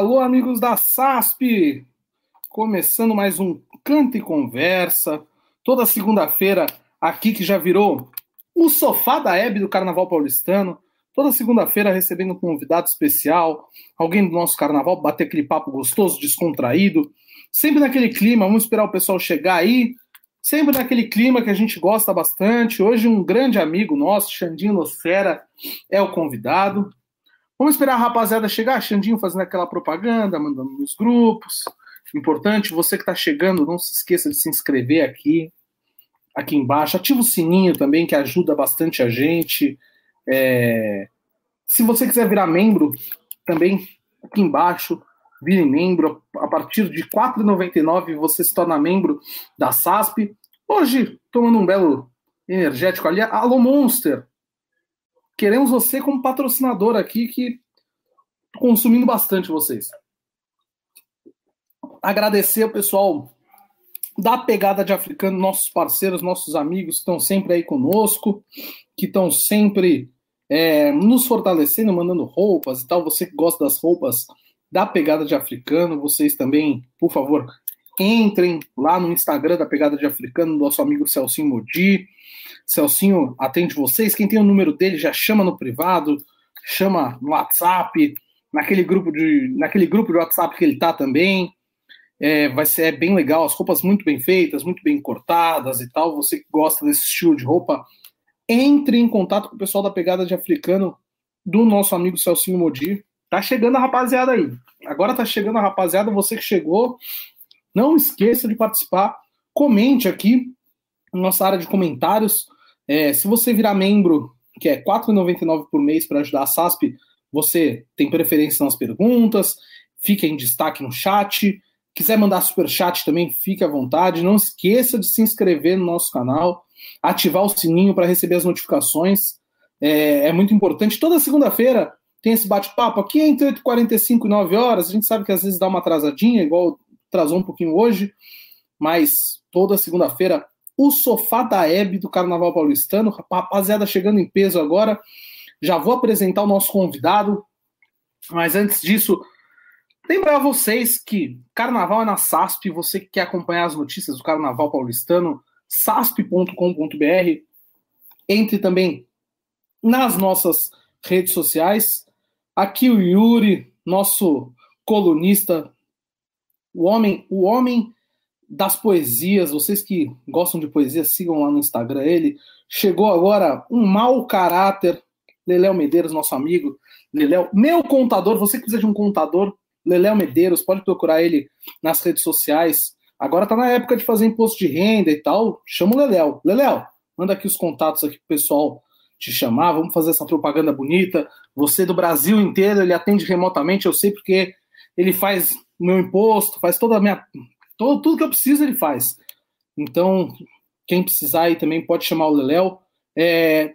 Alô, amigos da SASP! Começando mais um Canto e Conversa. Toda segunda-feira, aqui que já virou o sofá da Hebe do Carnaval Paulistano. Toda segunda-feira recebendo um convidado especial, alguém do nosso carnaval, bater aquele papo gostoso, descontraído. Sempre naquele clima, vamos esperar o pessoal chegar aí. Sempre naquele clima que a gente gosta bastante. Hoje, um grande amigo nosso, Xandinho Nocera, é o convidado. Vamos esperar a rapaziada chegar, Xandinho fazendo aquela propaganda, mandando nos grupos. Importante, você que está chegando, não se esqueça de se inscrever aqui, aqui embaixo. Ativa o sininho também, que ajuda bastante a gente. É... Se você quiser virar membro, também aqui embaixo, vire membro. A partir de R$ 4,99 você se torna membro da SASP. Hoje, tomando um belo energético ali. Alô, Monster! Queremos você como patrocinador aqui, que consumindo bastante vocês. Agradecer o pessoal da Pegada de Africano, nossos parceiros, nossos amigos que estão sempre aí conosco, que estão sempre é, nos fortalecendo, mandando roupas e tal. Você que gosta das roupas da Pegada de Africano, vocês também, por favor, entrem lá no Instagram da Pegada de Africano, do nosso amigo Celcinho Modi. Celcinho atende vocês. Quem tem o número dele já chama no privado, chama no WhatsApp, naquele grupo de, naquele grupo de WhatsApp que ele tá também. É, vai ser é bem legal, as roupas muito bem feitas, muito bem cortadas e tal. Você que gosta desse estilo de roupa, entre em contato com o pessoal da pegada de africano do nosso amigo Celcinho Modi. Tá chegando a rapaziada aí. Agora tá chegando a rapaziada, você que chegou, não esqueça de participar. Comente aqui na nossa área de comentários. É, se você virar membro, que é R$ 4,99 por mês para ajudar a SASP, você tem preferência nas perguntas, fica em destaque no chat. Quiser mandar super chat também, fique à vontade. Não esqueça de se inscrever no nosso canal, ativar o sininho para receber as notificações. É, é muito importante. Toda segunda-feira tem esse bate-papo aqui entre 8h45 e 9 horas. A gente sabe que às vezes dá uma atrasadinha, igual atrasou um pouquinho hoje, mas toda segunda-feira o sofá da Hebe do Carnaval Paulistano. Rapaziada, chegando em peso agora. Já vou apresentar o nosso convidado. Mas antes disso, lembrar vocês que Carnaval é na SASP. Você que quer acompanhar as notícias do Carnaval Paulistano, sasp.com.br. Entre também nas nossas redes sociais. Aqui o Yuri, nosso colunista, o homem, o homem das poesias, vocês que gostam de poesia, sigam lá no Instagram ele. Chegou agora um mau caráter, Leléo Medeiros, nosso amigo. Leléo, meu contador, você que precisa de um contador, Leléo Medeiros, pode procurar ele nas redes sociais. Agora tá na época de fazer imposto de renda e tal, chama o Leléo. Leléo, manda aqui os contatos aqui pro pessoal te chamar, vamos fazer essa propaganda bonita. Você do Brasil inteiro, ele atende remotamente, eu sei porque ele faz meu imposto, faz toda a minha todo, tudo que eu preciso ele faz. Então, quem precisar aí também pode chamar o Leléo. É,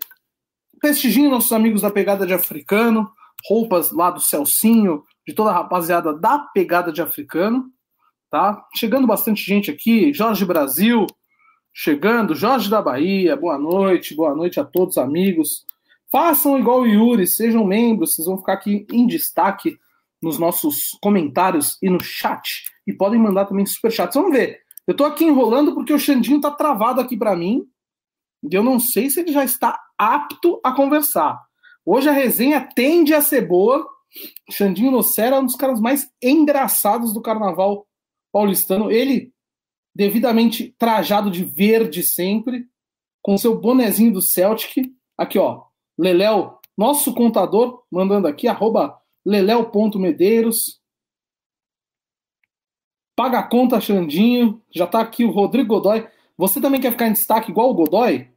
prestigiem nossos amigos da Pegada de Africano, roupas lá do Celcinho, de toda a rapaziada da Pegada de Africano, tá? Chegando bastante gente aqui, Jorge Brasil, chegando, Jorge da Bahia, boa noite, boa noite a todos amigos. Façam igual o Yuri, sejam membros, vocês vão ficar aqui em destaque nos nossos comentários e no chat. E podem mandar também superchats. Vamos ver. Eu estou aqui enrolando porque o Xandinho está travado aqui para mim. E eu não sei se ele já está apto a conversar. Hoje a resenha tende a ser boa. Xandinho Nocera é um dos caras mais engraçados do carnaval paulistano. Ele, devidamente trajado de verde sempre, com seu bonezinho do Celtic. Aqui, ó. Leléo, nosso contador, mandando aqui, arroba Leléo.medeiros. Paga a conta, Xandinho. Já tá aqui o Rodrigo Godoy. Você também quer ficar em destaque igual o Godoy?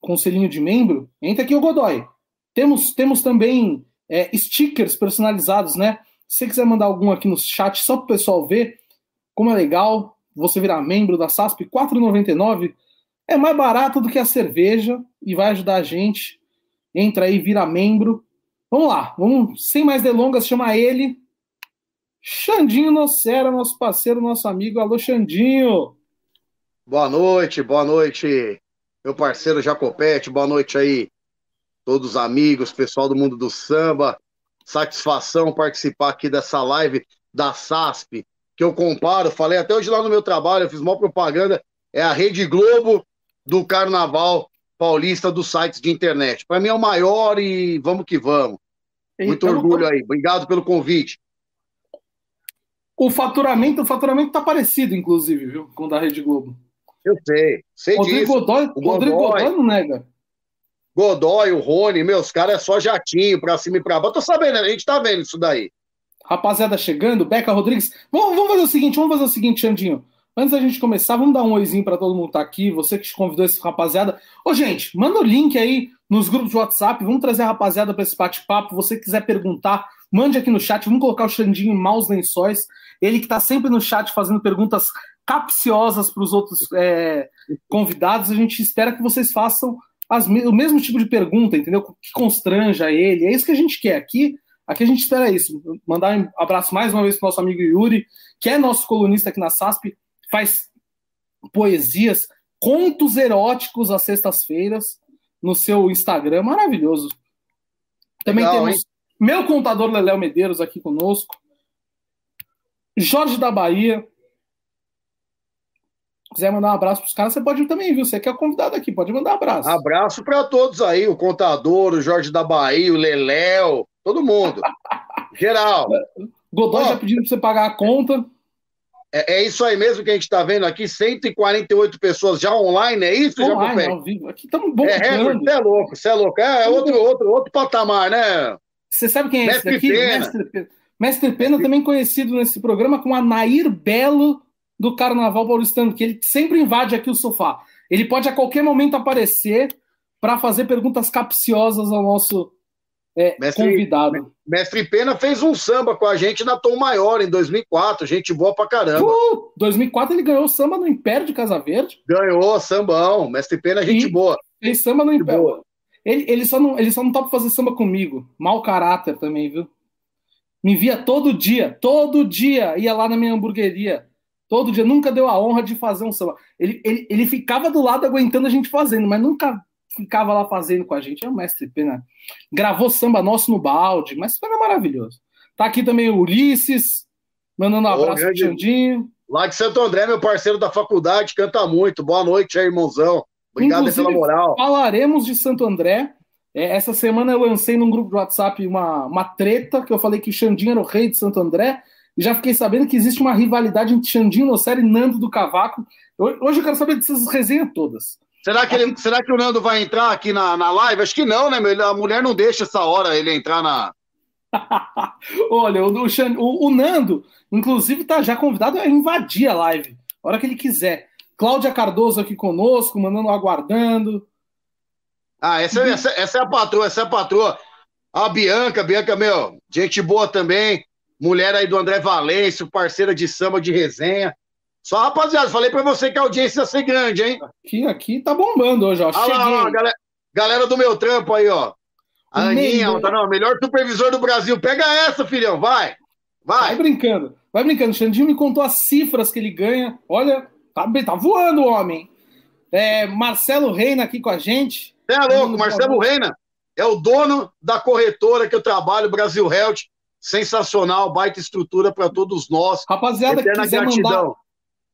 Conselhinho de membro? Entra aqui o Godoy. Temos, temos também é, stickers personalizados, né? Se você quiser mandar algum aqui no chat, só para o pessoal ver como é legal você virar membro da SASP, R$ 4,99. É mais barato do que a cerveja e vai ajudar a gente. Entra aí, vira membro. Vamos lá, vamos, sem mais delongas, chamar ele. Xandinho Nocera, nosso parceiro, nosso amigo. Alô, Xandinho. Boa noite, boa noite, meu parceiro Jacopete. Boa noite aí, todos os amigos, pessoal do mundo do samba. satisfação participar aqui dessa live da SASP, que eu comparo, falei até hoje lá no meu trabalho, eu fiz uma propaganda, é a Rede Globo do Carnaval Paulista dos sites de internet. Para mim é o maior e vamos que vamos. Muito então, orgulho aí. Obrigado pelo convite. O faturamento, o faturamento tá parecido, inclusive, viu, com o da Rede Globo. Eu sei, sei Rodrigo disso. Godoy, o Rodrigo Godoy, Godoy não nega. Godoy, o Rony, meus caras é só jatinho pra cima e pra baixo. Tô sabendo, a gente tá vendo isso daí. Rapaziada chegando, Beca Rodrigues. Vamos, vamos fazer o seguinte, vamos fazer o seguinte, Xandinho. Antes da gente começar, vamos dar um oizinho para todo mundo que tá aqui. Você que convidou esse rapaziada. Ô, gente, manda o link aí nos grupos de WhatsApp. Vamos trazer a rapaziada para esse bate-papo. Você quiser perguntar, mande aqui no chat. Vamos colocar o Xandinho em maus lençóis. Ele que tá sempre no chat fazendo perguntas capciosas para os outros é, convidados. A gente espera que vocês façam as, o mesmo tipo de pergunta, entendeu? Que constranja ele. É isso que a gente quer aqui. Aqui a gente espera isso. Mandar um abraço mais uma vez para nosso amigo Yuri, que é nosso colunista aqui na SASP faz poesias, contos eróticos às sextas-feiras no seu Instagram, maravilhoso. Também Legal, temos hein? meu contador Leléo Medeiros aqui conosco, Jorge da Bahia. Quiser mandar um abraço para os caras, você pode também, viu? Você que é convidado aqui, pode mandar um abraço. Abraço para todos aí, o contador, o Jorge da Bahia, o Leléo, todo mundo. Geral. Godoy já pedindo para você pagar a conta. É, é, isso aí mesmo que a gente está vendo aqui, 148 pessoas já online, é isso, online, Ao vivo. Aqui estamos bom. É, você é louco, você é louco. É, é outro, outro, outro patamar, né? Você sabe quem é Mestre esse daqui? Pena. Mestre Pena. Mestre Pena, também conhecido nesse programa como a Nair Belo do Carnaval Paulistano, que ele sempre invade aqui o sofá. Ele pode a qualquer momento aparecer para fazer perguntas capciosas ao nosso é, mestre, convidado. Mestre Pena fez um samba com a gente na Tom Maior em 2004, gente boa pra caramba. Uh, 2004 ele ganhou samba no Império de Casa Verde. Ganhou, sambão. Mestre Pena, gente e boa. Fez samba no Império. Ele, ele, só não, ele só não topa fazer samba comigo. Mau caráter também, viu? Me via todo dia, todo dia ia lá na minha hamburgueria. Todo dia, nunca deu a honra de fazer um samba. Ele, ele, ele ficava do lado aguentando a gente fazendo, mas nunca ficava lá fazendo com a gente. É o mestre Pena. Gravou samba nosso no balde, mas é maravilhoso. Tá aqui também o Ulisses, mandando um abraço pro Xandinho. Lá de Santo André, meu parceiro da faculdade, canta muito. Boa noite aí, irmãozão. Obrigado Inclusive, pela moral. Falaremos de Santo André. É, essa semana eu lancei num grupo de WhatsApp uma, uma treta que eu falei que Xandinho era o rei de Santo André. E já fiquei sabendo que existe uma rivalidade entre Xandinho Nocelli e Nando do Cavaco. Hoje eu quero saber dessas resenhas todas. Será que, ele, será que o Nando vai entrar aqui na, na live? Acho que não, né? A mulher não deixa essa hora ele entrar na. Olha, o, o, o, Nando, inclusive, tá já convidado a invadir a live, a hora que ele quiser. Cláudia Cardoso aqui conosco, mandando aguardando. Ah, essa, essa, essa é a patroa, essa é a patroa. A Bianca, Bianca, meu, gente boa também. Mulher aí do André Valêncio, parceira de samba de resenha. Só, rapaziada, falei pra você que a audiência ia ser grande, hein? Aqui, aqui tá bombando hoje, ó. Olha lá, galera, galera do meu trampo aí, ó. A Aninha, tá, não, melhor supervisor do Brasil. Pega essa, filhão, vai. Vai. Vai brincando, vai brincando. O Xandinho me contou as cifras que ele ganha. Olha, tá, tá voando o homem. É, Marcelo Reina aqui com a gente. Você é louco, Marcelo Reina é o dono da corretora que eu trabalho, Brasil Health. Sensacional, baita estrutura para todos nós. Rapaziada, que quiser gratidão. mandar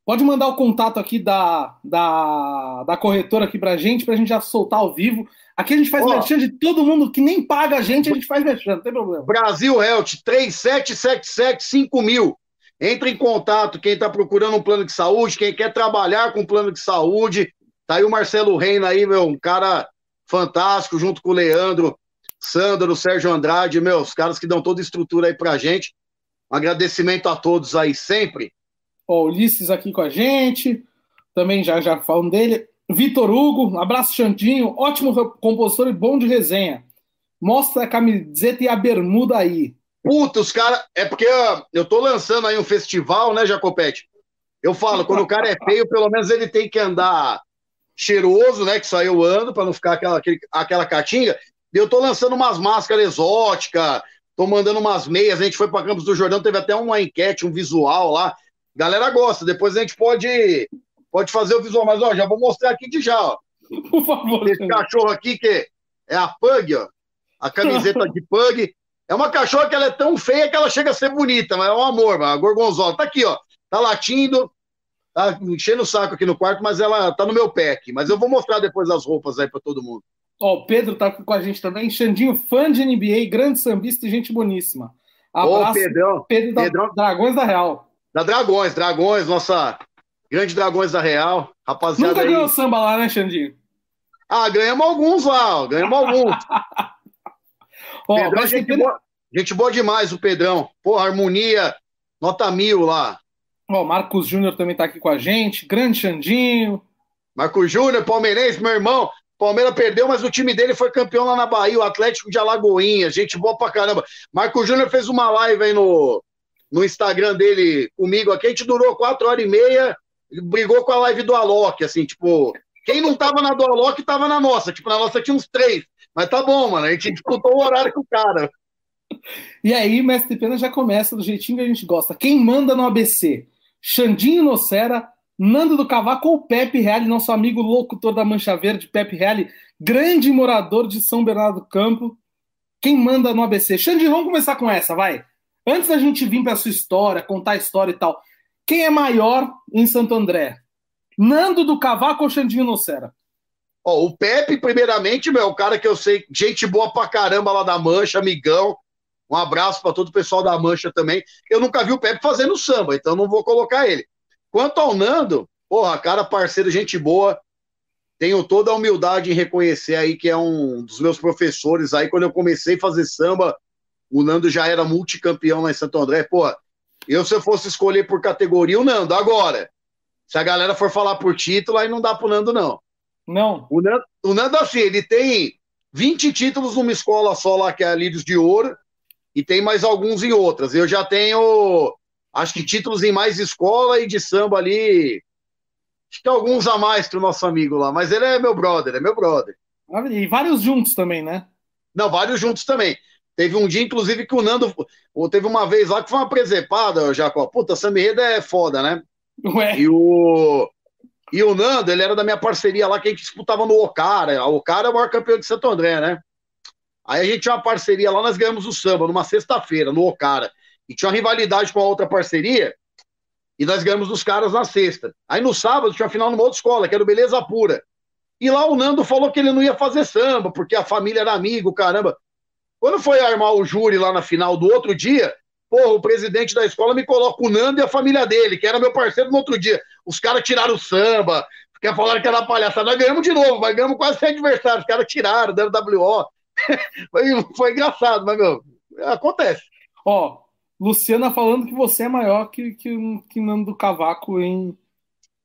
Pode mandar o contato aqui da, da, da corretora aqui pra gente, pra gente já soltar ao vivo. Aqui a gente faz oh. merchan de todo mundo que nem paga a gente, a gente faz merchan, não tem problema. Brasil Health, 37775000. Entre em contato quem está procurando um plano de saúde, quem quer trabalhar com plano de saúde. Tá aí o Marcelo Reina aí, meu, um cara fantástico, junto com o Leandro, Sandro, Sérgio Andrade, meus caras que dão toda a estrutura aí pra gente. Um agradecimento a todos aí sempre. Ó, Ulisses aqui com a gente, também já já falam dele. Vitor Hugo, abraço Xandinho, ótimo compositor e bom de resenha. Mostra a camiseta e a bermuda aí. Puta, os caras. É porque eu tô lançando aí um festival, né, Jacopete? Eu falo, quando o cara é feio, pelo menos ele tem que andar cheiroso, né? Que só eu ando, para não ficar aquela, aquele, aquela catinga. E eu tô lançando umas máscaras exóticas, tô mandando umas meias. A gente foi para Campos do Jordão, teve até uma enquete, um visual lá galera gosta. Depois a gente pode, pode fazer o visual, mas ó, já vou mostrar aqui de já, ó. Por favor. Esse cachorro aqui que é a Pug, ó. A camiseta de Pug. É uma cachorra que ela é tão feia que ela chega a ser bonita, mas é um amor, mano. a gorgonzola. Tá aqui, ó. Tá latindo, tá enchendo o saco aqui no quarto, mas ela tá no meu aqui. Mas eu vou mostrar depois as roupas aí para todo mundo. Ó, o Pedro tá com a gente também. Xandinho, fã de NBA, grande sambista e gente boníssima. Abraço, Ô, Pedrão. Pedro da Pedrão. Dragões da Real. Da Dragões, Dragões, nossa grande Dragões da Real. Rapaziada Nunca aí. ganhou samba lá, né, Xandinho? Ah, ganhamos alguns lá, ó. ganhamos alguns. Ó, Pedrão, gente, ter... boa, gente boa demais, o Pedrão. Porra, harmonia, nota mil lá. Ó, Marcos Júnior também tá aqui com a gente. Grande Xandinho. Marcos Júnior, palmeirense, meu irmão. Palmeiras perdeu, mas o time dele foi campeão lá na Bahia, o Atlético de Alagoinha. Gente boa pra caramba. Marco Júnior fez uma live aí no, no Instagram dele comigo aqui. A gente durou quatro horas e meia. Brigou com a live do Alok, assim, tipo. Quem não tava na do Alok tava na nossa. Tipo, na nossa tinha uns três. Mas tá bom, mano. A gente disputou o horário com o cara. E aí, Mestre Pena já começa do jeitinho que a gente gosta. Quem manda no ABC? Xandinho Nocera, Nando do Cavaco ou Pepe Reale, nosso amigo locutor da Mancha Verde, Pepe Reale, grande morador de São Bernardo do Campo. Quem manda no ABC? Xandinho, vamos começar com essa, vai. Antes da gente vir para sua história, contar a história e tal, quem é maior em Santo André? Nando do Cavaco ou Xandinho Nocera? O Pepe, primeiramente, meu, é o cara que eu sei, gente boa pra caramba lá da Mancha, amigão. Um abraço para todo o pessoal da Mancha também. Eu nunca vi o Pepe fazendo samba, então não vou colocar ele. Quanto ao Nando, porra, cara, parceiro, gente boa. Tenho toda a humildade em reconhecer aí que é um dos meus professores aí. Quando eu comecei a fazer samba, o Nando já era multicampeão lá em Santo André. Porra, eu se eu fosse escolher por categoria, o Nando. Agora, se a galera for falar por título, aí não dá pro Nando, não. Não. O Nando, o Nando assim, ele tem 20 títulos numa escola só lá, que é a Lírios de Ouro, e tem mais alguns em outras. Eu já tenho, acho que títulos em mais escola e de samba ali. Acho que alguns a mais pro nosso amigo lá, mas ele é meu brother, é meu brother. E vários juntos também, né? Não, vários juntos também. Teve um dia, inclusive, que o Nando. Teve uma vez lá que foi uma presepada, Jacó. Puta, Samirreda é foda, né? Ué. E o. E o Nando, ele era da minha parceria lá, que a gente disputava no Ocara. O Ocara é o maior campeão de Santo André, né? Aí a gente tinha uma parceria lá, nós ganhamos o samba numa sexta-feira, no Ocara. E tinha uma rivalidade com a outra parceria, e nós ganhamos os caras na sexta. Aí no sábado tinha uma final numa outra escola, que era o Beleza Pura. E lá o Nando falou que ele não ia fazer samba, porque a família era amigo, caramba. Quando foi armar o júri lá na final do outro dia, porra, o presidente da escola me coloca o Nando e a família dele, que era meu parceiro no outro dia. Os caras tiraram o samba, porque falaram que era palhaçada. Nós ganhamos de novo, mas ganhamos quase sem adversário. Os caras tiraram, deram WO. Foi, engraçado, mas, meu, acontece. Ó, Luciana falando que você é maior que, que, que Nando do Cavaco em,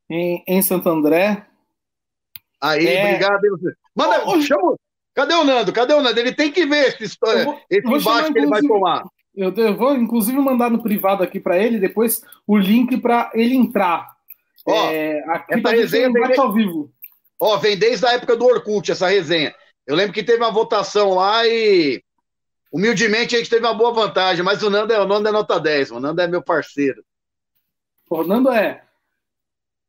em, em Santo André. Aí, é... obrigado. Manda, oh, chama. Cadê o Nando? Cadê o Nando? Ele tem que ver essa história, vou, esse embate que ele vai tomar. Eu, eu vou, inclusive, mandar no privado aqui para ele depois o link para ele entrar. Ó, é, aqui essa resenha vem, ao vivo. Ó, vem desde a época do Orkut essa resenha. Eu lembro que teve uma votação lá e humildemente a gente teve uma boa vantagem, mas o Nando é, o Nando é nota 10, o Nando é meu parceiro. O Nando é.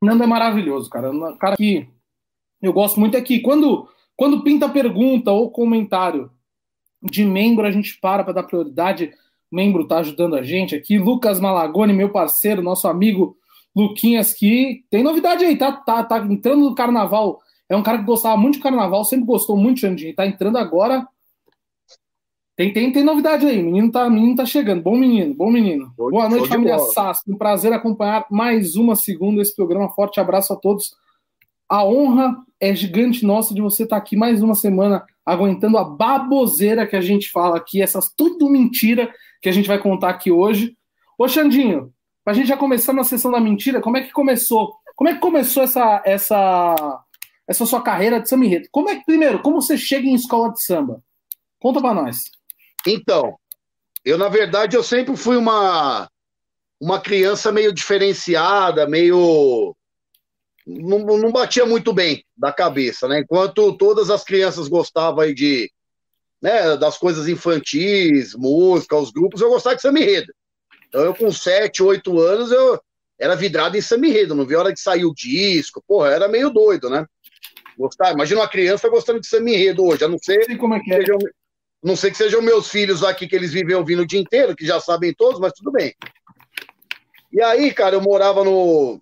O Nando é maravilhoso, cara. O cara que eu gosto muito é que quando, quando pinta pergunta ou comentário de membro, a gente para para dar prioridade. O membro tá ajudando a gente aqui. Lucas Malagoni, meu parceiro, nosso amigo Luquinhas, que tem novidade aí, tá, tá, tá entrando no carnaval é um cara que gostava muito de carnaval, sempre gostou muito de Xandinho. Tá entrando agora. Tem, tem, tem novidade aí. Menino tá, menino tá chegando. Bom menino, bom menino. boa noite, família Sass. Um prazer acompanhar mais uma segunda esse programa. Forte abraço a todos. A honra é gigante nossa de você estar tá aqui mais uma semana aguentando a baboseira que a gente fala aqui, essas tudo mentira que a gente vai contar aqui hoje. Ô Xandinho, pra gente já começar na sessão da mentira, como é que começou? Como é que começou essa, essa essa sua carreira de samba enredo. Como é que, primeiro, como você chega em escola de samba? Conta para nós. Então, eu, na verdade, eu sempre fui uma, uma criança meio diferenciada, meio. Não, não batia muito bem da cabeça, né? Enquanto todas as crianças gostavam aí de. Né, das coisas infantis, música, os grupos, eu gostava de samba enredo. Então, eu com 7, 8 anos, eu era vidrado em samba enredo, não vi a hora de sair o disco, porra, era meio doido, né? Gostar. Imagina uma criança gostando de samba enredo hoje, a não ser. Sei como é que é. Não sei que sejam meus filhos aqui que eles vivem ouvindo o dia inteiro, que já sabem todos, mas tudo bem. E aí, cara, eu morava no.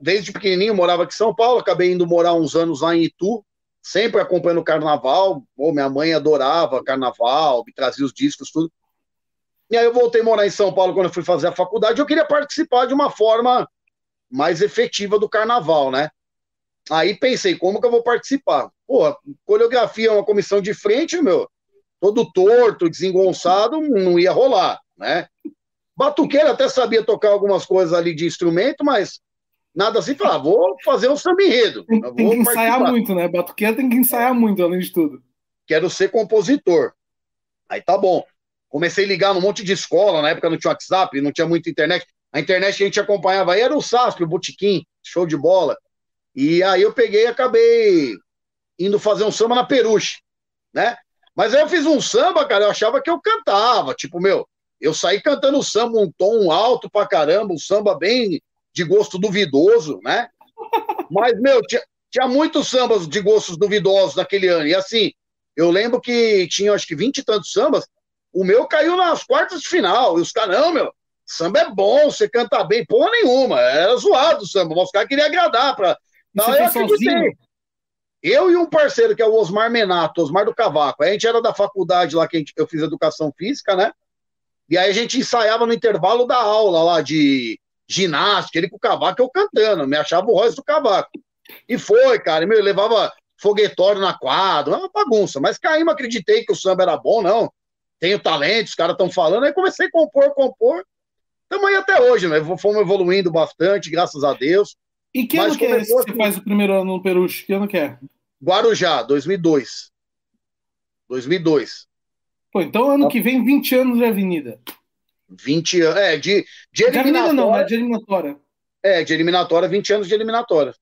Desde pequenininho, morava aqui em São Paulo, acabei indo morar uns anos lá em Itu, sempre acompanhando o carnaval. Pô, minha mãe adorava carnaval, me trazia os discos, tudo. E aí eu voltei a morar em São Paulo quando eu fui fazer a faculdade. Eu queria participar de uma forma mais efetiva do carnaval, né? Aí pensei, como que eu vou participar? Pô, coreografia é uma comissão de frente, meu, todo torto, desengonçado, não ia rolar, né? Batuqueiro até sabia tocar algumas coisas ali de instrumento, mas nada assim, falar, vou fazer um samba enredo. Tem, tem que ensaiar muito, né? Batuqueiro tem que ensaiar muito, além de tudo. Quero ser compositor. Aí tá bom. Comecei a ligar num monte de escola, na época não tinha WhatsApp, não tinha muita internet. A internet que a gente acompanhava aí era o SASP, o Botequim, show de bola. E aí eu peguei e acabei indo fazer um samba na Peruche, né? Mas aí eu fiz um samba, cara, eu achava que eu cantava, tipo, meu, eu saí cantando samba um tom alto pra caramba, um samba bem de gosto duvidoso, né? Mas, meu, tinha, tinha muitos sambas de gostos duvidosos naquele ano. E assim, eu lembro que tinha acho que vinte e tantos sambas, o meu caiu nas quartas de final. E os caras, não, meu, samba é bom, você canta bem, porra nenhuma. Era zoado o samba, mas os caras queriam agradar. Pra... Não, eu acreditei. Eu e um parceiro, que é o Osmar Menato, Osmar do Cavaco. A gente era da faculdade lá, que gente, eu fiz educação física, né? E aí a gente ensaiava no intervalo da aula lá de ginástica, ele com o cavaco, eu cantando, me achava o rosto do cavaco. E foi, cara, meu, levava foguetório na quadra, uma bagunça. Mas caímos, acreditei que o samba era bom, não. Tenho talento, os caras estão falando. Aí comecei a compor, compor. Estamos aí até hoje, né? Fomos evoluindo bastante, graças a Deus. E que ano que é esse que você faz o primeiro ano no Peruche? Que ano que é? Guarujá, 2002. 2002. Pô, então ano que vem, 20 anos de Avenida. 20 anos. É, de, de eliminatória. não, é de eliminatória. É, de eliminatória, 20 anos de eliminatória.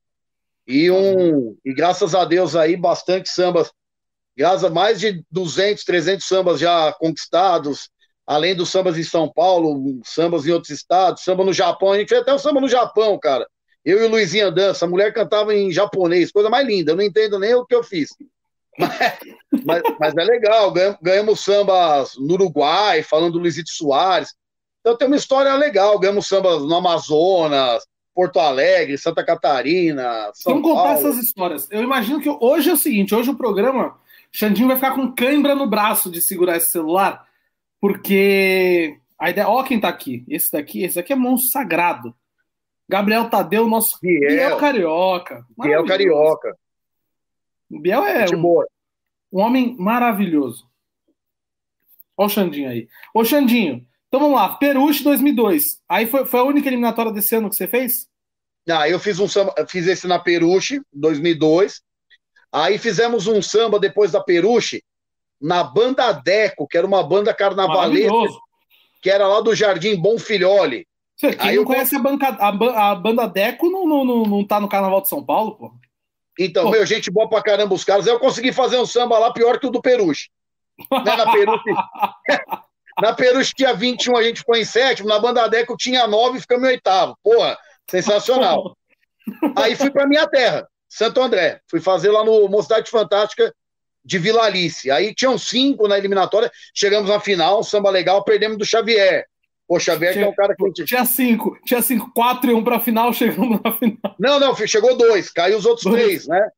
E um. E graças a Deus aí, bastante sambas. Graças a mais de 200, 300 sambas já conquistados. Além dos sambas em São Paulo, sambas em outros estados, samba no Japão. A gente fez até o samba no Japão, cara. Eu e o Luizinho Dança, a mulher cantava em japonês, coisa mais linda. Eu não entendo nem o que eu fiz. Mas, mas, mas, é legal, ganhamos, sambas no Uruguai, falando do Luizito Soares. Então tem uma história legal, ganhamos sambas no Amazonas, Porto Alegre, Santa Catarina, São Vamos contar essas histórias. Eu imagino que hoje é o seguinte, hoje o programa, Xandinho vai ficar com cãibra no braço de segurar esse celular, porque a ideia, ó quem tá aqui, esse daqui, esse daqui é monstro sagrado. Gabriel Tadeu, nosso Biel, Biel Carioca. Biel Carioca. O Biel é um, um, homem maravilhoso. Olha o Xandinho aí. Ô, Xandinho, então vamos lá. Peruche 2002. Aí foi, foi a única eliminatória desse ano que você fez? Ah, eu fiz um samba, fiz esse na Peruche, 2002. Aí fizemos um samba depois da Peruche na Banda Deco, que era uma banda carnavalesca, que era lá do Jardim Bom Filhole. Quem Aí não eu... conhece a, banca, a, a, banda Deco não, não, não, não tá no Carnaval de São Paulo, pô? Então, pô. meu, gente boa pra caramba os caras. Eu consegui fazer um samba lá pior que o do Peruche. né, na Peruche. na Peruche tinha 21, a gente ficou em sétimo. Na banda Deco tinha 9 e ficamos em oitavo. Porra, sensacional. Aí fui pra minha terra, Santo André. Fui fazer lá no Mocidade Fantástica de Vila Alice. Aí tinham cinco na eliminatória. Chegamos na final, samba legal, perdemos do Xavier. O Xavier tinha, que é um cara que. Tinha cinco, tinha cinco, quatro e um pra final, chegando na final. Não, não, chegou dois, caiu os outros dois. três, né?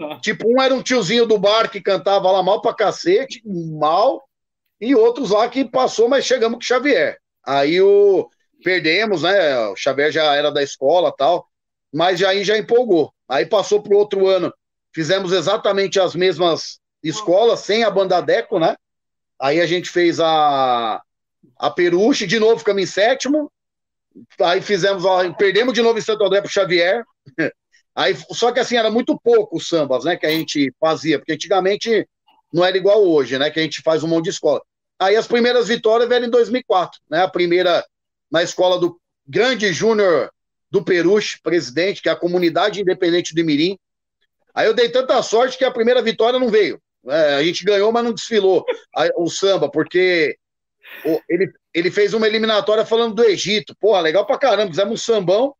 Ah. Tipo, um era um tiozinho do bar que cantava lá mal pra cacete, mal, e outros lá que passou, mas chegamos com o Xavier. Aí o. Perdemos, né? O Xavier já era da escola tal, mas já aí já empolgou. Aí passou pro outro ano, fizemos exatamente as mesmas escolas, sem a banda Deco, né? Aí a gente fez a a Peruche, de novo ficamos em sétimo. Aí fizemos, ó, perdemos de novo em Santo André pro Xavier. Aí, só que assim, era muito pouco os sambas, né, que a gente fazia, porque antigamente não era igual hoje, né, que a gente faz um monte de escola. Aí as primeiras vitórias vieram em 2004, né, a primeira na escola do grande Júnior do Peruche, presidente, que é a comunidade independente de Mirim. Aí eu dei tanta sorte que a primeira vitória não veio. É, a gente ganhou, mas não desfilou o samba, porque ele, ele fez uma eliminatória falando do Egito. Porra, legal pra caramba. Fizemos um sambão.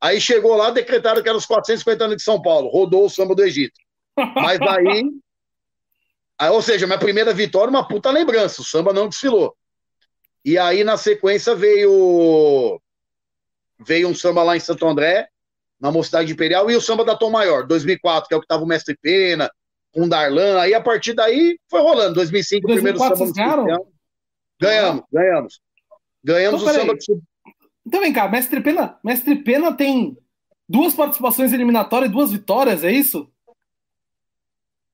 Aí chegou lá, decretaram que era os 450 anos de São Paulo. Rodou o samba do Egito. Mas aí. Aí, ou seja, minha primeira vitória, uma puta lembrança. O samba não desfilou. E aí, na sequência, veio veio um samba lá em Santo André, na Mocidade Imperial, e o samba da Tom Maior, 2004, que é o que tava o Mestre Pena, com o Darlan. Aí, a partir daí, foi rolando. 2005, 2004, o primeiro samba. Vocês ganharam? Ganhamos, ganhamos. Ganhamos então, o samba. Então, vem cá, Mestre Pena, Mestre Pena tem duas participações eliminatórias e duas vitórias, é isso?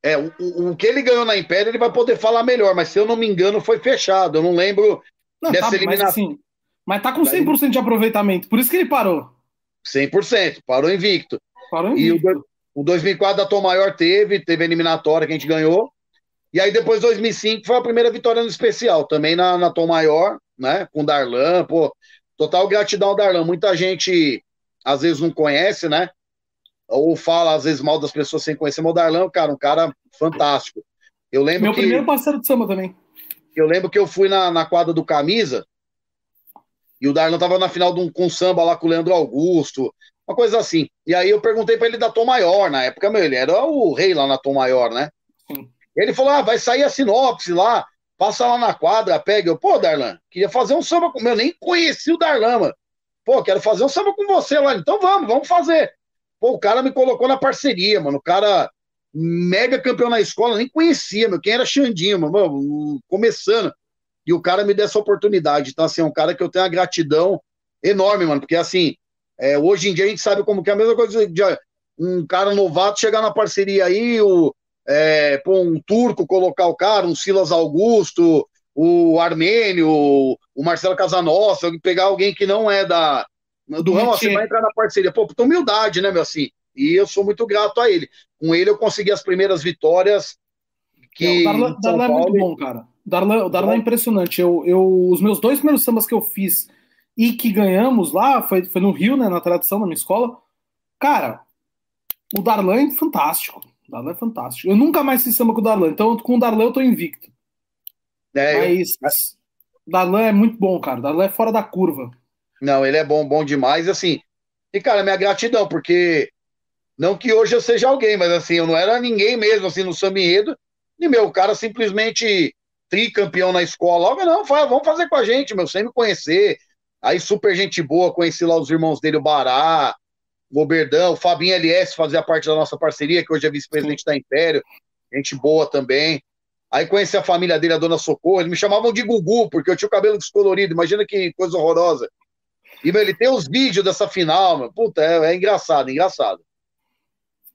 É, o, o, que ele ganhou na Império ele vai poder falar melhor, mas se eu não me engano foi fechado. Eu não lembro não, dessa tá, eliminação. Mas, assim, mas tá com 100% de aproveitamento, por isso que ele parou. 100%, parou invicto. Parou invicto. E o, o 2004 da Tom Maior teve, teve eliminatória que a gente ganhou. E aí depois 2005 foi a primeira vitória no especial, também na, na Tom Maior, né, com o Darlan, pô, total gratidão ao Darlan. Muita gente às vezes não conhece, né? Ou fala às vezes mal das pessoas sem conhecer, mas o Darlan, cara, um cara fantástico. Eu lembro Meu que, primeiro parceiro de samba também. Eu lembro que eu fui na, na quadra do Camisa e o Darlan tava na final de um, com samba lá com o Leandro Augusto, uma coisa assim. E aí eu perguntei para ele da Tom Maior, na época, meu, ele era o rei lá na Tom Maior, né? Sim. Ele falou: ah, vai sair a sinopse lá, passa lá na quadra, pega. Eu, pô, Darlan, queria fazer um samba com. Eu nem conheci o Darlan, mano. Pô, quero fazer um samba com você lá. Então vamos, vamos fazer. Pô, o cara me colocou na parceria, mano. O cara, mega campeão na escola, nem conhecia, meu. Quem era Xandinho, mano, começando e o cara me deu essa oportunidade. Então, assim, é um cara que eu tenho uma gratidão enorme, mano, porque assim, é, hoje em dia a gente sabe como que é a mesma coisa de um cara novato chegar na parceria aí, o, é, pô, um turco colocar o cara, um Silas Augusto, o Armênio, o Marcelo Casanossa, pegar alguém que não é da do ramo, você vai entrar na parceria. Pô, puta humildade, né, meu, assim, e eu sou muito grato a ele. Com ele eu consegui as primeiras vitórias que... É, o Darlan, Darlan é muito bom, cara. Darlan, o Darlan é impressionante. Eu, eu, os meus dois primeiros sambas que eu fiz e que ganhamos lá, foi, foi no Rio, né, na tradição da minha escola. Cara, o Darlan é fantástico. O Darlan é fantástico. Eu nunca mais fiz samba com o Darlan, então com o Darlan eu tô invicto. É, Mas eu... Darlan é muito bom, cara. O Darlan é fora da curva. Não, ele é bom, bom demais, assim. E, cara, minha gratidão, porque não que hoje eu seja alguém, mas assim, eu não era ninguém mesmo, assim, no samba enredo. E, meu, o cara simplesmente tricampeão na escola. Logo, não, vamos fazer com a gente, meu, sem me conhecer. Aí, super gente boa, conheci lá os irmãos dele, o Bará, o Goberdão, o Fabinho LS fazia parte da nossa parceria, que hoje é vice-presidente da Império, gente boa também. Aí conheci a família dele, a dona Socorro, eles me chamavam de Gugu, porque eu tinha o cabelo descolorido, imagina que coisa horrorosa. E, meu, ele tem os vídeos dessa final, meu. puta, é, é engraçado, engraçado.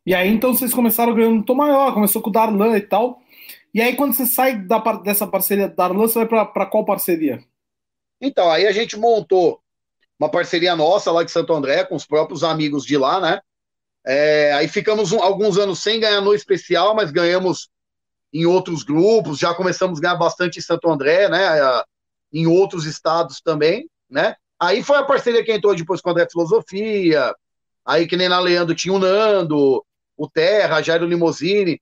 E aí, então, vocês começaram ganhando um tom maior, começou com o Darlan e tal. E aí, quando você sai da, dessa parceria da Darlan, você vai para qual parceria? Então, aí a gente montou uma parceria nossa lá de Santo André, com os próprios amigos de lá, né? É, aí ficamos um, alguns anos sem ganhar no especial, mas ganhamos em outros grupos, já começamos a ganhar bastante em Santo André, né? Em outros estados também, né? Aí foi a parceria que entrou depois com o André Filosofia, aí que nem na Leandro tinha o Nando, o Terra, Jairo Limosini.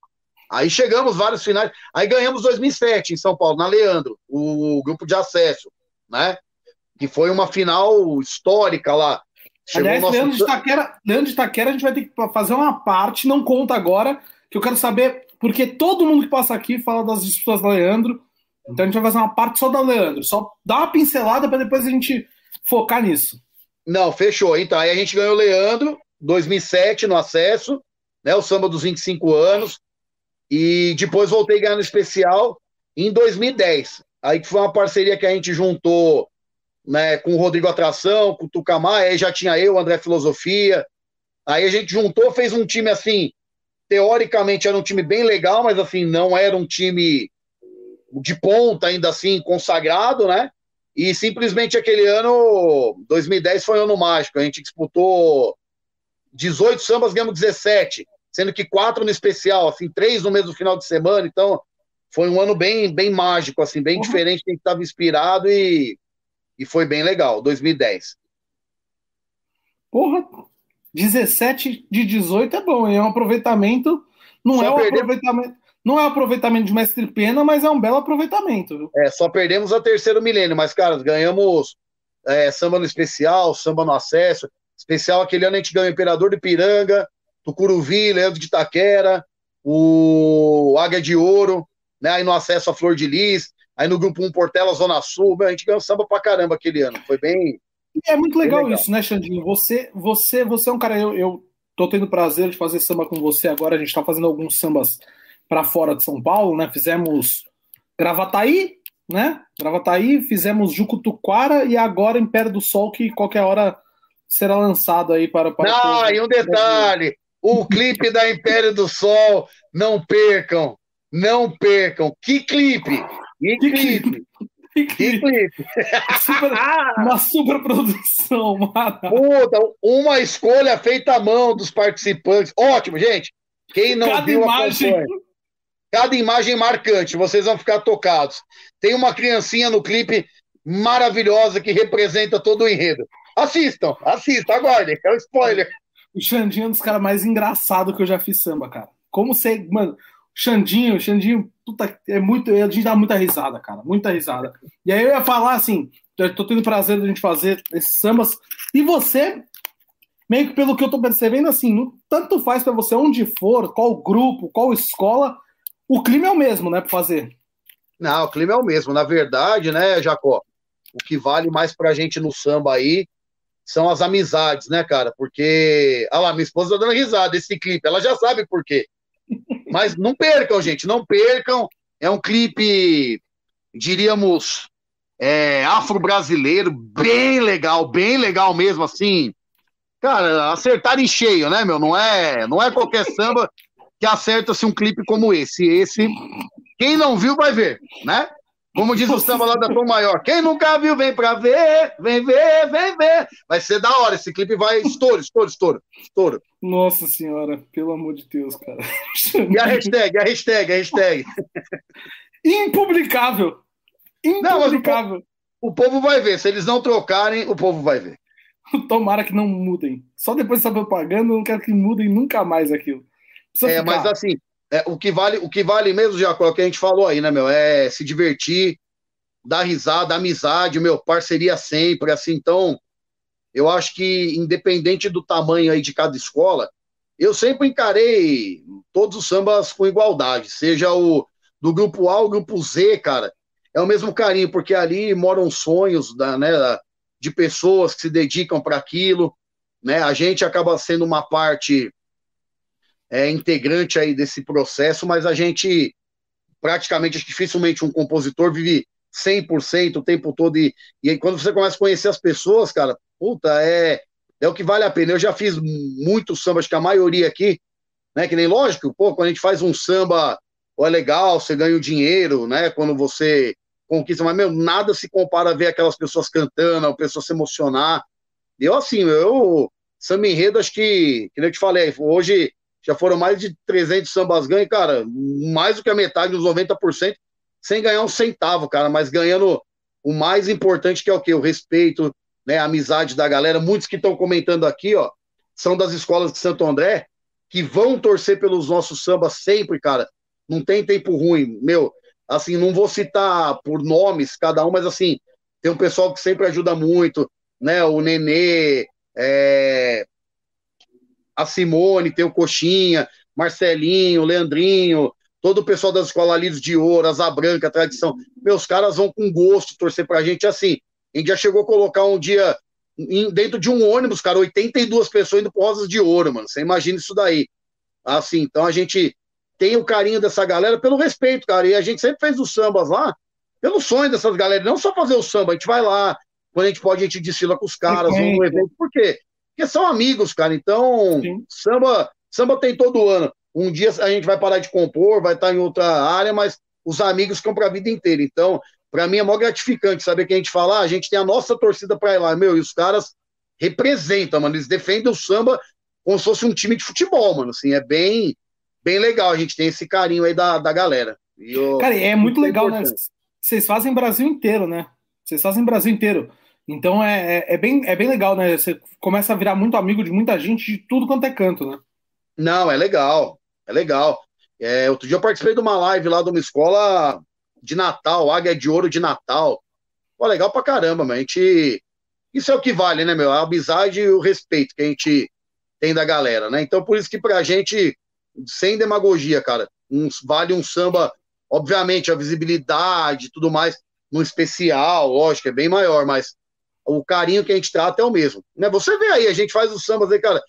Aí chegamos vários finais. Aí ganhamos 2007 em São Paulo, na Leandro, o grupo de acesso, né? Que foi uma final histórica lá. Chegou Aliás, nosso... Leandro, de Taquera, Leandro de Taquera, a gente vai ter que fazer uma parte, não conta agora, que eu quero saber, porque todo mundo que passa aqui fala das disputas da Leandro. Então a gente vai fazer uma parte só da Leandro. Só dá uma pincelada para depois a gente focar nisso. Não, fechou. Então, aí a gente ganhou o Leandro, 2007 no acesso, né? O samba dos 25 anos. E depois voltei a ganhar no especial em 2010. Aí que foi uma parceria que a gente juntou né, com o Rodrigo Atração, com o Tucamar, aí já tinha eu, André Filosofia. Aí a gente juntou, fez um time assim, teoricamente era um time bem legal, mas assim, não era um time de ponta ainda assim, consagrado, né? E simplesmente aquele ano, 2010 foi um ano mágico. A gente disputou 18 sambas, ganhamos 17 sendo que quatro no especial, assim, três no mesmo final de semana, então foi um ano bem, bem mágico, assim, bem uhum. diferente, a gente estava inspirado e, e foi bem legal, 2010. Porra, 17 de 18 é bom, é um aproveitamento, não só é um perdemos... aproveitamento, não é um aproveitamento de mestre pena, mas é um belo aproveitamento. Viu? É, só perdemos a terceiro milênio, mas, cara, ganhamos é, samba no especial, samba no acesso, especial aquele ano a gente ganhou o Imperador de Piranga, Tucuruvi, Leandro de Itaquera, o Águia de Ouro, né? Aí no acesso a Flor de Lis, aí no grupo 1 Portela, Zona Sul, a gente ganhou samba pra caramba aquele ano. Foi bem. É muito legal, legal. isso, né, Xandinho? Você, você, você é um cara, eu, eu tô tendo prazer de fazer samba com você agora. A gente tá fazendo alguns sambas para fora de São Paulo, né? Fizemos Gravataí, né? Gravataí, fizemos Jucutuquara e agora Império do Sol, que qualquer hora será lançado aí para. para ah, e um detalhe: o clipe da Império do Sol, não percam, não percam. Que clipe! Que, que clipe! Que clipe! Super, uma super produção, mano. Puta, uma escolha feita à mão dos participantes. Ótimo, gente. Quem não Cada viu, imagem... acompanha. Cada imagem marcante, vocês vão ficar tocados. Tem uma criancinha no clipe maravilhosa que representa todo o enredo. Assistam, assistam, aguardem, é um spoiler. O Xandinho é um dos caras mais engraçados que eu já fiz samba, cara. Como você. Mano, Xandinho, Xandinho, puta, é muito. A gente dá muita risada, cara. Muita risada. E aí eu ia falar assim: eu tô tendo prazer de a gente fazer esses sambas. E você, meio que pelo que eu tô percebendo, assim, tanto faz para você onde for, qual grupo, qual escola, o clima é o mesmo, né, para fazer. Não, o clima é o mesmo. Na verdade, né, Jacó? O que vale mais pra gente no samba aí são as amizades, né, cara? Porque, olha lá, minha esposa tá dando risada esse clipe, ela já sabe por quê. Mas não percam, gente, não percam. É um clipe, diríamos, é, afro-brasileiro, bem legal, bem legal mesmo, assim. Cara, acertar em cheio, né, meu? Não é, não é qualquer samba que acerta-se um clipe como esse. Esse, quem não viu, vai ver, né? Como diz o samba lá da Tom Maior, quem nunca viu, vem pra ver, vem ver, vem ver. Vai ser da hora, esse clipe vai estouro, estouro, estouro, estouro. Nossa senhora, pelo amor de Deus, cara. E a hashtag, a hashtag, a hashtag. Impublicável. Impublicável. Não, o, o, povo vai ver, se eles não trocarem, o povo vai ver. Tomara que não mudem. Só depois dessa propaganda, eu não quero que mudem nunca mais aquilo. Precisa é, ficar. mas assim, é, o, que vale, o que vale mesmo, Jacó, é o que a gente falou aí, né, meu? É se divertir, dar risada, amizade, meu, parceria sempre, assim. Então, eu acho que, independente do tamanho aí de cada escola, eu sempre encarei todos os sambas com igualdade, seja o do grupo A ou grupo Z, cara. É o mesmo carinho, porque ali moram sonhos da, né, de pessoas que se dedicam para aquilo, né? A gente acaba sendo uma parte é, integrante aí desse processo, mas a gente praticamente, dificilmente um compositor vive 100% o tempo todo e, e aí quando você começa a conhecer as pessoas, cara, puta, é, é o que vale a pena. Eu já fiz muitos sambas, que a maioria aqui, né, que nem lógico, pô, quando a gente faz um samba, é legal, você ganha o dinheiro, né, quando você conquista, mas, meu, nada se compara a ver aquelas pessoas cantando, a pessoa se emocionar. Eu, assim, eu, samba enredo, acho que, que eu te falei, hoje já foram mais de 300 sambas ganhos, cara, mais do que a metade dos 90%, sem ganhar um centavo, cara, mas ganhando o mais importante que é o quê? O respeito, né, a amizade da galera. Muitos que estão comentando aqui, ó, são das escolas de Santo André, que vão torcer pelos nossos sambas sempre, cara. Não tem tempo ruim, meu. Assim, não vou citar por nomes cada um, mas assim, tem um pessoal que sempre ajuda muito, né? O Nenê, é, a Simone, tem o Coxinha, Marcelinho, Leandrinho, todo o pessoal das escolas Lidos de Ouro, Asa Branca, Tradição. Meus caras vão com gosto torcer pra gente assim. A gente já chegou a colocar um dia dentro de um ônibus, cara, 82 pessoas indo pro Rosas de Ouro, mano. Você imagina isso daí. Assim, então a gente tem o carinho dessa galera pelo respeito, cara. E a gente sempre fez os sambas lá pelo sonho dessas galera, não só fazer o samba, a gente vai lá, quando a gente pode, a gente desfila com os caras, vamos no evento, por quê? Porque são amigos, cara. Então, samba, samba tem todo ano. Um dia a gente vai parar de compor, vai estar em outra área, mas os amigos ficam para a vida inteira. Então, para mim é mó gratificante saber que a gente fala, ah, a gente tem a nossa torcida para ir lá, meu, e os caras representam, mano, eles defendem o samba como se fosse um time de futebol, mano, assim, é bem, bem legal, a gente tem esse carinho aí da, da galera. Eu, cara, é muito legal, né? Vocês fazem Brasil inteiro, né? Vocês fazem Brasil inteiro. Então é, é, é, bem, é bem legal, né? Você começa a virar muito amigo de muita gente de tudo quanto é canto, né? Não, é legal, é legal. É, outro dia eu participei de uma live lá de uma escola de Natal, Águia de Ouro de Natal. Pô, legal pra caramba, mas a gente. Isso é o que vale, né, meu? A amizade e o respeito que a gente tem da galera, né? Então, por isso que pra gente, sem demagogia, cara, um, vale um samba Obviamente, a visibilidade e tudo mais, no especial, lógico, é bem maior, mas o carinho que a gente trata é o mesmo. Né? Você vê aí, a gente faz os sambas aí, cara.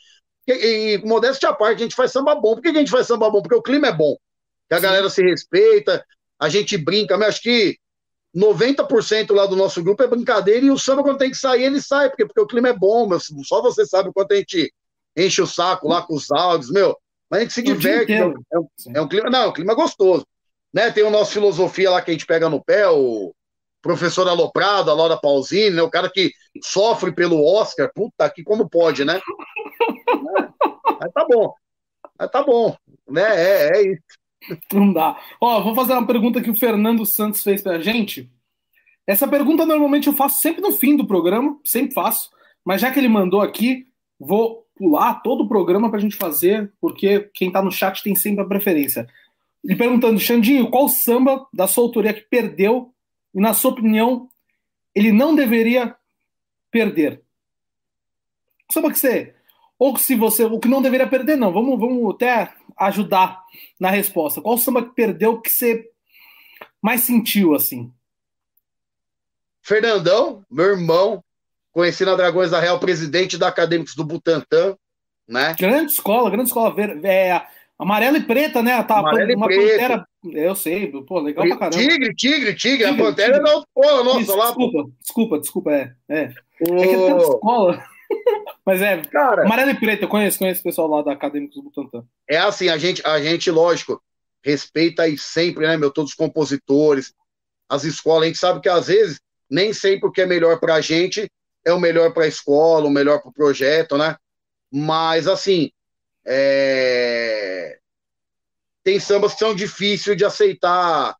E, e modéstia à parte, a gente faz samba bom. Por que a gente faz samba bom? Porque o clima é bom. Que a Sim. galera se respeita, a gente brinca, mas acho que 90% lá do nosso grupo é brincadeira e o samba, quando tem que sair, ele sai, porque, porque o clima é bom, meu, só você sabe o quanto a gente enche o saco lá com os áudios, meu. Mas a gente se diverte. É um, é um, clima, não, é um clima gostoso. Né? Tem o nosso filosofia lá que a gente pega no pé, o professor Aloprado, a Laura Pausini, né? o cara que sofre pelo Oscar. Puta, que como pode, né? Mas tá bom. Mas tá bom. Né? É, é isso. Não dá. Ó, vou fazer uma pergunta que o Fernando Santos fez pra gente. Essa pergunta normalmente eu faço sempre no fim do programa, sempre faço. Mas já que ele mandou aqui, vou pular todo o programa pra gente fazer, porque quem tá no chat tem sempre a preferência. E perguntando, Xandinho, qual samba da sua autoria que perdeu e, na sua opinião, ele não deveria perder? Samba que você. Ou se você. O que não deveria perder, não. Vamos, vamos até ajudar na resposta. Qual samba que perdeu que você mais sentiu, assim? Fernandão, meu irmão, conheci na Dragões da Real, presidente da Acadêmicos do Butantã, né? Grande escola, grande escola. É, amarela e preta, né? Tá, amarela uma e pantera. Eu sei, pô, legal pra caramba. Tigre, tigre, tigre. a pantera tigre. é da escola nossa Isso, lá. Desculpa, desculpa, desculpa, é. É, é que é tanta escola. Mas é, Cara, amarelo e preto, eu conheço, conheço o pessoal lá da Acadêmicos do Butantã. É assim, a gente, a gente, lógico, respeita aí sempre, né, meu, todos os compositores, as escolas, a gente sabe que às vezes nem sempre o que é melhor para a gente é o melhor para a escola, o melhor para o projeto, né? Mas, assim, é... tem sambas que são difíceis de aceitar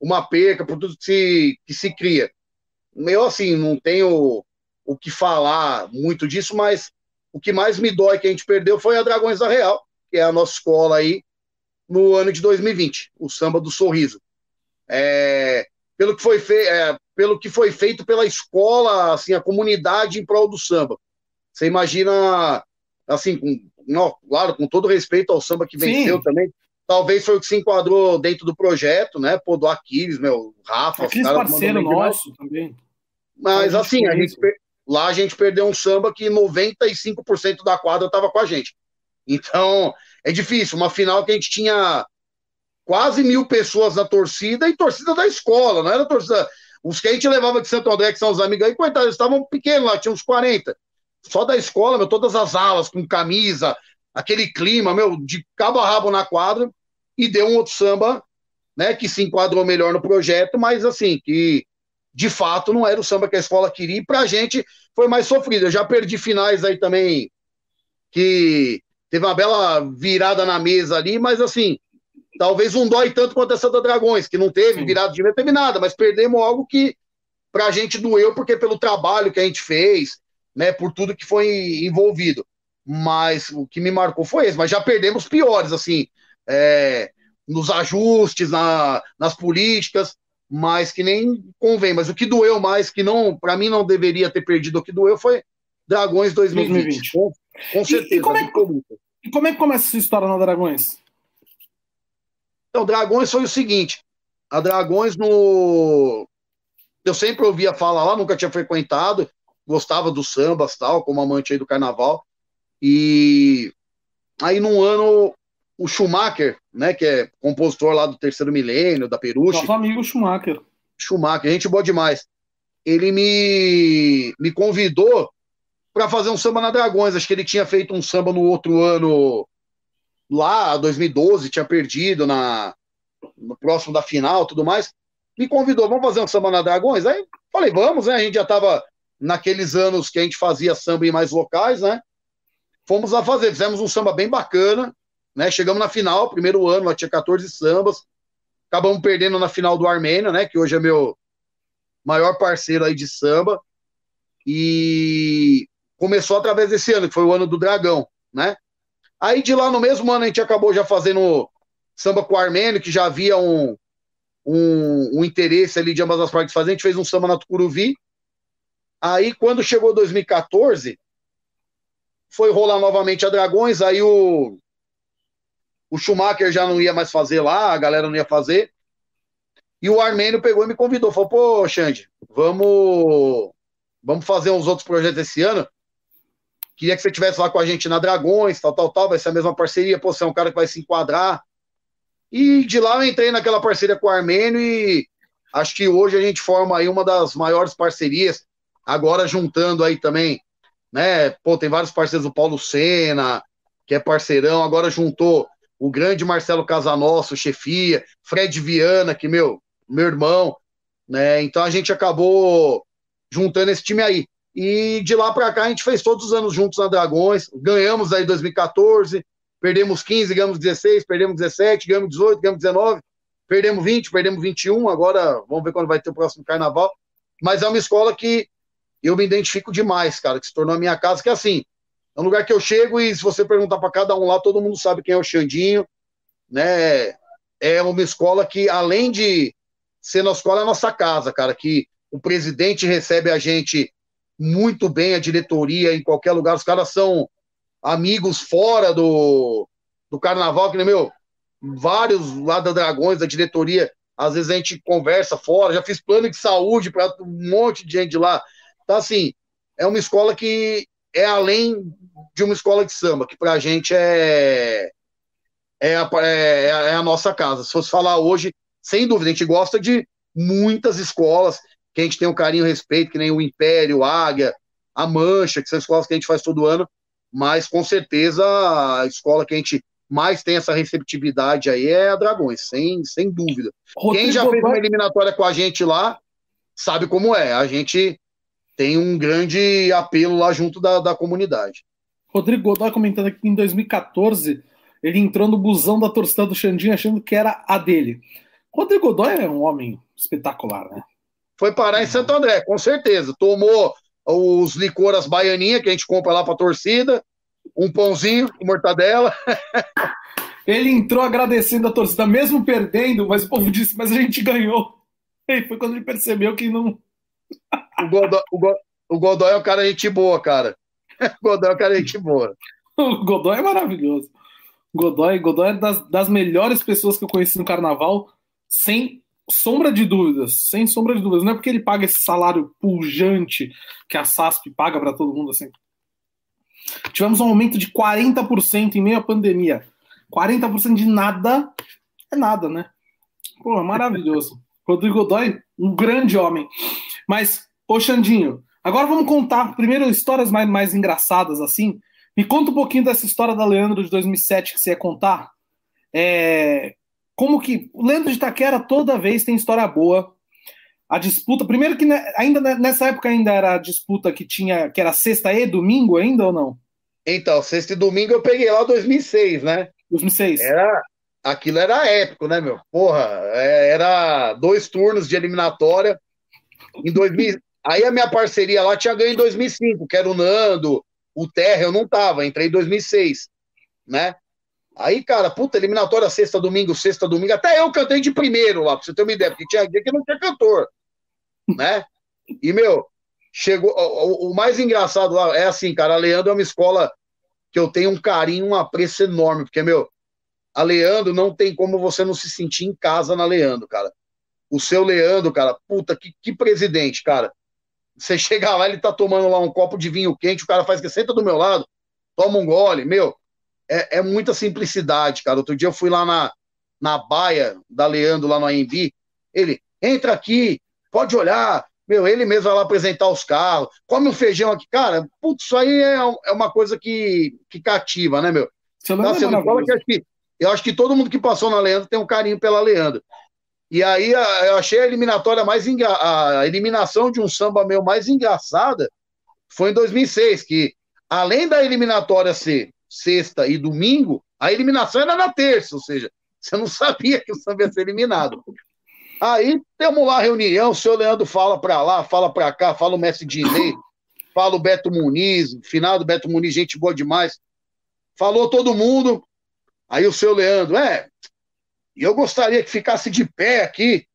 uma perca por tudo que se, que se cria. Eu, assim, não tenho o que falar muito disso, mas o que mais me dói que a gente perdeu foi a Dragões da Real, que é a nossa escola aí, no ano de 2020, o samba do sorriso. É, pelo, que foi fe, é, pelo que foi feito pela escola, assim, a comunidade em prol do samba. Você imagina, assim, com, não, claro, com todo respeito ao samba que venceu Sim. também, talvez foi o que se enquadrou dentro do projeto, né? Pô, do Aquiles, meu, Rafa, Aquiles parceiro nosso também. Mas, assim, a gente, Lá a gente perdeu um samba que 95% da quadra estava com a gente. Então, é difícil. Uma final que a gente tinha quase mil pessoas na torcida e torcida da escola, não era torcida. Os que a gente levava de Santo André, que são os amigos aí, coitados, eles estavam pequenos lá, tinha uns 40. Só da escola, meu, todas as alas, com camisa, aquele clima, meu, de cabo a rabo na quadra, e deu um outro samba, né, que se enquadrou melhor no projeto, mas assim, que de fato não era o samba que a escola queria, e pra gente foi mais sofrido. Eu já perdi finais aí também que teve uma bela virada na mesa ali, mas assim, talvez não dói tanto quanto essa da Dragões, que não teve Sim. virada de mesa, teve nada, mas perdemos algo que pra gente doeu, porque pelo trabalho que a gente fez, né, por tudo que foi envolvido. Mas o que me marcou foi esse, mas já perdemos piores, assim, é, nos ajustes, na, nas políticas, mas que nem convém. Mas o que doeu mais, que não, para mim não deveria ter perdido, o que doeu foi Dragões 2020. 2020. Com, com certeza. E, e, como é que, e como é que começa essa história na Dragões? Então, Dragões foi o seguinte: a Dragões no. Eu sempre ouvia falar lá, nunca tinha frequentado, gostava do sambas tal, como amante aí do carnaval. E aí, num ano, o Schumacher, né, que é compositor lá do Terceiro Milênio, da Peruche. Nosso amigo Schumacher. Schumacher, gente boa demais. Ele me, me convidou para fazer um samba na Dragões. Acho que ele tinha feito um samba no outro ano, lá, 2012, tinha perdido na, no próximo da final tudo mais. Me convidou, vamos fazer um samba na Dragões? Aí falei, vamos, né? A gente já estava naqueles anos que a gente fazia samba em mais locais, né? Fomos lá fazer, fizemos um samba bem bacana, né? Chegamos na final, primeiro ano, lá tinha 14 sambas. Acabamos perdendo na final do Armênio, né? Que hoje é meu maior parceiro aí de samba. E começou através desse ano, que foi o ano do Dragão, né? Aí de lá no mesmo ano a gente acabou já fazendo samba com o Armênio, que já havia um, um, um interesse ali de ambas as partes fazer. A gente fez um samba na Tucuruvi. Aí quando chegou 2014, foi rolar novamente a Dragões, aí o o Schumacher já não ia mais fazer lá, a galera não ia fazer. E o Armênio pegou e me convidou. Falou, pô, Xande, vamos, vamos fazer uns outros projetos esse ano. Queria que você estivesse lá com a gente na Dragões, tal, tal, tal. Vai ser a mesma parceria. Pô, você é um cara que vai se enquadrar. E de lá eu entrei naquela parceria com o Armênio e acho que hoje a gente forma aí uma das maiores parcerias. Agora juntando aí também, né? Pô, tem vários parceiros, o Paulo Sena, que é parceirão, agora juntou o grande Marcelo Casanosso, chefia, Fred Viana, que, meu, meu irmão, né? Então a gente acabou juntando esse time aí. E de lá para cá a gente fez todos os anos juntos na Dragões, ganhamos aí 2014, perdemos 15, ganhamos 16, perdemos 17, ganhamos 18, ganhamos 19, perdemos 20, perdemos 21, agora vamos ver quando vai ter o próximo carnaval. Mas é uma escola que eu me identifico demais, cara, que se tornou a minha casa, que é assim, é um lugar que eu chego e se você perguntar para cada um lá, todo mundo sabe quem é o Xandinho, né? É uma escola que, além de ser nossa escola, é a nossa casa, cara, que o presidente recebe a gente muito bem, a diretoria em qualquer lugar, os caras são amigos fora do, do carnaval, que nem meu, vários lá da Dragões, da diretoria, às vezes a gente conversa fora, já fiz plano de saúde para um monte de gente lá. Então, assim, é uma escola que é além de uma escola de samba, que para a gente é, é a, é, é a nossa casa. Se fosse falar hoje, sem dúvida, a gente gosta de muitas escolas que a gente tem um carinho e respeito, que nem o Império, a Águia, a Mancha, que são escolas que a gente faz todo ano, mas com certeza a escola que a gente mais tem essa receptividade aí é a Dragões, sem, sem dúvida. Rodrigo Quem já fez uma eliminatória com a gente lá sabe como é. A gente tem um grande apelo lá junto da, da comunidade. Rodrigo Godoy comentando aqui que em 2014 ele entrou no busão da torcida do Xandinho achando que era a dele. Rodrigo Godoy é um homem espetacular, né? Foi parar em Santo André, com certeza. Tomou os licores baianinha que a gente compra lá para torcida, um pãozinho com mortadela. Ele entrou agradecendo a torcida, mesmo perdendo, mas o povo disse, mas a gente ganhou. E foi quando ele percebeu que não. O, Godoy, o, Godoy, o Godoy é um cara gente boa, cara. O Godoy é um cara gente boa. O Godoy é maravilhoso. Godoy, Godoy é das, das melhores pessoas que eu conheci no carnaval, sem sombra de dúvidas, sem sombra de dúvidas. Não é porque ele paga esse salário pujante que a SASP paga para todo mundo assim. Tivemos um aumento de 40% em meio à pandemia. 40% de nada é nada, né? Pô, maravilhoso. Rodrigo Godoy, um grande homem. Mas, ô Xandinho, agora vamos contar primeiro histórias mais, mais engraçadas assim. Me conta um pouquinho dessa história da Leandro de 2007 que você ia contar. É, como que o Leandro de Itaquera toda vez tem história boa. A disputa, primeiro que né, ainda nessa época ainda era a disputa que tinha, que era sexta e domingo ainda ou não? Então, sexta e domingo eu peguei lá 2006, né? 2006. Era, aquilo era épico, né, meu? Porra, é, era dois turnos de eliminatória. Em 2000, aí a minha parceria lá tinha ganho em 2005, que era o Nando, o Terra, eu não tava, entrei em 2006, né? Aí, cara, puta, eliminatória sexta, domingo, sexta, domingo. Até eu cantei de primeiro lá, pra você ter uma ideia, porque tinha dia que não tinha cantor, né? E, meu, chegou. O, o, mais engraçado lá é assim, cara, a Leandro é uma escola que eu tenho um carinho, um apreço enorme, porque, meu, a Leandro não tem como você não se sentir em casa na Leandro, cara. O seu Leandro, cara, puta, que, que presidente, cara. Você chega lá, ele tá tomando lá um copo de vinho quente, o cara faz que senta do meu lado, toma um gole, meu é, é, muita simplicidade, cara. Outro dia eu fui lá na, na baia da Leandro, lá no AMB. Ele, entra aqui, pode olhar. Meu, ele mesmo vai lá apresentar os carros, come um feijão aqui. Cara, putz, isso aí é, é uma coisa que, que cativa, né, meu? Você não então, é que, acho que eu acho que todo mundo que passou na Leandro tem um carinho pela Leandro. E aí eu achei a eliminatória mais engra... a eliminação de um samba meu mais engraçada foi em 2006, que além da eliminatória ser sexta e domingo, a eliminação era na terça, ou seja, você não sabia que o samba ia ser eliminado. Aí temos lá a reunião, o senhor Leandro fala para lá, fala para cá, fala o Mestre Dinei, fala o Beto Muniz, final do Beto Muniz, gente boa demais. Falou todo mundo. Aí o seu Leandro, é, e eu gostaria que ficasse de pé aqui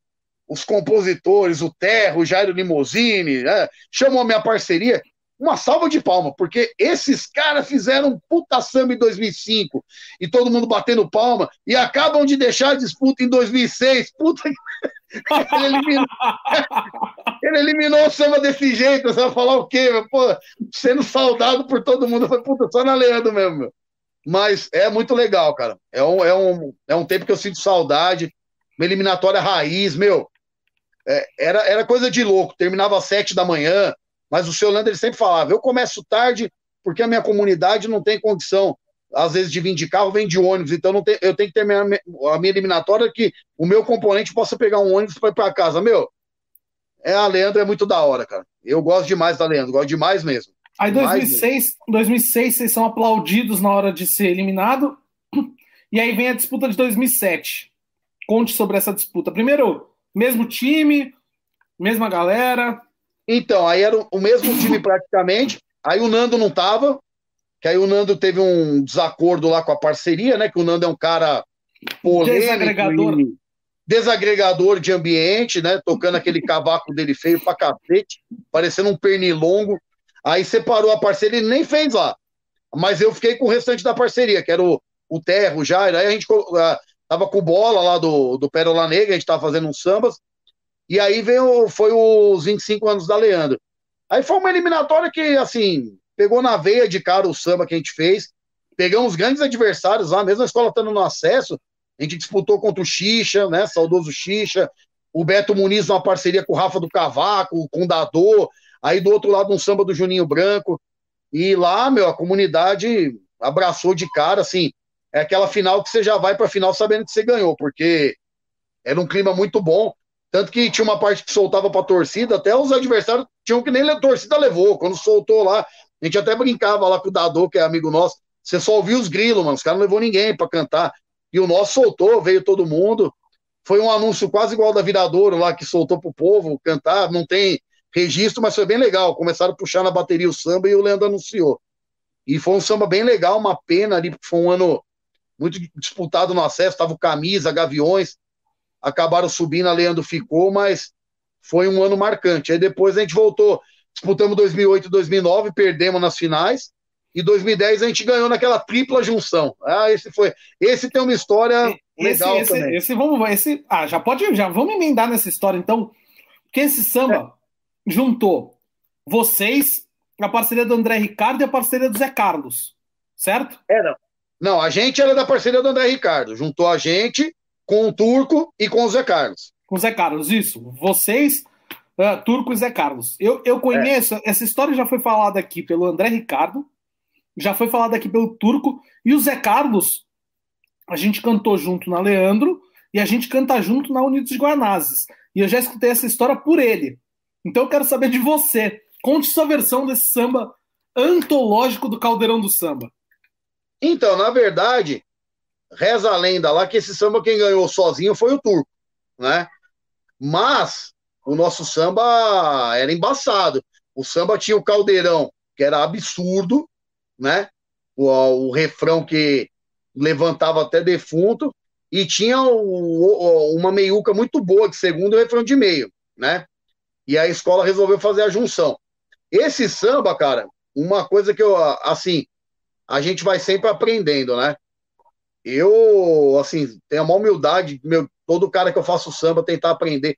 os compositores, o Terro, o Jairo Limousine, né? chamou a minha parceria uma salva de palma, porque esses caras fizeram um puta samba em 2005 e todo mundo batendo palma e acabam de deixar a disputa em 2006. Puta ele, eliminou, ele eliminou o samba desse jeito, você vai falar o quê? Pô, sendo saudado por todo mundo, foi puta, só na Leandro mesmo. Meu. Mas é muito legal, cara. É um, é, um, é um tempo que eu sinto saudade. Uma eliminatória raiz, meu. É, era, era coisa de louco. Terminava às sete da manhã, mas o seu Leandro ele sempre falava: eu começo tarde porque a minha comunidade não tem condição às vezes de vir de carro, vem de ônibus, então não tem, eu tenho que terminar a minha eliminatória que o meu componente possa pegar um ônibus para ir para casa. Meu, é a Leandro é muito da hora, cara. Eu gosto demais da Leandro, gosto demais mesmo. Aí 2006, 2006 vocês são aplaudidos na hora de ser eliminado. E aí vem a disputa de 2007. Conte sobre essa disputa. Primeiro, mesmo time, mesma galera. Então, aí era o mesmo time praticamente. Aí o Nando não tava, que aí o Nando teve um desacordo lá com a parceria, né? Que o Nando é um cara polêmico desagregador. desagregador de ambiente, né? Tocando aquele cavaco dele feio pra cacete, parecendo um pernilongo. Aí separou a parceria, ele nem fez lá. Mas eu fiquei com o restante da parceria, que era o, o Terro, o Jair. Aí a gente uh, tava com bola lá do, do Pérola Negra, a gente tava fazendo uns sambas. E aí veio, foi os 25 anos da Leandro. Aí foi uma eliminatória que, assim, pegou na veia de cara o samba que a gente fez. Pegamos grandes adversários lá, mesmo a escola estando no acesso. A gente disputou contra o Xixa, né? Saudoso Xixa. O Beto Muniz, uma parceria com o Rafa do Cavaco, com o Dador. Aí do outro lado, um samba do Juninho Branco. E lá, meu, a comunidade abraçou de cara, assim. É aquela final que você já vai para a final sabendo que você ganhou, porque era um clima muito bom. Tanto que tinha uma parte que soltava para torcida, até os adversários tinham que nem a torcida levou. Quando soltou lá, a gente até brincava lá com o Dador, que é amigo nosso. Você só ouviu os grilos, mano. Os caras não levou ninguém para cantar. E o nosso soltou, veio todo mundo. Foi um anúncio quase igual da Viradouro lá, que soltou pro povo cantar. Não tem registro, mas foi bem legal. Começaram a puxar na bateria o samba e o Leandro anunciou. E foi um samba bem legal, uma pena ali, porque foi um ano muito disputado no acesso. Tava o Camisa, Gaviões. Acabaram subindo, a Leandro ficou, mas foi um ano marcante. Aí depois a gente voltou disputamos 2008 e 2009, perdemos nas finais. E 2010 a gente ganhou naquela tripla junção. Ah, esse foi. Esse tem uma história esse, legal esse, também. Esse, vamos, esse, ah, já pode, já vamos emendar nessa história então, porque esse samba é. Juntou vocês, a parceria do André Ricardo e a parceria do Zé Carlos, certo? É, não. Não, a gente era da parceria do André Ricardo. Juntou a gente com o Turco e com o Zé Carlos. Com o Zé Carlos, isso. Vocês Uh, Turco e Zé Carlos. Eu, eu conheço, é. essa história já foi falada aqui pelo André Ricardo, já foi falada aqui pelo Turco, e o Zé Carlos, a gente cantou junto na Leandro, e a gente canta junto na Unidos de Guanazes. E eu já escutei essa história por ele. Então eu quero saber de você. Conte sua versão desse samba antológico do Caldeirão do Samba. Então, na verdade, reza a lenda lá que esse samba quem ganhou sozinho foi o Turco, né? Mas o nosso samba era embaçado. O samba tinha o caldeirão, que era absurdo, né? O, o refrão que levantava até defunto, e tinha o, o, uma meiuca muito boa, de segundo e refrão de meio, né? E a escola resolveu fazer a junção. Esse samba, cara, uma coisa que eu, assim, a gente vai sempre aprendendo, né? Eu, assim, tenho a maior humildade, meu, todo cara que eu faço samba tentar aprender.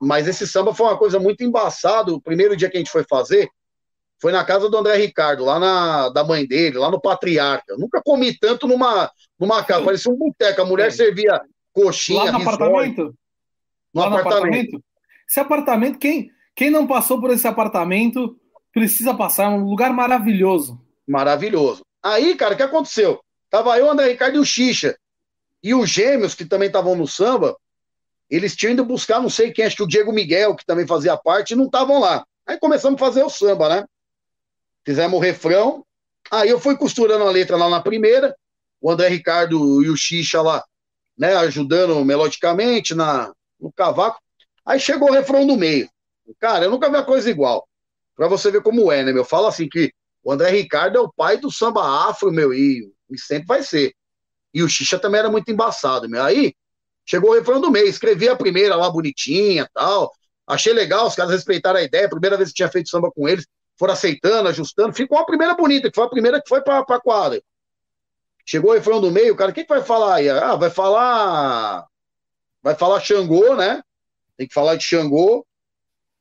Mas esse samba foi uma coisa muito embaçada. O primeiro dia que a gente foi fazer foi na casa do André Ricardo, lá na da mãe dele, lá no Patriarca. Eu nunca comi tanto numa, numa casa, parecia um boteco. A mulher é. servia coxinha, lá no apartamento? No lá apartamento. no apartamento. Esse apartamento, quem, quem não passou por esse apartamento precisa passar. É um lugar maravilhoso. Maravilhoso. Aí, cara, o que aconteceu? Tava eu, André Ricardo e o Xixa. E os gêmeos, que também estavam no samba, eles tinham ido buscar, não sei quem, acho que o Diego Miguel, que também fazia parte, não estavam lá. Aí começamos a fazer o samba, né? Fizemos o refrão. Aí eu fui costurando a letra lá na primeira, o André Ricardo e o Xixa lá, né, ajudando melodicamente na, no cavaco. Aí chegou o refrão no meio. Cara, eu nunca vi uma coisa igual. Pra você ver como é, né, meu? Fala assim que o André Ricardo é o pai do samba afro, meu, e, e sempre vai ser. E o Xixa também era muito embaçado, meu. Aí Chegou o refrão do mês, escrevi a primeira lá bonitinha tal. Achei legal, os caras respeitaram a ideia. Primeira vez que tinha feito samba com eles, foram aceitando, ajustando. Ficou a primeira bonita, que foi a primeira que foi pra, pra quadra. Chegou o refrão do meio, cara, o que, que vai falar aí? Ah, vai falar. Vai falar Xangô, né? Tem que falar de Xangô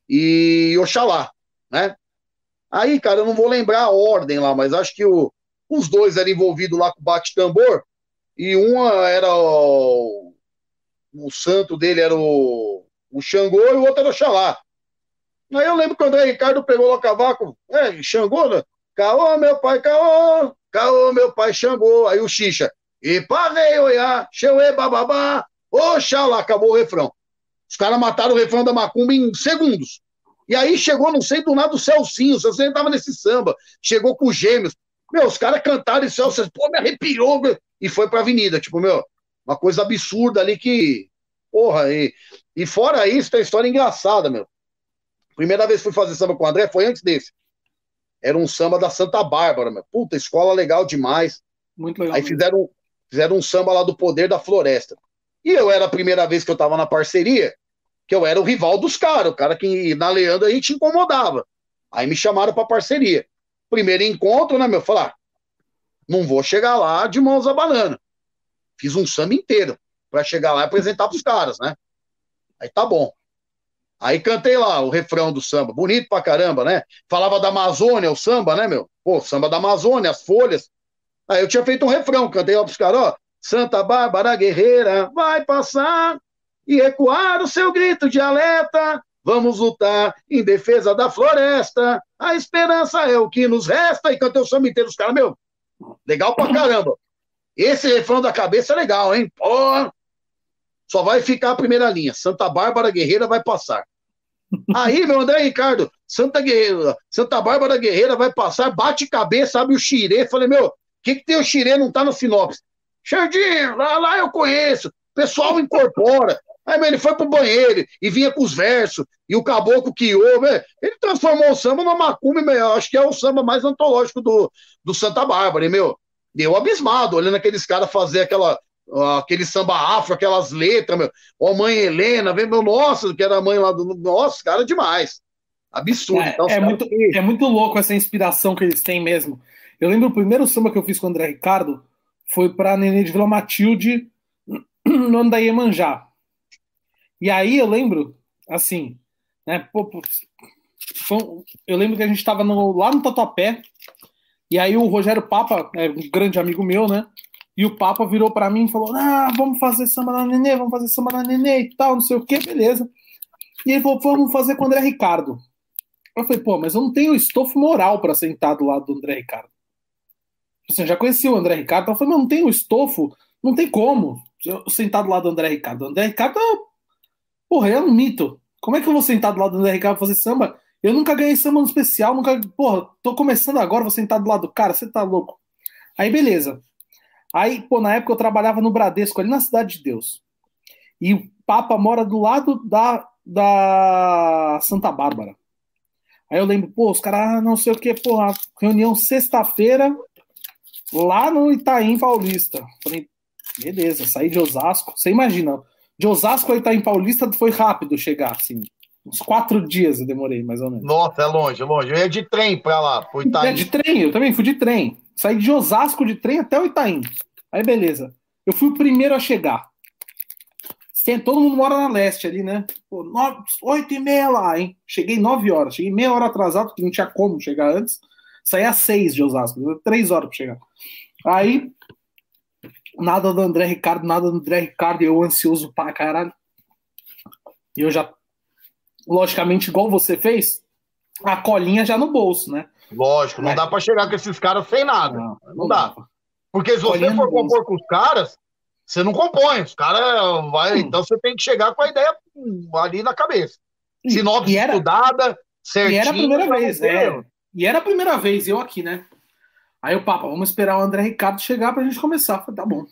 e Oxalá, né? Aí, cara, eu não vou lembrar a ordem lá, mas acho que o, os dois eram envolvidos lá com bate-tambor, e uma era o, o santo dele era o, o Xangô e o outro era o Oxalá. Aí eu lembro que o André Ricardo pegou lá o cavaco, é, Xangô, né? Caô, meu pai, caô, caô, meu pai, Xangô. Aí o Xixa, e veio oiá, xeuê, bababá, oxalá, acabou o refrão. Os caras mataram o refrão da Macumba em segundos. E aí chegou, não sei do nada, o Celcinho, o Celcinho tava nesse samba, chegou com os gêmeos. Meu, os caras cantaram e o Celso, pô, me arrepiou, e foi pra avenida, tipo, meu, uma coisa absurda ali que, porra, e, e fora isso, tem história engraçada, meu. Primeira vez que fui fazer samba com o André foi antes desse. Era um samba da Santa Bárbara, meu. Puta, escola legal demais. Muito legal. Aí fizeram, fizeram um samba lá do Poder da Floresta. E eu era a primeira vez que eu tava na parceria, que eu era o rival dos caras, o cara que na Leandro aí te incomodava. Aí me chamaram pra parceria. Primeiro encontro, né, meu? Falar, ah, não vou chegar lá de mãos a banana. Fiz um samba inteiro para chegar lá e apresentar pros caras, né? Aí tá bom. Aí cantei lá o refrão do samba, bonito pra caramba, né? Falava da Amazônia, o samba, né, meu? Pô, samba da Amazônia, as folhas. Aí eu tinha feito um refrão, cantei lá pros caras, ó. Santa Bárbara Guerreira vai passar e ecoar o seu grito de alerta. Vamos lutar em defesa da floresta. A esperança é o que nos resta. E cantei o samba inteiro, os caras, meu, legal pra caramba. Esse refrão da cabeça é legal, hein? Pô, só vai ficar a primeira linha. Santa Bárbara Guerreira vai passar. Aí, meu André Ricardo, Santa Guerreira, Santa Bárbara Guerreira vai passar, bate cabeça, abre o xirê. Falei, meu, o que, que tem o xirê? Não tá no sinopse. Xardinho, lá, lá eu conheço. O pessoal incorpora. Aí, ele foi pro banheiro e vinha com os versos, e o caboclo que ouve, ele transformou o samba numa macumba, meu, acho que é o samba mais antológico do, do Santa Bárbara, e, meu, deu abismado, olhando aqueles caras fazer aquela, aquele samba afro, aquelas letras, meu. Ó, mãe Helena, vem, meu, nossa, que era a mãe lá do. Nossa, cara, demais. Absurdo. É, então, é muito, que... é muito louco essa inspiração que eles têm mesmo. Eu lembro o primeiro samba que eu fiz com o André Ricardo foi para Nenê de Vila Matilde no Andaiemanjá. E aí eu lembro, assim, né, pô, eu lembro que a gente estava lá no Tatuapé, e aí o Rogério Papa, é um grande amigo meu, né? E o Papa virou para mim e falou: Ah, vamos fazer samba na nenê, vamos fazer samba na nenê e tal, não sei o que, beleza. E ele falou: Vamos fazer com o André Ricardo. Eu falei: Pô, mas eu não tenho estofo moral para sentar do lado do André Ricardo. Assim, eu já conheci o André Ricardo, então eu falei: Não, não tenho estofo, não tem como sentar do lado do André Ricardo. O André Ricardo, porra, é um mito. Como é que eu vou sentar do lado do Ricardo pra fazer samba? Eu nunca ganhei samba no especial, nunca. Porra, tô começando agora, vou sentar do lado do cara, você tá louco. Aí, beleza. Aí, pô, na época eu trabalhava no Bradesco, ali na Cidade de Deus. E o Papa mora do lado da, da Santa Bárbara. Aí eu lembro, pô, os caras, ah, não sei o que, pô, reunião sexta-feira, lá no Itaim Paulista. Falei, beleza, saí de Osasco. Você imagina, de Osasco a Itaim Paulista foi rápido chegar, assim. Uns quatro dias eu demorei, mais ou menos. Nossa, é longe, é longe. Eu ia de trem pra lá, pro Itaim. É, de trem, eu também fui de trem. Saí de Osasco de trem até o Itaim. Aí beleza. Eu fui o primeiro a chegar. Todo mundo mora na leste ali, né? Pô, nove, oito e meia lá, hein? Cheguei nove horas. Cheguei meia hora atrasado, porque não tinha como chegar antes. Saí às seis de Osasco. Três horas para chegar. Aí, nada do André Ricardo, nada do André Ricardo. Eu ansioso pra caralho. E eu já, logicamente, igual você fez, a colinha já no bolso, né? Lógico, não é. dá para chegar com esses caras sem nada. Não, não, não dá. dá. Porque se você for compor com os caras, você não compõe. Os caras vai, então você tem que chegar com a ideia ali na cabeça. Sinopse era, estudada, certinho. E era a primeira vez, é. E era a primeira vez, eu aqui, né? Aí o Papa, vamos esperar o André Ricardo chegar pra gente começar. falei, tá bom.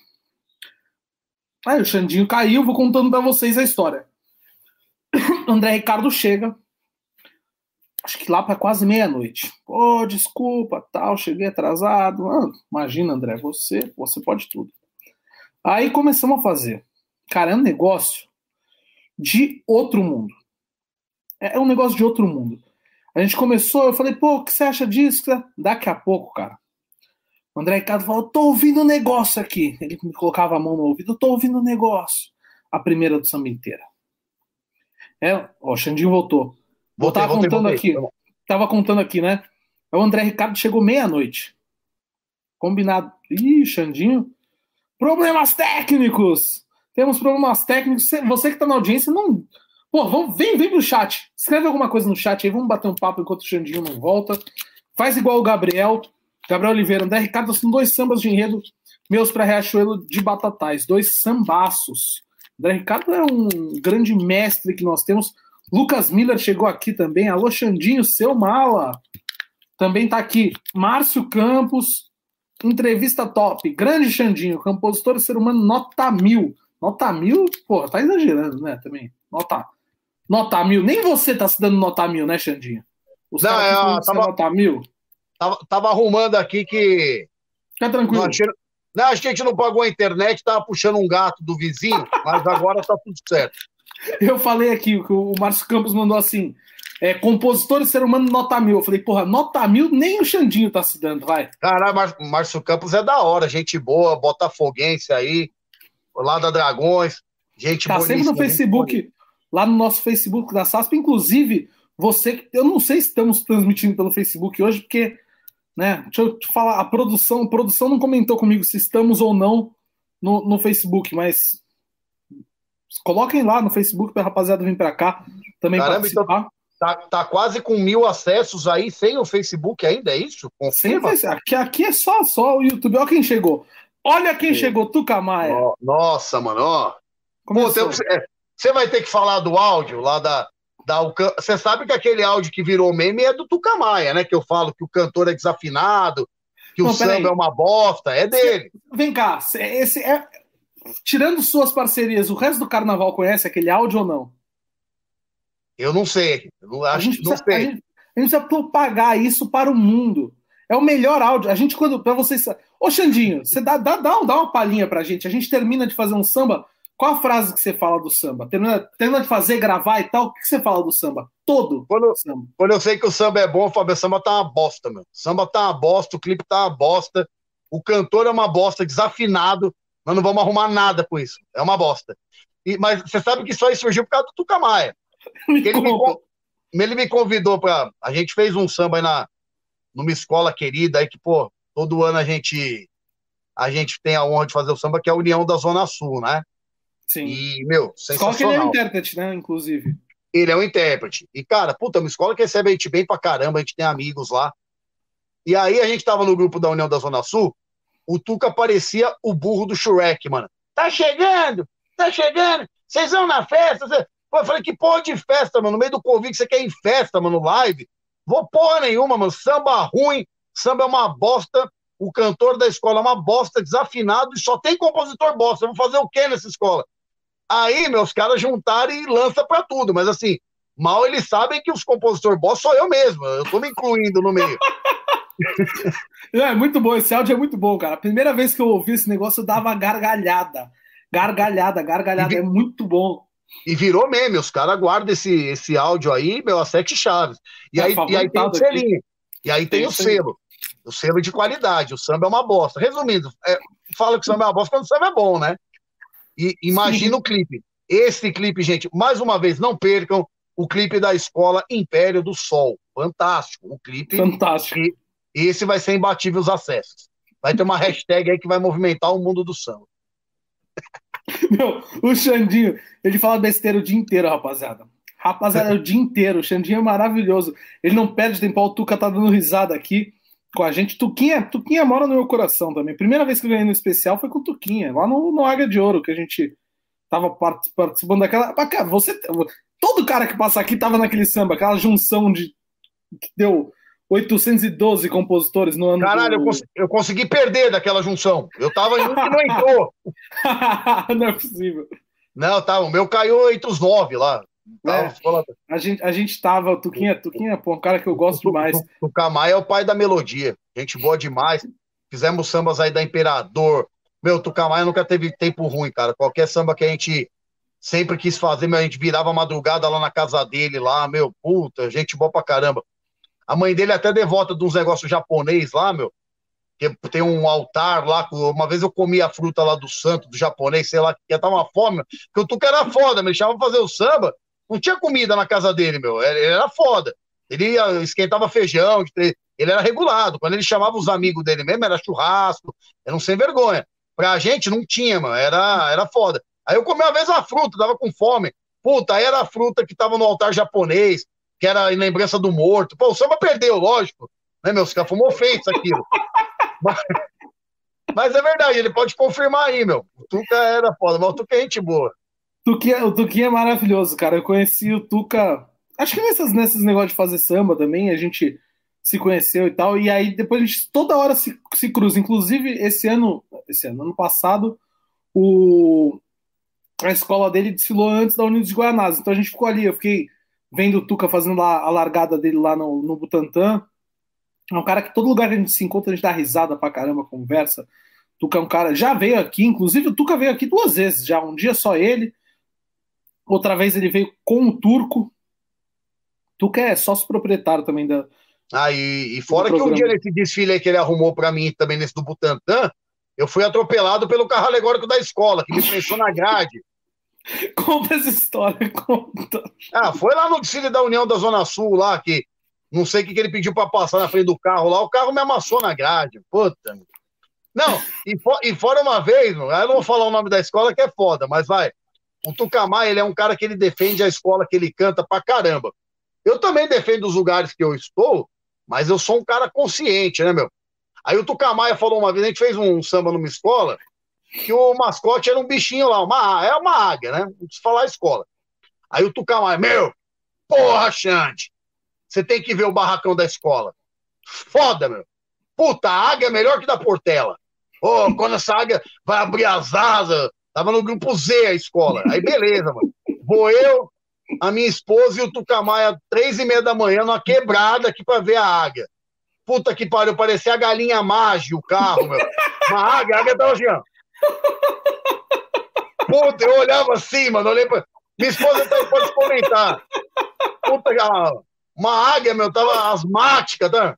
Aí o Xandinho caiu, vou contando pra vocês a história. O André Ricardo chega, acho que lá para quase meia-noite. Pô, oh, desculpa, tal, cheguei atrasado. Ah, imagina, André, você, você pode tudo. Aí começamos a fazer. Cara, é um negócio de outro mundo. É um negócio de outro mundo. A gente começou, eu falei, pô, o que você acha disso? Daqui a pouco, cara. O André Ricardo falou, tô ouvindo um negócio aqui. Ele me colocava a mão no ouvido, tô ouvindo um negócio. A primeira do samba inteira. É, ó, o Xandinho voltou. Vou tava voltei, contando voltei. aqui. Tava contando aqui, né? É o André Ricardo chegou meia-noite. Combinado. Ih, Xandinho. Problemas técnicos! Temos problemas técnicos. Você que tá na audiência, não. Pô, vamos, vem, vem pro chat. Escreve alguma coisa no chat aí, vamos bater um papo enquanto o Xandinho não volta. Faz igual o Gabriel. Gabriel Oliveira, André Ricardo são dois sambas de enredo meus para Riachuelo de Batatais, dois sambaços. André Ricardo é um grande mestre que nós temos. Lucas Miller chegou aqui também. Alô, Xandinho, seu mala. Também está aqui. Márcio Campos, entrevista top. Grande Xandinho, compositor e ser humano, nota mil. Nota mil, pô, tá exagerando, né? Também. Nota, nota mil. Nem você tá se dando nota mil, né, Xandinho? Os não, é, eu tava, nota mil. Tava, tava, arrumando aqui que. Fica tranquilo. Não, a gente não pagou a internet, tava puxando um gato do vizinho, mas agora tá tudo certo. Eu falei aqui, que o Márcio Campos mandou assim: é, compositor e ser humano nota mil. Eu falei, porra, nota mil nem o Xandinho tá se dando, vai. Caralho, Márcio Campos é da hora, gente boa, botafoguense aí, lá da Dragões, gente boa. Tá sempre no Facebook, lá no nosso Facebook da SASP, inclusive, você, eu não sei se estamos transmitindo pelo Facebook hoje, porque, né, deixa eu te falar, a produção, a produção não comentou comigo se estamos ou não no, no Facebook, mas coloquem lá no Facebook para a rapaziada vir para cá também Caramba, então participar. Então, tá, tá quase com mil acessos aí sem o Facebook ainda, é isso? Confirma? Sem aqui, aqui é só, só o YouTube. Olha quem chegou. Olha quem é. chegou, Tuca Maia. Nossa, mano, ó. É, você vai ter que falar do áudio lá da. Da você sabe que aquele áudio que virou meme é do Tuca Maia, né? Que eu falo que o cantor é desafinado, que Não, o samba aí. é uma bosta, é dele. Vem cá, esse é, tirando suas parcerias, o resto do carnaval conhece aquele áudio ou não? Eu não sei. Eu não, acho, não precisa, sei. A gente, a gente precisa propagar isso para o mundo. É o melhor áudio. A gente, quando. para vocês. Ô, Xandinho, você dá, dá, dá, dá uma palhinha pra gente. A gente termina de fazer um samba. Qual a frase que você fala do samba? Termina, termina de fazer, gravar e tal. O que você fala do samba? Todo. Quando, samba. quando eu sei que o samba é bom, eu falo, o samba tá uma bosta, meu. Samba tá uma bosta, o clipe tá uma bosta. O cantor é uma bosta, desafinado. Nós não vamos arrumar nada com isso. É uma bosta. E, mas você sabe que isso aí surgiu por causa do Tucamaia. ele, me, ele me convidou para. A gente fez um samba aí na, numa escola querida aí que, pô, todo ano a gente a gente tem a honra de fazer o samba, que é a União da Zona Sul, né? Sim. E, meu, sensacional. Escola que ele é um intérprete, né, inclusive. Ele é um intérprete. E, cara, puta, uma escola que recebe a gente bem pra caramba, a gente tem amigos lá. E aí a gente tava no grupo da União da Zona Sul, o Tuca parecia o burro do Shrek, mano. Tá chegando, tá chegando, vocês vão na festa. Cê... Pô, eu falei, que porra de festa, mano? No meio do Covid, você quer ir em festa, mano, live? Vou porra nenhuma, mano. Samba ruim, samba é uma bosta. O cantor da escola é uma bosta, desafinado, e só tem compositor bosta. Eu vou fazer o quê nessa escola? Aí, meus caras juntaram e lança pra tudo, mas assim, mal eles sabem que os compositores bosta sou eu mesmo. Eu tô me incluindo no meio. é muito bom, esse áudio é muito bom, cara. A primeira vez que eu ouvi esse negócio, eu dava gargalhada. Gargalhada, gargalhada, é muito bom. E virou meme, os caras guardam esse, esse áudio aí, meu, a sete chaves. E, é aí, e aí tem o selinho. E aí tem, tem o selo. O selo de qualidade. O samba é uma bosta. Resumindo, é, fala que o samba é uma bosta quando o samba é bom, né? E imagina Sim. o clipe. Esse clipe, gente, mais uma vez, não percam o clipe da escola Império do Sol. Fantástico. O clipe. Fantástico. Esse vai ser imbatível os acessos. Vai ter uma hashtag aí que vai movimentar o mundo do samba. Meu, o Xandinho, ele fala besteira o dia inteiro, rapaziada. Rapaziada, o dia inteiro. O Xandinho é maravilhoso. Ele não perde tempo. O Tuca tá dando risada aqui com a gente. Tuquinha, Tuquinha mora no meu coração também. Primeira vez que eu ganhei no especial foi com o Tuquinha, lá no, no Águia de Ouro, que a gente tava participando daquela. Você. Todo cara que passa aqui tava naquele samba, aquela junção de. que deu 812 compositores no ano. Caralho, do... eu, cons eu, consegui perder daquela junção. Eu tava em um que não entrou. não é possível. Não, tá, o meu caiu entre os nove lá. É, a, gente, a gente tava, Tuquinha, Tuquinha, pô, um cara que eu gosto demais. O Camai é o pai da melodia. Gente boa demais. Fizemos sambas aí da Imperador. Meu, Tucamaia nunca teve tempo ruim, cara. Qualquer samba que a gente sempre quis fazer, meu, a gente virava madrugada lá na casa dele, lá, meu, puta, gente boa pra caramba. A mãe dele é até devota de uns negócios japonês lá, meu. Que tem um altar lá. Uma vez eu comi a fruta lá do santo, do japonês, sei lá, que ia tava uma fome. Porque o Tuca era foda, me deixava fazer o samba. Não tinha comida na casa dele, meu. Ele era foda. Ele esquentava feijão, ele era regulado. Quando ele chamava os amigos dele mesmo, era churrasco, era um sem vergonha. Pra gente não tinha, mano. Era, era foda. Aí eu comi uma vez uma fruta, tava com fome. Puta, aí era a fruta que tava no altar japonês, que era em lembrança do morto. Pô, o samba perdeu, lógico. Né, meu? Os caras fumou feito aquilo. mas, mas, é verdade, ele pode confirmar aí, meu. O Tuca era foda, mas o Tuca é gente boa. Tuquinha, o Tuquinha é maravilhoso, cara. Eu conheci o Tuca. Acho que nessas, nesses negócios de fazer samba também, a gente se conheceu e tal. E aí depois a gente toda hora se, se cruza. Inclusive, esse ano, esse ano, ano passado, o, a escola dele desfilou antes da Unidos de Guianás. Então a gente ficou ali. Eu fiquei vendo o Tuca fazendo lá, a largada dele lá no, no Butantã. É um cara que todo lugar que a gente se encontra, a gente dá risada pra caramba, conversa. Tuca é um cara. Já veio aqui, inclusive o Tuca veio aqui duas vezes já. Um dia só ele. Outra vez ele veio com o turco. Tuca é sócio proprietário também da. Ah, e, e fora que um dia nesse desfile aí que ele arrumou para mim também nesse do Butantã, eu fui atropelado pelo carro alegórico da escola, que me prensou na grade. Conta essa história, conta. Ah, foi lá no desfile da União da Zona Sul, lá, que não sei o que, que ele pediu para passar na frente do carro lá, o carro me amassou na grade. Puta. Não, e, for, e fora uma vez, eu não vou falar o nome da escola que é foda, mas vai. O Tucamai, ele é um cara que ele defende a escola que ele canta pra caramba. Eu também defendo os lugares que eu estou, mas eu sou um cara consciente, né, meu? Aí o Tucamaia falou uma vez, a gente fez um samba numa escola, que o mascote era um bichinho lá, uma, é uma águia, né? Não precisa falar escola. Aí o Tucamaia, meu, porra, Xande, você tem que ver o barracão da escola. Foda, meu. Puta, a águia é melhor que da Portela. Oh, quando essa águia vai abrir as asas, Tava no grupo Z a escola. Aí beleza, mano. Vou eu, a minha esposa e o Tucamaia, três e meia da manhã, numa quebrada aqui pra ver a águia. Puta que pariu, parecia a galinha mágica, o carro, meu. Uma águia, a águia tava assim, ó. Puta, eu olhava assim, mano, olhei pra... Minha esposa tá, pode comentar. Puta, uma águia, meu, tava asmática, tá?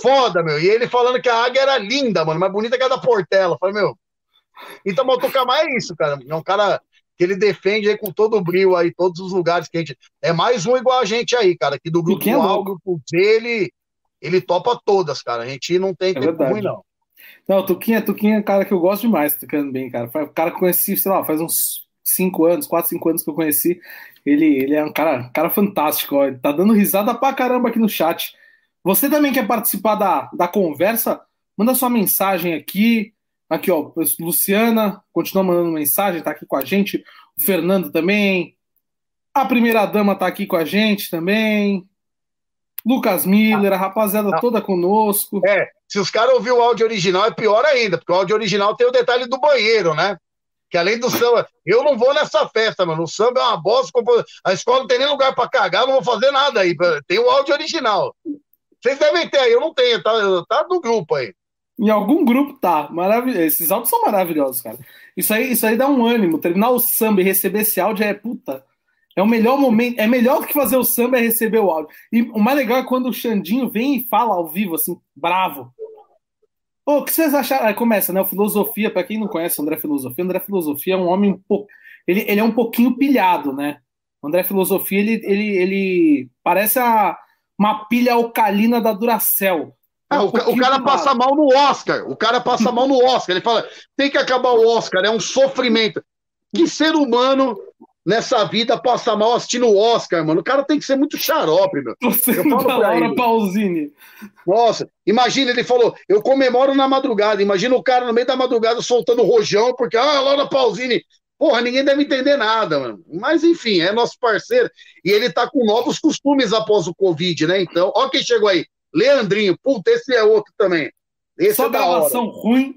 Foda, meu. E ele falando que a águia era linda, mano, mais bonita que a da Portela. Falei, meu, então, Motucamar é isso, cara. É um cara que ele defende aí com todo o brilho aí, todos os lugares que a gente. É mais um igual a gente aí, cara, que do grupo A, o grupo dele, ele topa todas, cara. A gente não tem é tempo verdade. ruim, não. Não, Tuquinha, Tuquinha é um cara que eu gosto demais, tocando bem, cara. O cara que eu conheci, sei lá, faz uns 5 anos, 4, 5 anos que eu conheci. Ele, ele é um cara, cara fantástico, ó. Ele tá dando risada pra caramba aqui no chat. Você também quer participar da, da conversa? Manda sua mensagem aqui, Aqui, ó, Luciana continua mandando mensagem, tá aqui com a gente. O Fernando também. A primeira dama tá aqui com a gente também. Lucas Miller, a rapaziada toda conosco. É, se os caras ouviram o áudio original é pior ainda, porque o áudio original tem o detalhe do banheiro, né? Que além do samba, eu não vou nessa festa, mano. O samba é uma bosta, a escola não tem nem lugar para cagar, não vou fazer nada aí. Tem o áudio original. Vocês devem ter aí, eu não tenho, tá, tá no grupo aí. Em algum grupo tá. Maravilhoso. Esses áudios são maravilhosos, cara. Isso aí, isso aí dá um ânimo. Terminar o samba e receber esse áudio é puta. É o melhor momento. É melhor do que fazer o samba é receber o áudio. E o mais legal é quando o Xandinho vem e fala ao vivo, assim, bravo. Pô, o que vocês acharam? Aí começa, né? O Filosofia, para quem não conhece o André Filosofia, o André Filosofia é um homem um pouco. Ele, ele é um pouquinho pilhado, né? O André Filosofia, ele, ele, ele parece a, uma pilha alcalina da Ah, o, o, cara passa mal no Oscar. O cara passa mal no Oscar. Ele fala: tem que acabar o Oscar, é um sofrimento. Que ser humano nessa vida passa mal assistindo o Oscar, mano? O cara tem que ser muito xarope, meu. Você eu falo Laura Pausini. Nossa, imagina, ele falou: eu comemoro na madrugada. Imagina o cara no meio da madrugada soltando rojão, porque, ah, Laura Pausini. Porra, ninguém deve entender nada, mano. Mas enfim, é nosso parceiro. E ele tá com novos costumes após o Covid, né? Então, ó quem chegou aí. Leandrinho, puta, esse é outro também. Esse Só é gravação ruim.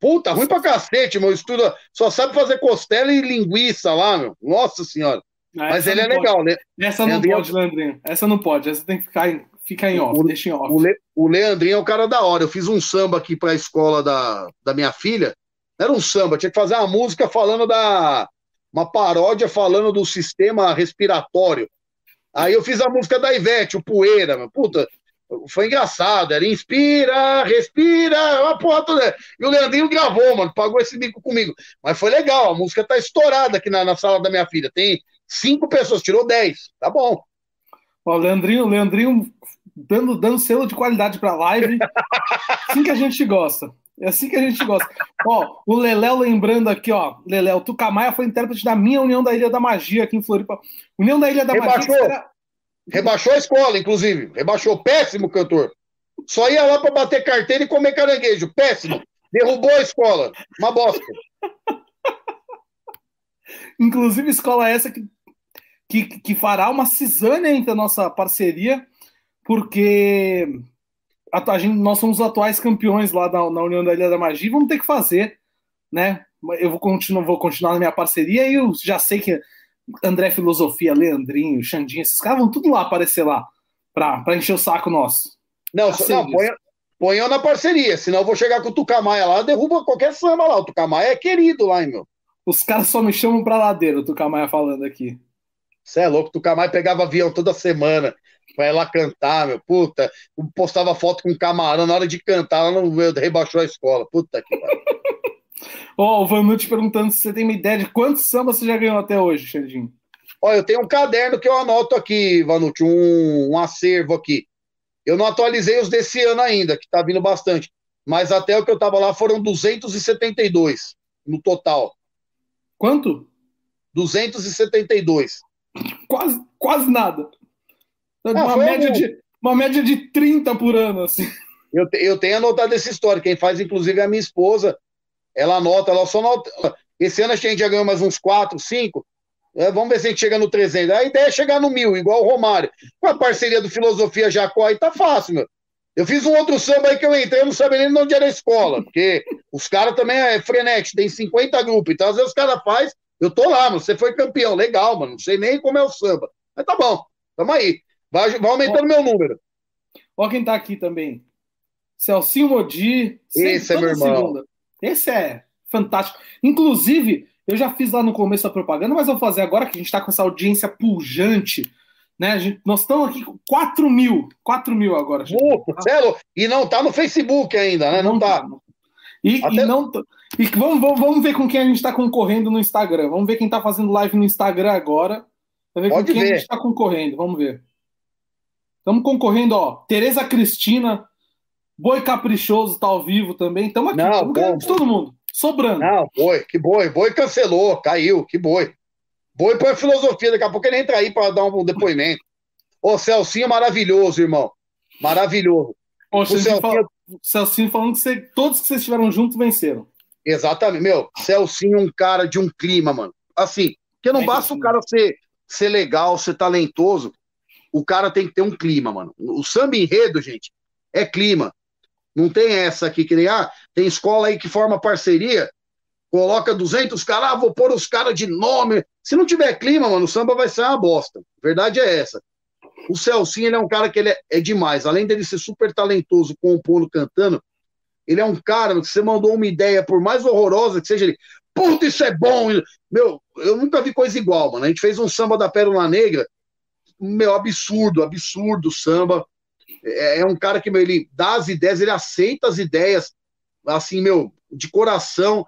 Puta, ruim pra cacete, meu. Estudo, só sabe fazer costela e linguiça lá, meu. Nossa senhora. Ah, Mas ele é pode. legal, né? Essa não Leandrinho... pode, Leandrinho. Essa não pode. Essa tem que ficar em, ficar em off, o, deixa em off. O, Le, o Leandrinho é o cara da hora. Eu fiz um samba aqui pra escola da, da minha filha. Era um samba, tinha que fazer uma música falando da. Uma paródia falando do sistema respiratório. Aí eu fiz a música da Ivete, o Poeira, meu. Puta, foi engraçado, era inspira, respira, uma porra toda. E o Leandrinho gravou, mano, pagou esse bico comigo. Mas foi legal, a música tá estourada aqui na, na sala da minha filha. Tem cinco pessoas, tirou dez, tá bom. Ó, o Leandrinho, Leandrinho dando, dando selo de qualidade pra live, assim que a gente gosta. É assim que a gente gosta. ó, o Leléo lembrando aqui, ó. Leléo, Tucamaia foi intérprete da minha União da Ilha da Magia aqui em Floripa. União da Ilha da Rebaixou. Magia. Era... Rebaixou a escola, inclusive. Rebaixou. Péssimo cantor. Só ia lá para bater carteira e comer caranguejo. Péssimo. Derrubou a escola. Uma bosta. Inclusive, escola essa que, que, que fará uma cisânia entre a nossa parceria, porque a, a gente, nós somos os atuais campeões lá da, na União da Ilha da Magia e vamos ter que fazer, né? Eu vou continuar, vou continuar na minha parceria e eu já sei que André Filosofia, Leandrinho, Xandinho, esses caras vão tudo lá aparecer lá para encher o saco nosso. Não, não ponha, ponham na parceria, senão eu vou chegar com o Tucamaia lá, derruba qualquer samba lá. O Tucamaia é querido lá, hein, meu. Os caras só me chamam pra ladeira, o Tucamaia falando aqui. Você é louco, o Tucamaia pegava avião toda semana pra ir lá cantar, meu. Puta, postava foto com camarão na hora de cantar, ela não rebaixou a escola. Puta que pariu. Ó, oh, o Vanucci perguntando se você tem uma ideia de quantos sambas você já ganhou até hoje, Xandinho. Ó, eu tenho um caderno que eu anoto aqui, Vanucci, um, um acervo aqui. Eu não atualizei os desse ano ainda, que tá vindo bastante. Mas até o que eu tava lá foram 272 no total. Quanto? 272. Quase, quase nada. Ah, uma, média de, uma média de 30 por ano, assim. Eu, eu tenho anotado essa história. Quem faz, inclusive, é a minha esposa. Ela anota, ela só anota. Esse ano a gente já ganhou mais uns 4, 5. É, vamos ver se a gente chega no 300. A ideia é chegar no mil, igual o Romário. Com a parceria do Filosofia Jacó aí tá fácil, meu. Eu fiz um outro samba aí que eu entrei, eu não sabia nem onde era a escola, porque os caras também é frenético, tem 50 grupos, então às vezes os caras faz, eu tô lá, mano, você foi campeão, legal, mano, não sei nem como é o samba. Mas tá bom, tamo aí. Vai, vai aumentando ó, meu número. Ó quem tá aqui também. Celcinho Modi. Esse é meu irmão. Segunda. Esse é fantástico. Inclusive, eu já fiz lá no começo a propaganda, mas vou fazer agora que a gente está com essa audiência pujante. Né? Gente, nós estamos aqui com 4 mil. 4 mil agora. Uh, e não está no Facebook ainda, né? Não, está. E, Até... e, não, e vamos, vamos, vamos ver com quem a gente está concorrendo no Instagram. Vamos ver quem está fazendo live no Instagram agora. Ver Pode com quem ver. a gente está concorrendo. Vamos ver. Estamos concorrendo, ó. Tereza Cristina, Boi Caprichoso está ao vivo também. Estamos aqui. Não, bom, de todo mundo. Sobrando. Não, boi, que boi. Boi cancelou, caiu, que boi. Boi põe filosofia, daqui a pouco ele entra aí para dar um depoimento. Ô, Celcinho maravilhoso, irmão. Maravilhoso. Ô, o Celcinho, fala... Celcinho falando que você... todos que vocês estiveram juntos venceram. Exatamente, meu. Celcinho é um cara de um clima, mano. Assim, porque não é basta o cara ser, ser legal, ser talentoso. O cara tem que ter um clima, mano. O samba enredo, gente, é clima. Não tem essa que nem, ah, tem escola aí que forma parceria, coloca 200 caras, ah, vou pôr os caras de nome. Se não tiver clima, mano, o samba vai ser uma bosta. A verdade é essa. O Celcinho, ele é um cara que ele é, é demais. Além dele ser super talentoso, compondo, cantando, ele é um cara que você mandou uma ideia, por mais horrorosa que seja ele, puta, isso é bom. Meu, eu nunca vi coisa igual, mano. A gente fez um samba da Pérola Negra, meu, absurdo, absurdo samba. É, é um cara que, meu, ele dá as ideias, ele aceita as ideias, assim, meu, de coração.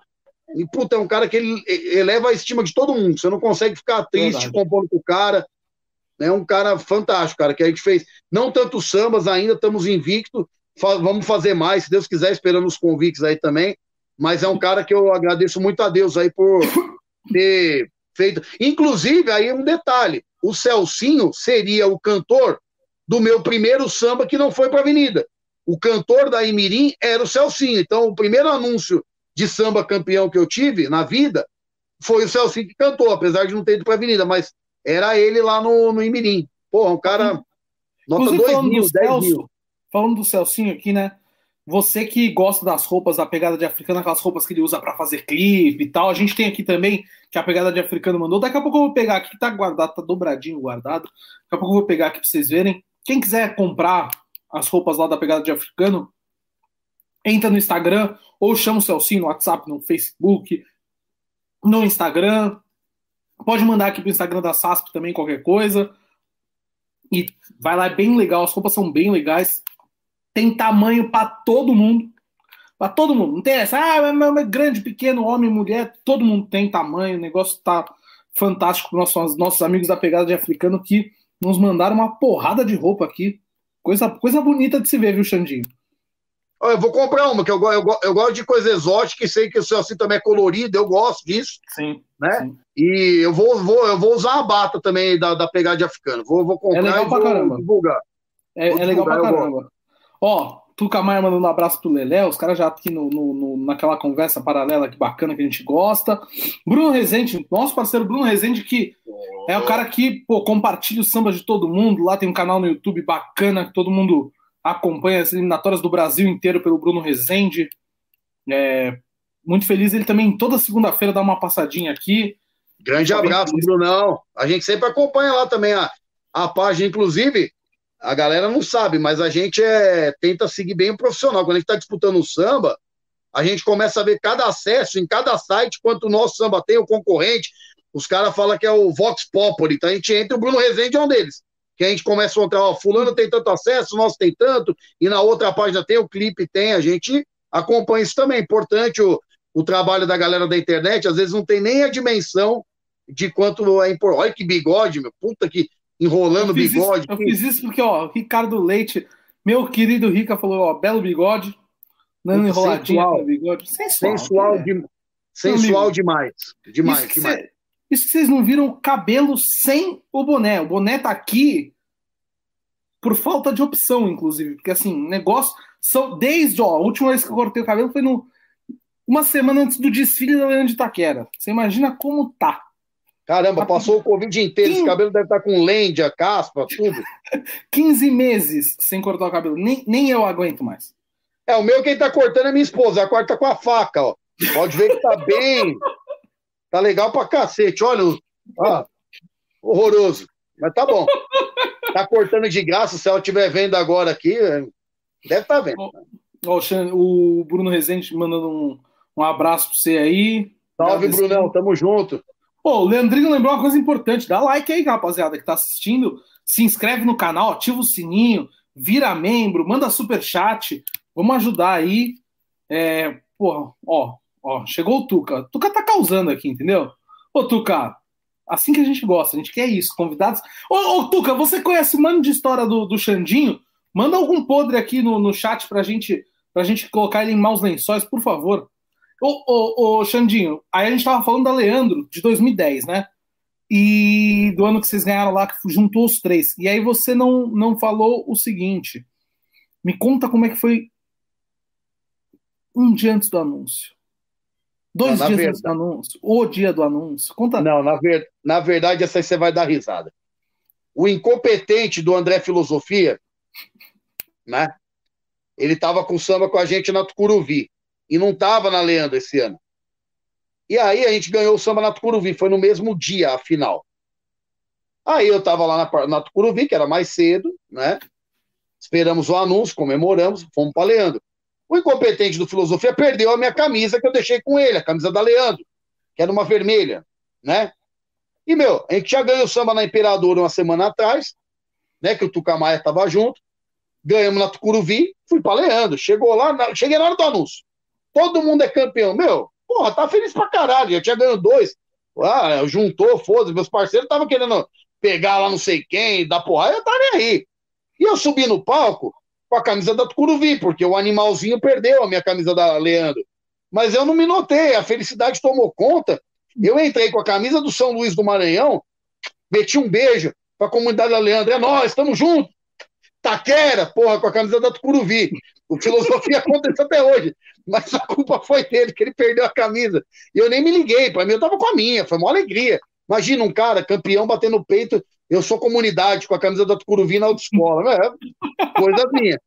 E, puta, é um cara que ele eleva a estima de todo mundo. Você não consegue ficar triste Verdade. compondo com o cara. É um cara fantástico, cara, que a gente fez. Não tanto sambas ainda, estamos invicto. Fa vamos fazer mais, se Deus quiser, esperando os convites aí também. Mas é um cara que eu agradeço muito a Deus aí por ter feito. Inclusive, aí um detalhe: o Celcinho seria o cantor do meu primeiro samba que não foi para Avenida. O cantor da Imirim era o Celcinho. Então, o primeiro anúncio de samba campeão que eu tive na vida foi o Celcinho que cantou, apesar de não ter ido para Avenida, mas era ele lá no, no Imirim. Porra, um cara. Nota 2 mil, 10 mil. Falando do Celcinho aqui, né? Você que gosta das roupas, da pegada de africano, aquelas roupas que ele usa para fazer clipe e tal. A gente tem aqui também, que a pegada de africano mandou. Daqui a pouco eu vou pegar aqui, tá guardado, tá dobradinho guardado. Daqui a pouco eu vou pegar aqui para vocês verem. Quem quiser comprar as roupas lá da pegada de africano, entra no Instagram ou chama o Celcinho no WhatsApp, no Facebook, no Instagram. Pode mandar aqui pro Instagram da SASP também qualquer coisa. E vai lá, é bem legal. As roupas são bem legais. tem tamanho para todo mundo. Para todo mundo. Não tem essa, ah, é grande, pequeno, homem, mulher, todo mundo tem tamanho. O negócio tá fantástico. Nossos, nossos amigos da Pegada de Africano que nos mandaram uma porrada de roupa aqui. Coisa, coisa bonita de se ver, viu, Xandinho? Eu vou comprar uma, que eu, eu, eu gosto de coisa exótica e sei que o seu assim também é colorido, eu gosto disso. Sim. Né? Sim. E eu vou, vou, eu vou usar a bata também da, da pegada de africano. Vou, vou comprar é legal e pra vou caramba. divulgar. É, Vou é legal pra divulgar, caramba. Ó, Maia mandando um abraço pro Lelé, os caras já aqui no, no- no- naquela conversa paralela que bacana que a gente gosta. Bruno Rezende, nosso parceiro Bruno Rezende, que é o cara que pô, compartilha o samba de todo mundo. Lá tem um canal no YouTube bacana que todo mundo acompanha as eliminatórias do Brasil inteiro pelo Bruno Rezende. É, muito feliz. Ele também toda segunda-feira dá uma passadinha aqui. Grande Tá abraço. Brunão. A gente sempre acompanha lá também a, a página, inclusive. A galera não sabe, mas a gente é, tenta seguir bem o profissional. Quando a gente está disputando o samba, a gente começa a ver cada acesso em cada site, quanto o nosso samba tem, o concorrente. Os caras falam que é o Vox Populi. Então a gente entra, o Bruno Rezende é um deles. Que a gente começa a mostrar, ó, fulano tem tanto acesso, o nosso tem tanto, e na outra página tem, o clipe tem, a gente acompanha isso também. Importante o, o trabalho da galera da internet, às vezes não tem nem a dimensão de quanto é importante. Olha que bigode, meu. Puta que enrolando Eu fiz, isso, bigode. eu fiz isso porque, ó, Ricardo Leite, meu querido Rica, falou, ó, belo bigode, dando Muito enroladinha sensual. no bigode. Sensual. Sensual, é. de- sensual demais. Demais, isso, demais. cê- isso que vocês não viram o cabelo sem o boné. O boné tá aqui por falta de opção, inclusive. Porque, assim, negócio. São, desde, ó, a última vez que eu cortei o cabelo foi no, uma semana antes do desfile da Leandro de Itaquera. Você imagina como tá. Caramba, passou o Covid inteiro. Esse Sim. cabelo deve estar com lêndia, caspa, tudo. 15 meses sem cortar o cabelo. Nem, nem eu aguento mais. É, o meu quem tá cortando é minha esposa. A quarta tá com a faca, ó. Pode ver que tá bem. Tá legal pra cacete. Olha, ó, horroroso. Mas tá bom. Tá cortando de graça. Se ela estiver vendo agora aqui, é, deve estar vendo. Ó, o Bruno Rezende mandando um, um abraço pra você aí. Salve. Brunão. Tamo junto. Pô, o Leandrinho lembrou uma coisa importante. Dá like aí, rapaziada, que tá assistindo. Se inscreve no canal, ativa o sininho, vira membro, manda super chat. Vamos ajudar aí. É, porra, ó, ó, chegou o Tuca. O Tuca tá causando aqui, entendeu? Ô, Tuca, assim que a gente gosta, a gente quer isso. Convidados. Ô, ô Tuca, você conhece o mano de história do, do Xandinho? Manda algum podre aqui no, no chat pra gente, pra gente colocar ele em maus lençóis, por favor. Ô, ô, ô, Xandinho, aí a gente tava falando da Leandro, de 2010, né? E do ano que vocês ganharam lá, que juntou os três. E aí você não, não falou o seguinte. Me conta como é que foi um dia antes do anúncio. Dois Não, dias antes do anúncio. O dia do anúncio. Conta. Não, na, ver- na verdade, essa aí você vai dar risada. O incompetente do André Filosofia, né? Ele tava com samba com a gente na Tucuruvi. E não tava na Leandro esse ano. E aí a gente ganhou o samba na Tucuruvi. Foi no mesmo dia, a final. Aí eu tava lá na, na Tucuruvi, que era mais cedo, né? Esperamos o anúncio, comemoramos, fomos para Leandro. O incompetente do Filosofia perdeu a minha camisa que eu deixei com ele, a camisa da Leandro, que era uma vermelha, né? E, meu, a gente já ganhou o samba na Imperador uma semana atrás, né? Que o Tucamaia tava junto. Ganhamos na Tucuruvi, fui para Leandro. Chegou lá, na- cheguei na hora do anúncio. Todo mundo é campeão. Meu, porra, tá feliz pra caralho. Já tinha ganho dois. Ah, juntou, foda-se. Meus parceiros estavam querendo pegar lá não sei quem, dar porrada, eu tava nem aí. E eu subi no palco com a camisa da Tucuruvi, porque o animalzinho perdeu a minha camisa da Leandro. Mas eu não me notei, a felicidade tomou conta. Eu entrei com a camisa do São Luís do Maranhão, meti um beijo pra comunidade da Leandro. É nós, estamos juntos. Taquera, porra, com a camisa da Tucuruvi. O filosofia acontece até hoje. Mas a culpa foi dele, que ele perdeu a camisa. E eu nem me liguei, pra mim eu tava com a minha, foi uma alegria. Imagina um cara, campeão, batendo no peito. Eu sou comunidade com a camisa da Tucuruvi na autoescola. É, coisa minha.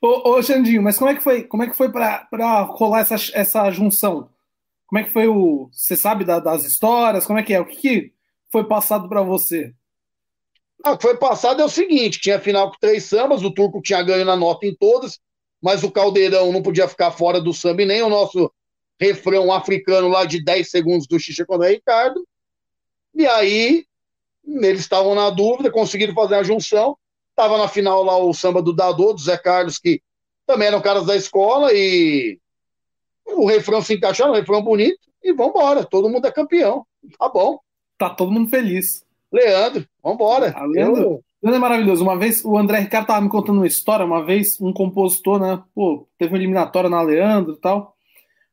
Ô, ô, Xandinho, mas como é que foi? Como é que foi pra, pra rolar essa, essa junção? Como é que foi o. Você sabe da- das histórias? Como é que é? O que, que foi passado pra você? Ah, o que foi passado é o seguinte: tinha final com três sambas, o turco tinha ganho na nota em todas, mas o caldeirão não podia ficar fora do samba e nem o nosso refrão africano lá de 10 segundos do Xixa Condé Ricardo. E aí, eles estavam na dúvida, conseguiram fazer a junção. Tava na final lá o samba do Dadô, do Zé Carlos, que também eram caras da escola e o refrão se encaixou, o refrão bonito, e vambora, todo mundo é campeão. Tá bom. Tá todo mundo feliz. Leandro, vambora. Ah, Leandro, Eu... Leandro é maravilhoso. Uma vez, o André Ricardo tava me contando uma história, uma vez um compositor, né, pô, teve uma eliminatória na Leandro e tal,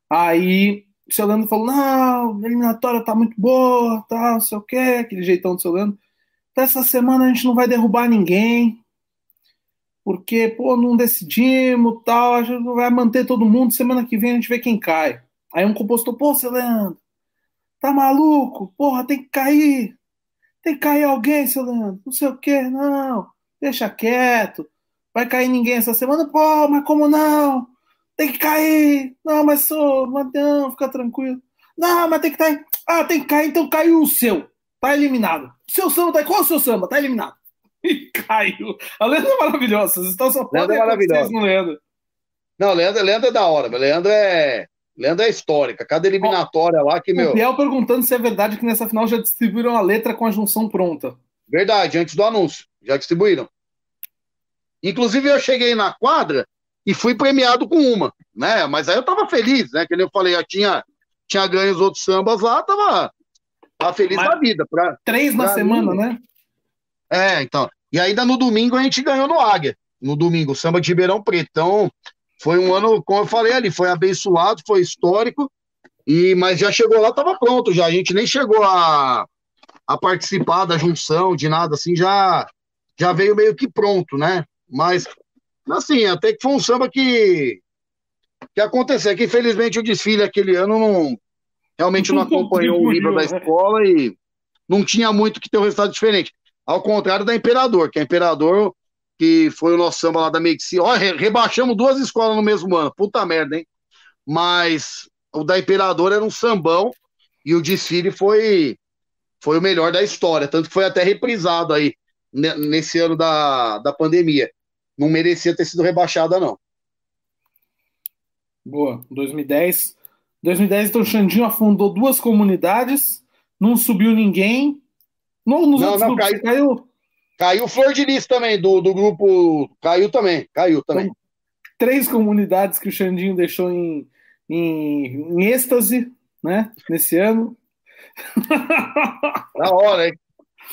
aí o seu Leandro falou, não, a eliminatória tá muito boa, tá, não sei o quê, aquele jeitão do seu Leandro. Essa semana a gente não vai derrubar ninguém, porque, pô, não decidimos, tal, a gente vai manter todo mundo, semana que vem a gente vê quem cai. Aí um compositor, pô, seu Leandro, tá maluco? Porra, tem que cair, tem que cair alguém, seu Leandro, não sei o quê, não, deixa quieto, vai cair ninguém essa semana, pô, mas como não? Tem que cair, não, mas sou, mas não, fica tranquilo. Não, mas tem que cair, ah, tem que cair, então caiu o seu, tá eliminado. Seu samba tá, qual é o seu samba? Tá eliminado. E caiu. A Leandro é maravilhosa. Vocês estão só podem é vocês no Leandro. Não, Leandro, Leandro é da hora, mas Leandro é. Leandro é histórica. Cada eliminatória lá que, meu. O Biel perguntando se é verdade que nessa final já distribuíram a letra com a junção pronta. Verdade, antes do anúncio. Já distribuíram. Inclusive, eu cheguei na quadra e fui premiado com uma, né? Mas aí eu tava feliz, né? Que eu falei, já tinha, tinha ganho os outros sambas lá, tava, tava feliz Mas da vida. Pra, três na semana, mim, né? É, então. E ainda no domingo a gente ganhou no Águia. No domingo, samba de Ribeirão Preto. Então, foi um ano, como eu falei ali, foi abençoado, foi histórico. E, mas já chegou lá, estava pronto já. A gente nem chegou a, a participar da junção, de nada assim, já, já veio meio que pronto, né? Mas, assim, até que foi um samba que, que aconteceu. Que infelizmente o desfile aquele ano não realmente não acompanhou o nível da escola e não tinha muito que ter um resultado diferente. Ao contrário da Imperador, que a Imperador, que foi o nosso samba lá da medicina. Olha, rebaixamos duas escolas no mesmo ano. Puta merda, hein? Mas o da Imperador era um sambão e o desfile foi, foi o melhor da história. Tanto que foi até reprisado aí nesse ano da, da pandemia. Não merecia ter sido rebaixada, não. Boa. 2010. 2010, então o Xandinho afundou duas comunidades, não subiu ninguém, não, nos não, não caiu, caiu. Caiu Flor de Lis também, do, do grupo. Caiu também, caiu também. Então, três comunidades que o Xandinho deixou em, em, em êxtase, né? Nesse ano. Da hora, hein?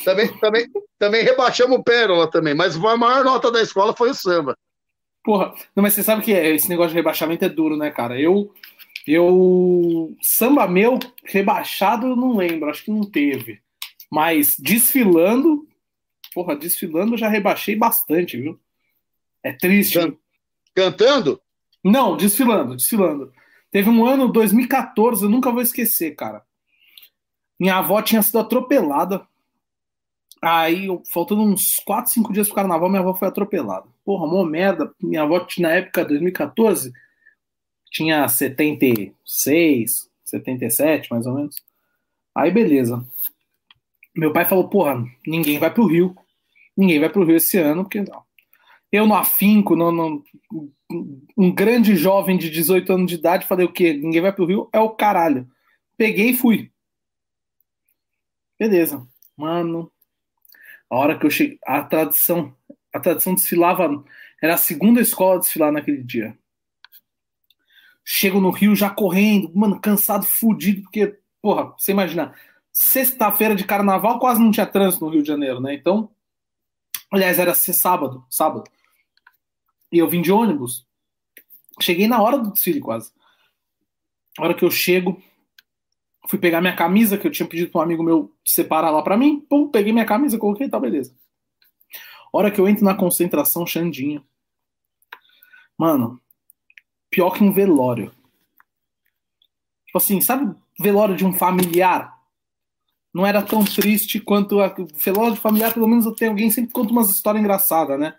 Também, também, também rebaixamos o Pérola também, mas a maior nota da escola foi o samba. Porra, não, mas você sabe que esse negócio de rebaixamento é duro, né, cara? Eu, eu, samba meu, rebaixado eu não lembro, acho que não teve. Mas desfilando, porra, desfilando já rebaixei bastante, viu? É triste. Can cantando? Não, desfilando, desfilando. Teve um ano, 2014, eu nunca vou esquecer, cara. Minha avó tinha sido atropelada. Aí, faltando uns 4, 5 dias pro carnaval, minha avó foi atropelada. Porra, mó merda. Minha avó, na época, 2014, tinha 76, 77, mais ou menos. Aí, beleza. Meu pai falou, porra, ninguém vai pro Rio. Ninguém vai pro Rio esse ano, porque não. Eu no afinco, no, no, um grande jovem de 18 anos de idade, falei o quê? Ninguém vai pro Rio? É o caralho. Peguei e fui. Beleza. Mano, a hora que eu cheguei, a tradição, a tradição desfilava, era a segunda escola a desfilar naquele dia. Chego no Rio já correndo, mano, cansado, fudido, porque, porra, você imagina, sexta-feira de carnaval quase não tinha trânsito no Rio de Janeiro, né? Então, aliás, era ser sábado, sábado. E eu vim de ônibus. Cheguei na hora do desfile quase. Hora que eu chego, fui pegar minha camisa, que eu tinha pedido para um amigo meu separar lá para mim. Pum, peguei minha camisa, coloquei, tá beleza. Hora que eu entro na concentração, Xandinho. Mano, pior que um velório. Tipo assim, sabe velório de um familiar? Não era tão triste quanto a de Familiar, pelo menos tem alguém sempre conta umas histórias engraçadas, né?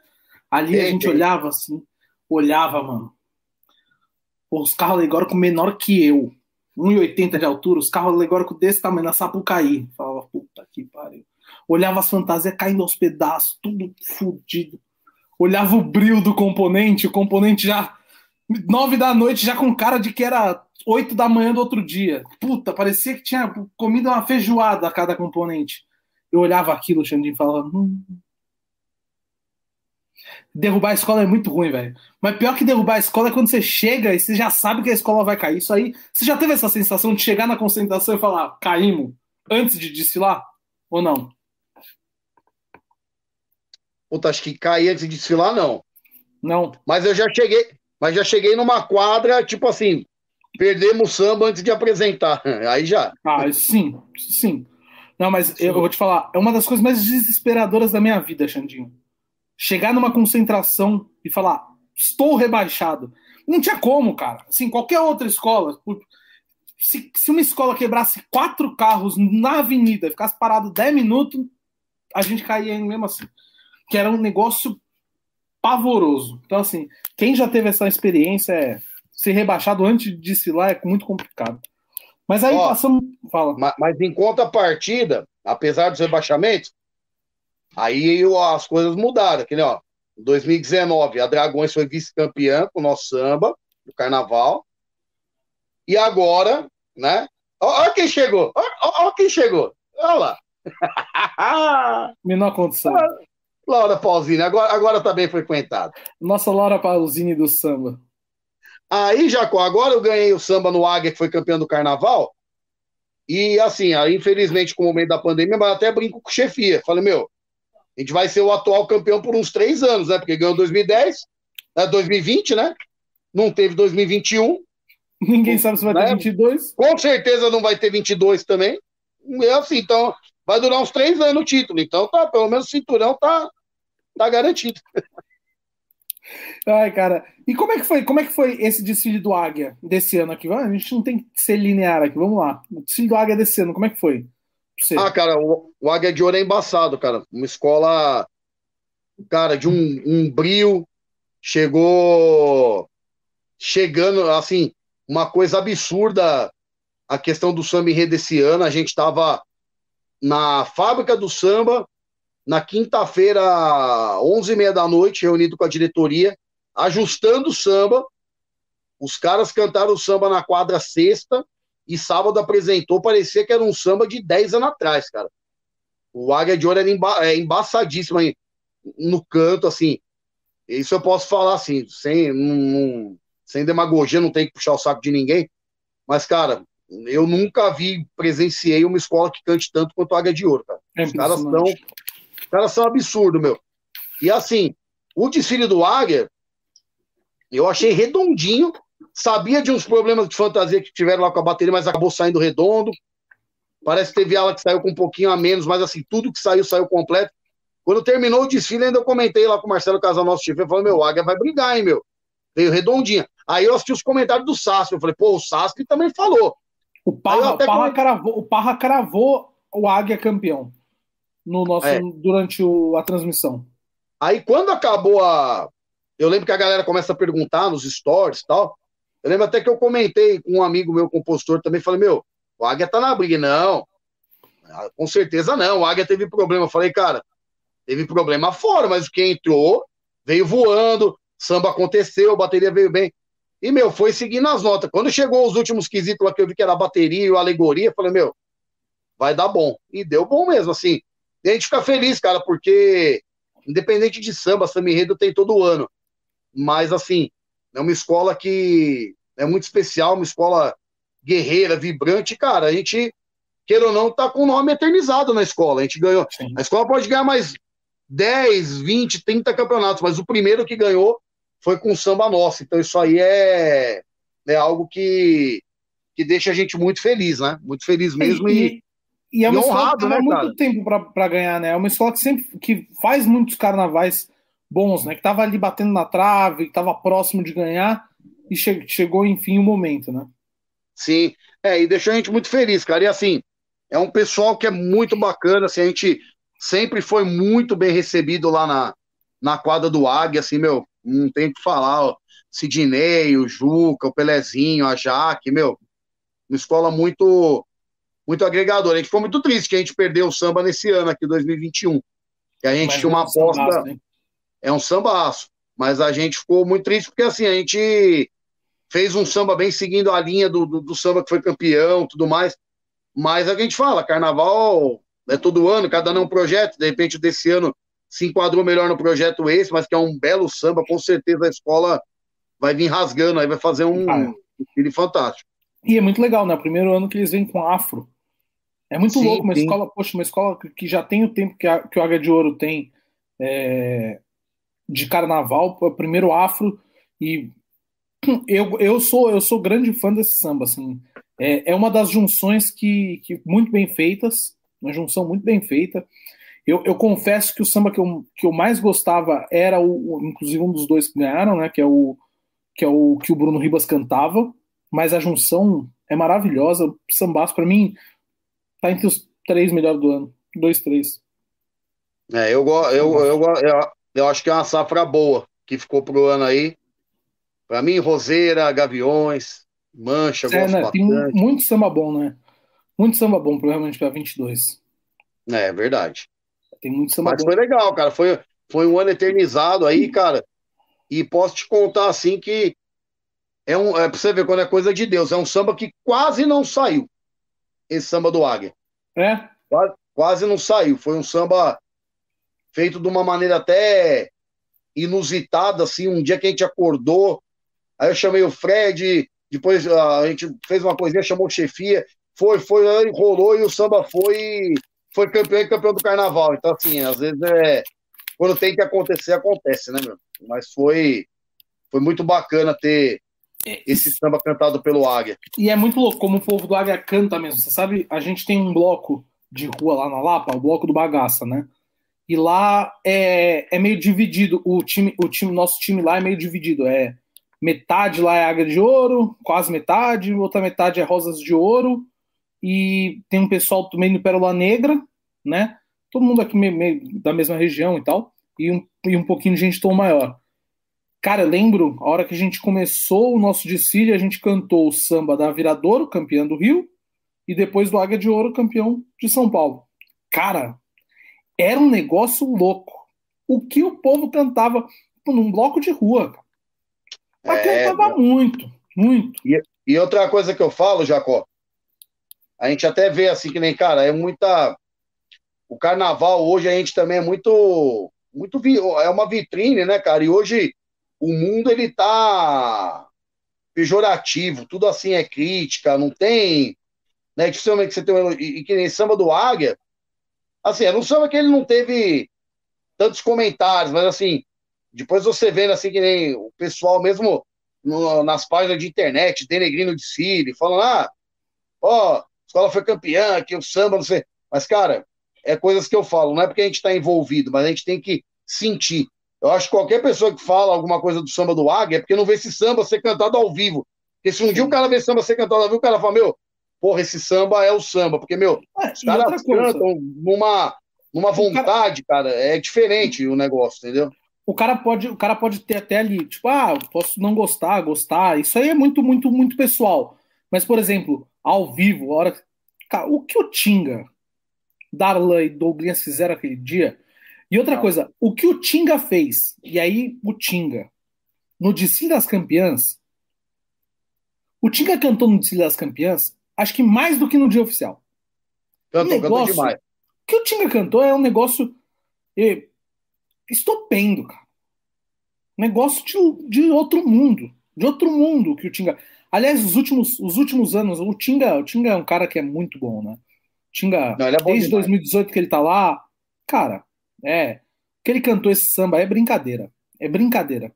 Ali a gente olhava assim, olhava, mano. Os carros alegóricos menor que eu. 1,80 de altura, os carros alegóricos desse tamanho, na Sapucaí. Falava, puta que pariu. Olhava as fantasias caindo aos pedaços, tudo fodido. Olhava o brilho do componente, o componente já. Nove da noite, já com cara de que era 8 da manhã do outro dia. Puta, parecia que tinha comido uma feijoada a cada componente. Eu olhava aquilo, o Xandinho falava. Hum. Derrubar a escola é muito ruim, velho. Mas pior que derrubar a escola é quando você chega e você já sabe que a escola vai cair. Isso aí, você já teve essa sensação de chegar na concentração e falar, caímos, antes de desfilar? Ou não? Puta, acho que cair antes de desfilar, não. Não. Mas eu já cheguei, mas já cheguei numa quadra, tipo assim, perdemos samba antes de apresentar. Aí já. Ah, sim, sim. Não, mas sim. eu vou te falar, é uma das coisas mais desesperadoras da minha vida, Xandinho chegar numa concentração e falar, estou rebaixado. Não tinha como, cara. Assim, qualquer outra escola, se, se uma escola quebrasse quatro carros na avenida, ficasse parado 10 minutos, a gente caía mesmo assim. Que era um negócio pavoroso. Então, assim, quem já teve essa experiência é ser rebaixado antes de desfilar é muito complicado. Mas aí Ó, passamos. Fala. Mas, mas em contrapartida, apesar dos rebaixamentos, Aí as coisas mudaram, que nem, ó, em 2019, a Dragões foi vice-campeã com o nosso samba, do carnaval. E agora, né? Olha quem chegou! Olha quem chegou! Olha lá! Menor condição. Laura Pausini, agora, agora tá bem frequentado. Nossa Laura Pausini do samba. Aí, Jacó, agora eu ganhei o samba no Águia, que foi campeão do carnaval. E assim, infelizmente, com o momento da pandemia, mas até brinco com chefia. Falei, meu, a gente vai ser o atual campeão por uns três anos, né? Porque ganhou 2010, né? 2020, né? Não teve 2021. Ninguém sabe se vai né? ter 22. Com certeza não vai ter 22 também. É assim, então vai durar uns três anos o título. Então, tá, pelo menos o cinturão tá, tá garantido. Ai, cara. E como é que foi? Como é que foi esse desfile do Águia desse ano aqui? A gente não tem que ser linear aqui. Vamos lá. O desfile do Águia desse ano, como é que foi? Ah, cara, o, o Águia de Ouro é embaçado, cara. Uma escola, cara, de um, um brio, chegou chegando, assim, uma coisa absurda a questão do samba enredo desse ano. A gente estava na fábrica do samba, na quinta-feira, 11h30 da noite, reunido com a diretoria, ajustando o samba. Os caras cantaram o samba na quadra sexta, e sábado apresentou, parecia que era um samba de 10 anos atrás, cara. O Águia de Ouro era emba é, embaçadíssimo aí, no canto, assim. Isso eu posso falar, assim, sem, um, sem demagogia, não tem que puxar o saco de ninguém. Mas, cara, eu nunca vi, presenciei uma escola que cante tanto quanto o Águia de Ouro, cara. É os caras os caras são absurdos, meu. E assim, o desfile do Águia, eu achei redondinho, Sabia de uns problemas de fantasia que tiveram lá com a bateria, mas acabou saindo redondo. Parece que teve ela que saiu com um pouquinho a menos, mas assim, tudo que saiu, saiu completo. Quando terminou o desfile, ainda eu comentei lá com o Marcelo Casal, nosso chefe, eu falei, meu, Águia vai brigar, hein, meu. Veio redondinha. Aí eu assisti os comentários do Sassi, eu falei, pô, o Sassi também falou. O Parra, Parra comentei... cravou, o Parra cravou o Águia campeão no nosso, é. durante o, a transmissão. Aí quando acabou a. Eu lembro que a galera começa a perguntar nos stories e tal. Eu lembro até que eu comentei com um amigo meu, compositor, também, falei, meu, o Águia tá na briga. Não, ah, com certeza não, o Águia teve problema. Eu falei, cara, teve problema fora, mas o que entrou veio voando, samba aconteceu, bateria veio bem. E, meu, foi seguindo as notas. Quando chegou os últimos quesitos lá que eu vi que era a bateria e a alegoria, eu falei, meu, vai dar bom. E deu bom mesmo, assim. E a gente fica feliz, cara, porque independente de samba, samba enredo tem todo ano. Mas, assim, é uma escola que é muito especial, uma escola guerreira, vibrante. Cara, a gente, queira ou não, tá com o nome eternizado na escola. A gente ganhou. Sim. A escola pode ganhar mais 10, 20, 30 campeonatos, mas o primeiro que ganhou foi com o samba nosso. Então isso aí é, é algo que, que deixa a gente muito feliz, né? Muito feliz mesmo e, e, é uma e honrado, escola que né, muito cara? tempo para ganhar, né? É uma escola que sempre que faz muitos carnavais bons, né? Que tava ali batendo na trave, que tava próximo de ganhar e che chegou enfim o momento, né? Sim, é, e deixou a gente muito feliz, cara. E assim, é um pessoal que é muito bacana, assim, a gente sempre foi muito bem recebido lá na, na quadra do Águia, assim, meu, não tem o que falar, ó. Sidney, o Juca, o Pelezinho, a Jaque, meu, uma escola muito muito agregadora. A gente ficou muito triste que a gente perdeu o samba nesse ano aqui, 2021. Que a gente Mas tinha uma é aposta é um sambaço. Mas a gente ficou muito triste porque assim, a gente fez um samba bem seguindo a linha do, do, do samba que foi campeão tudo mais. Mas a gente fala, carnaval é todo ano, cada ano é um projeto, de repente desse ano se enquadrou melhor no projeto esse, mas que é um belo samba, com certeza a escola vai vir rasgando, aí vai fazer um ah, filho fantástico. E é muito legal, né? Primeiro ano que eles vêm com afro. É muito sim, louco uma sim. escola, poxa, uma escola que já tem o tempo que, a, que o Águia de Ouro tem é, de carnaval, o primeiro afro, e eu, eu sou eu sou grande fã desse samba, assim. É, é uma das junções que, que muito bem feitas, uma junção muito bem feita. Eu, eu confesso que o samba que eu, que eu mais gostava era o, inclusive um dos dois que ganharam, né? Que é o que é o que o Bruno Ribas cantava, mas a junção é maravilhosa. O sambaço para mim tá entre os três melhores do ano, dois, três. É, eu, eu, eu, eu, eu acho que é uma safra boa que ficou pro ano aí. Para mim, Roseira, Gaviões, Mancha, é, né? Tem muito samba bom, né? Muito samba bom, provavelmente para 22. É, é verdade. Tem muito samba Mas bom. foi legal, cara. Foi, foi um ano eternizado aí, cara. E posso te contar assim que é um, é pra você ver quando é coisa de Deus. É um samba que quase não saiu. Esse samba do Águia. É? Quase, quase não saiu. Foi um samba feito de uma maneira até inusitada, assim. Um dia que a gente acordou, aí eu chamei o Fred, depois a gente fez uma coisinha, chamou chefia, foi, foi, rolou e o samba foi foi campeão e campeão do carnaval. Então, assim, às vezes é. Quando tem que acontecer, acontece, né, meu? Mas foi, foi muito bacana ter esse samba cantado pelo Águia. E é muito louco como o povo do Águia canta mesmo. Você sabe, a gente tem um bloco de rua lá na Lapa, o bloco do Bagaça, né? E lá é, é meio dividido. O time, o time, nosso time lá é meio dividido. É metade lá é Águia de Ouro, quase metade, outra metade é Rosas de Ouro, e tem um pessoal também do Pérola Negra, né? Todo mundo aqui meio, meio da mesma região e tal, e um, e um pouquinho de gente tom maior. Cara, eu lembro, a hora que a gente começou o nosso desfile, a gente cantou o samba da Viradouro, campeão do Rio, e depois do Águia de Ouro, campeão de São Paulo. Cara, era um negócio louco. O que o povo cantava num bloco de rua. Mas é, cantava muito, muito. E, e outra coisa que eu falo, Jacó, a gente até vê assim que nem, cara, é muita. O carnaval hoje a gente também é muito. muito É uma vitrine, né, cara? E hoje o mundo ele tá pejorativo, tudo assim é crítica, não tem. Né, dificilmente você tem. E, e que nem samba do Águia. Assim, era um samba que ele não teve tantos comentários, mas assim, depois você vendo assim que nem o pessoal mesmo no, nas páginas de internet, denegrindo de Siri, falando, ah, ó, escola foi campeã, que o samba, não sei. Mas, cara, é coisas que eu falo, não é porque a gente está envolvido, mas a gente tem que sentir. Eu acho que qualquer pessoa que fala alguma coisa do samba do Águia é porque não vê esse samba ser cantado ao vivo. Porque se um dia o cara vê samba ser cantado ao vivo, o cara fala, meu, porra, esse samba é o samba. Porque, meu, é, os caras cantam numa, numa vontade, cara, é diferente o negócio, entendeu? O cara pode, o cara pode ter até ali, tipo, ah, posso não gostar, gostar. Isso aí é muito, muito, muito pessoal. Mas, por exemplo, ao vivo, a hora. Cara, o que o Tinga, Darlan e Douglas fizeram aquele dia. E outra coisa, o que o Tinga fez, e aí o Tinga, no Desfile das Campeãs, o Tinga cantou no Desfile das Campeãs, acho que mais do que no dia oficial. Cantou, negócio, cantou demais. O que o Tinga cantou é um negócio eh, estupendo, cara. Negócio de, de outro mundo. De outro mundo que o Tinga. Aliás, os últimos, os últimos anos, o Tinga, o Tinga é um cara que é muito bom, né? Tinga, Não, é desde demais. 2018 que ele tá lá, cara, é. Que ele cantou esse samba é brincadeira. É brincadeira.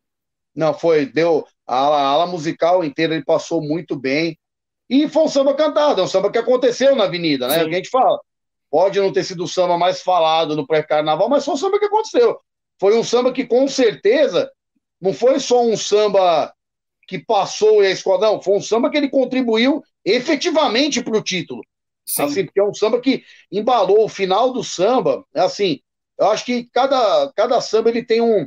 Não, foi, deu. A ala, a ala musical inteira ele passou muito bem. E foi um samba cantado, é um samba que aconteceu na avenida, né? Sim. O que a gente fala. Pode não ter sido o samba mais falado no pré-carnaval, mas foi um samba que aconteceu. Foi um samba que, com certeza, não foi só um samba que passou e a escola. Não, foi um samba que ele contribuiu efetivamente para o título. Sim. Assim, porque é um samba que embalou o final do samba. Assim, eu acho que cada, cada samba ele tem um,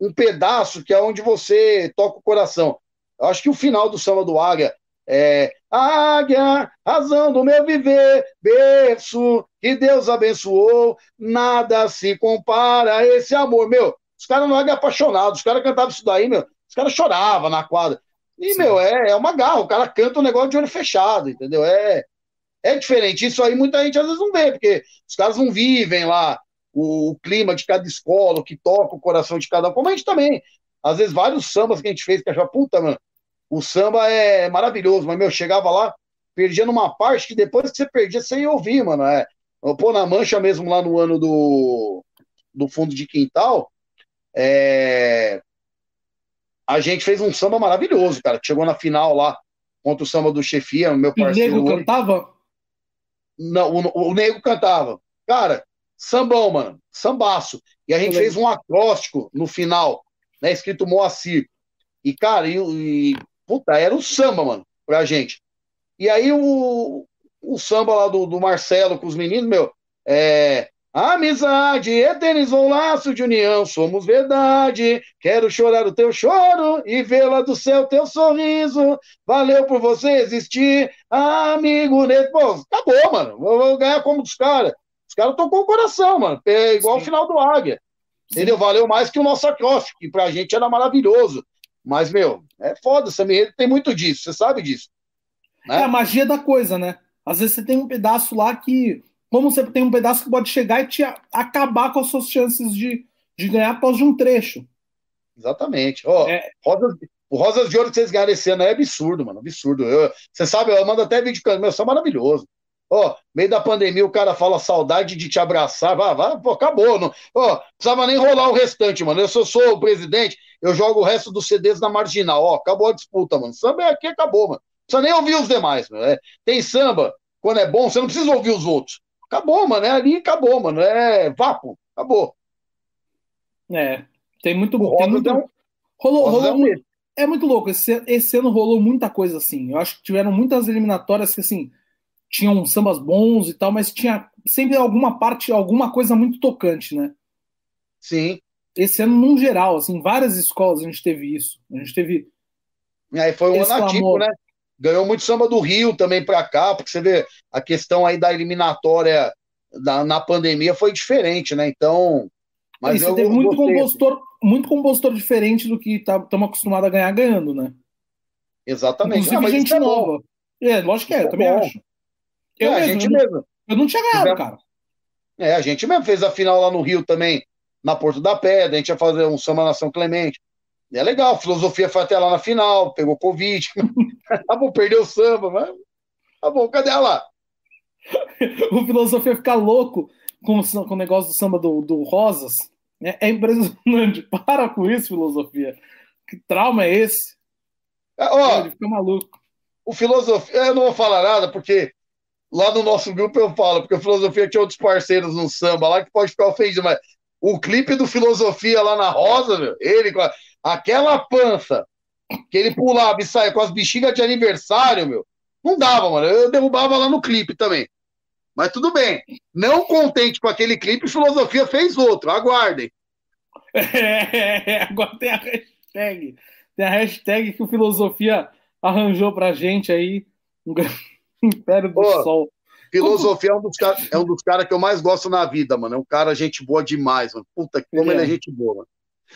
um pedaço que é onde você toca o coração. Eu acho que o final do samba do Águia é Águia, razão do meu viver, berço que Deus abençoou, nada se compara a esse amor. Meu, os caras não Águia apaixonados, os caras cantavam isso daí, meu, os caras choravam na quadra. E, Sim. meu, é, é uma garra, o cara canta um negócio de olho fechado, entendeu? É, é diferente. Isso aí muita gente às vezes não vê, porque os caras não vivem lá. O, o, clima de cada escola, o que toca o coração de cada um, como a gente também. Às vezes, vários sambas que a gente fez, que achava, puta, mano, o samba é maravilhoso, mas, meu, chegava lá, perdia numa parte que depois que você perdia, você ia ouvir, mano. É, pô, na mancha mesmo, lá no ano do, do fundo de quintal, é, a gente fez um samba maravilhoso, cara. Chegou na final lá contra o samba do Chefia, meu parceiro. O Nego cantava? Não, o, o Nego cantava. Cara, sambão, mano. Sambaço. E a gente fez um acróstico no final, né? Escrito Moacir. E, cara, e, e puta, era o samba, mano, pra gente. E aí o, o samba lá do, do Marcelo com os meninos, meu, é, Amizade eternizou o laço de união, somos verdade. Quero chorar o teu choro e vê-la do céu teu sorriso. Valeu por você existir, amigo. Pô, acabou, mano. Vou, vou ganhar como dos caras. Os caras tocou o coração, mano. É igual Sim. o final do Águia. Entendeu? Valeu mais que o nosso acróstico, que pra gente era maravilhoso. Mas, meu, é foda, essa tem muito disso, você sabe disso. Né? É a magia da coisa, né? Às vezes você tem um pedaço lá que como você tem um pedaço que pode chegar e te acabar com as suas chances de, de ganhar após um trecho. Exatamente. Ó, é... Rosas, o Rosas de Ouro que vocês ganharam esse ano é absurdo, mano. Absurdo. Eu, você sabe, eu mando até vídeo meu, são maravilhoso. Ó, meio da pandemia, o cara fala saudade de te abraçar. Vai, vai, pô, acabou. Não, ó, precisava nem rolar o restante, mano. Eu, se eu sou o presidente, eu jogo o resto dos CDs na marginal. Ó, acabou a disputa, mano. Samba é aqui, acabou, mano. Não precisa nem ouvir os demais, mano. É, tem samba, quando é bom, você não precisa ouvir os outros. Acabou, mano. É ali acabou, mano. É vapo. Acabou. É. Tem muito. Tem muito... Rolou, rolou é, é muito louco. Esse, esse ano rolou muita coisa assim. Eu acho que tiveram muitas eliminatórias que assim tinham sambas bons e tal, mas tinha sempre alguma parte, alguma coisa muito tocante, né? Sim. Esse ano, num geral, assim, várias escolas a gente teve isso. A gente teve. E aí foi um ano ativo, né? Ganhou muito samba do Rio também para cá, porque você vê a questão aí da eliminatória da, na pandemia foi diferente, né? Então. Mas e você teve muito compositor, muito compositor diferente do que estamos tá, acostumados a ganhar ganhando, né? Exatamente. Inclusive ah, gente é nova. É, lógico que é, eu também bom. acho. Eu, é, mesmo, a gente mesmo. Eu não tinha ganhado, cara. É, a gente mesmo fez a final lá no Rio também, na Porto da Pedra, a gente ia fazer um Samba Nação Clemente. E é legal, a filosofia foi até lá na final, pegou Covid. tá bom, perdeu o samba, mas. Tá bom, cadê ela? o filosofia ficar louco com, com o negócio do samba do, do Rosas. É, é impressionante. Para com isso, filosofia. Que trauma é esse? É, ó, Ele fica maluco. O filosofia, eu não vou falar nada, porque lá no nosso grupo eu falo, porque o filosofia tinha outros parceiros no samba lá que pode ficar ofendido, mas o clipe do filosofia lá na Rosa, meu, ele com a Aquela pança que ele pulava e saia com as bexigas de aniversário, meu, não dava, mano. Eu derrubava lá no clipe também. Mas tudo bem. Não contente com aquele clipe, Filosofia fez outro. Aguardem. É, agora tem a hashtag. Tem a hashtag que o Filosofia arranjou pra gente aí. Um Império do Sol. Filosofia é um dos caras é um cara que eu mais gosto na vida, mano. É um cara gente boa demais, mano. Puta, como ele, ele é. é gente boa,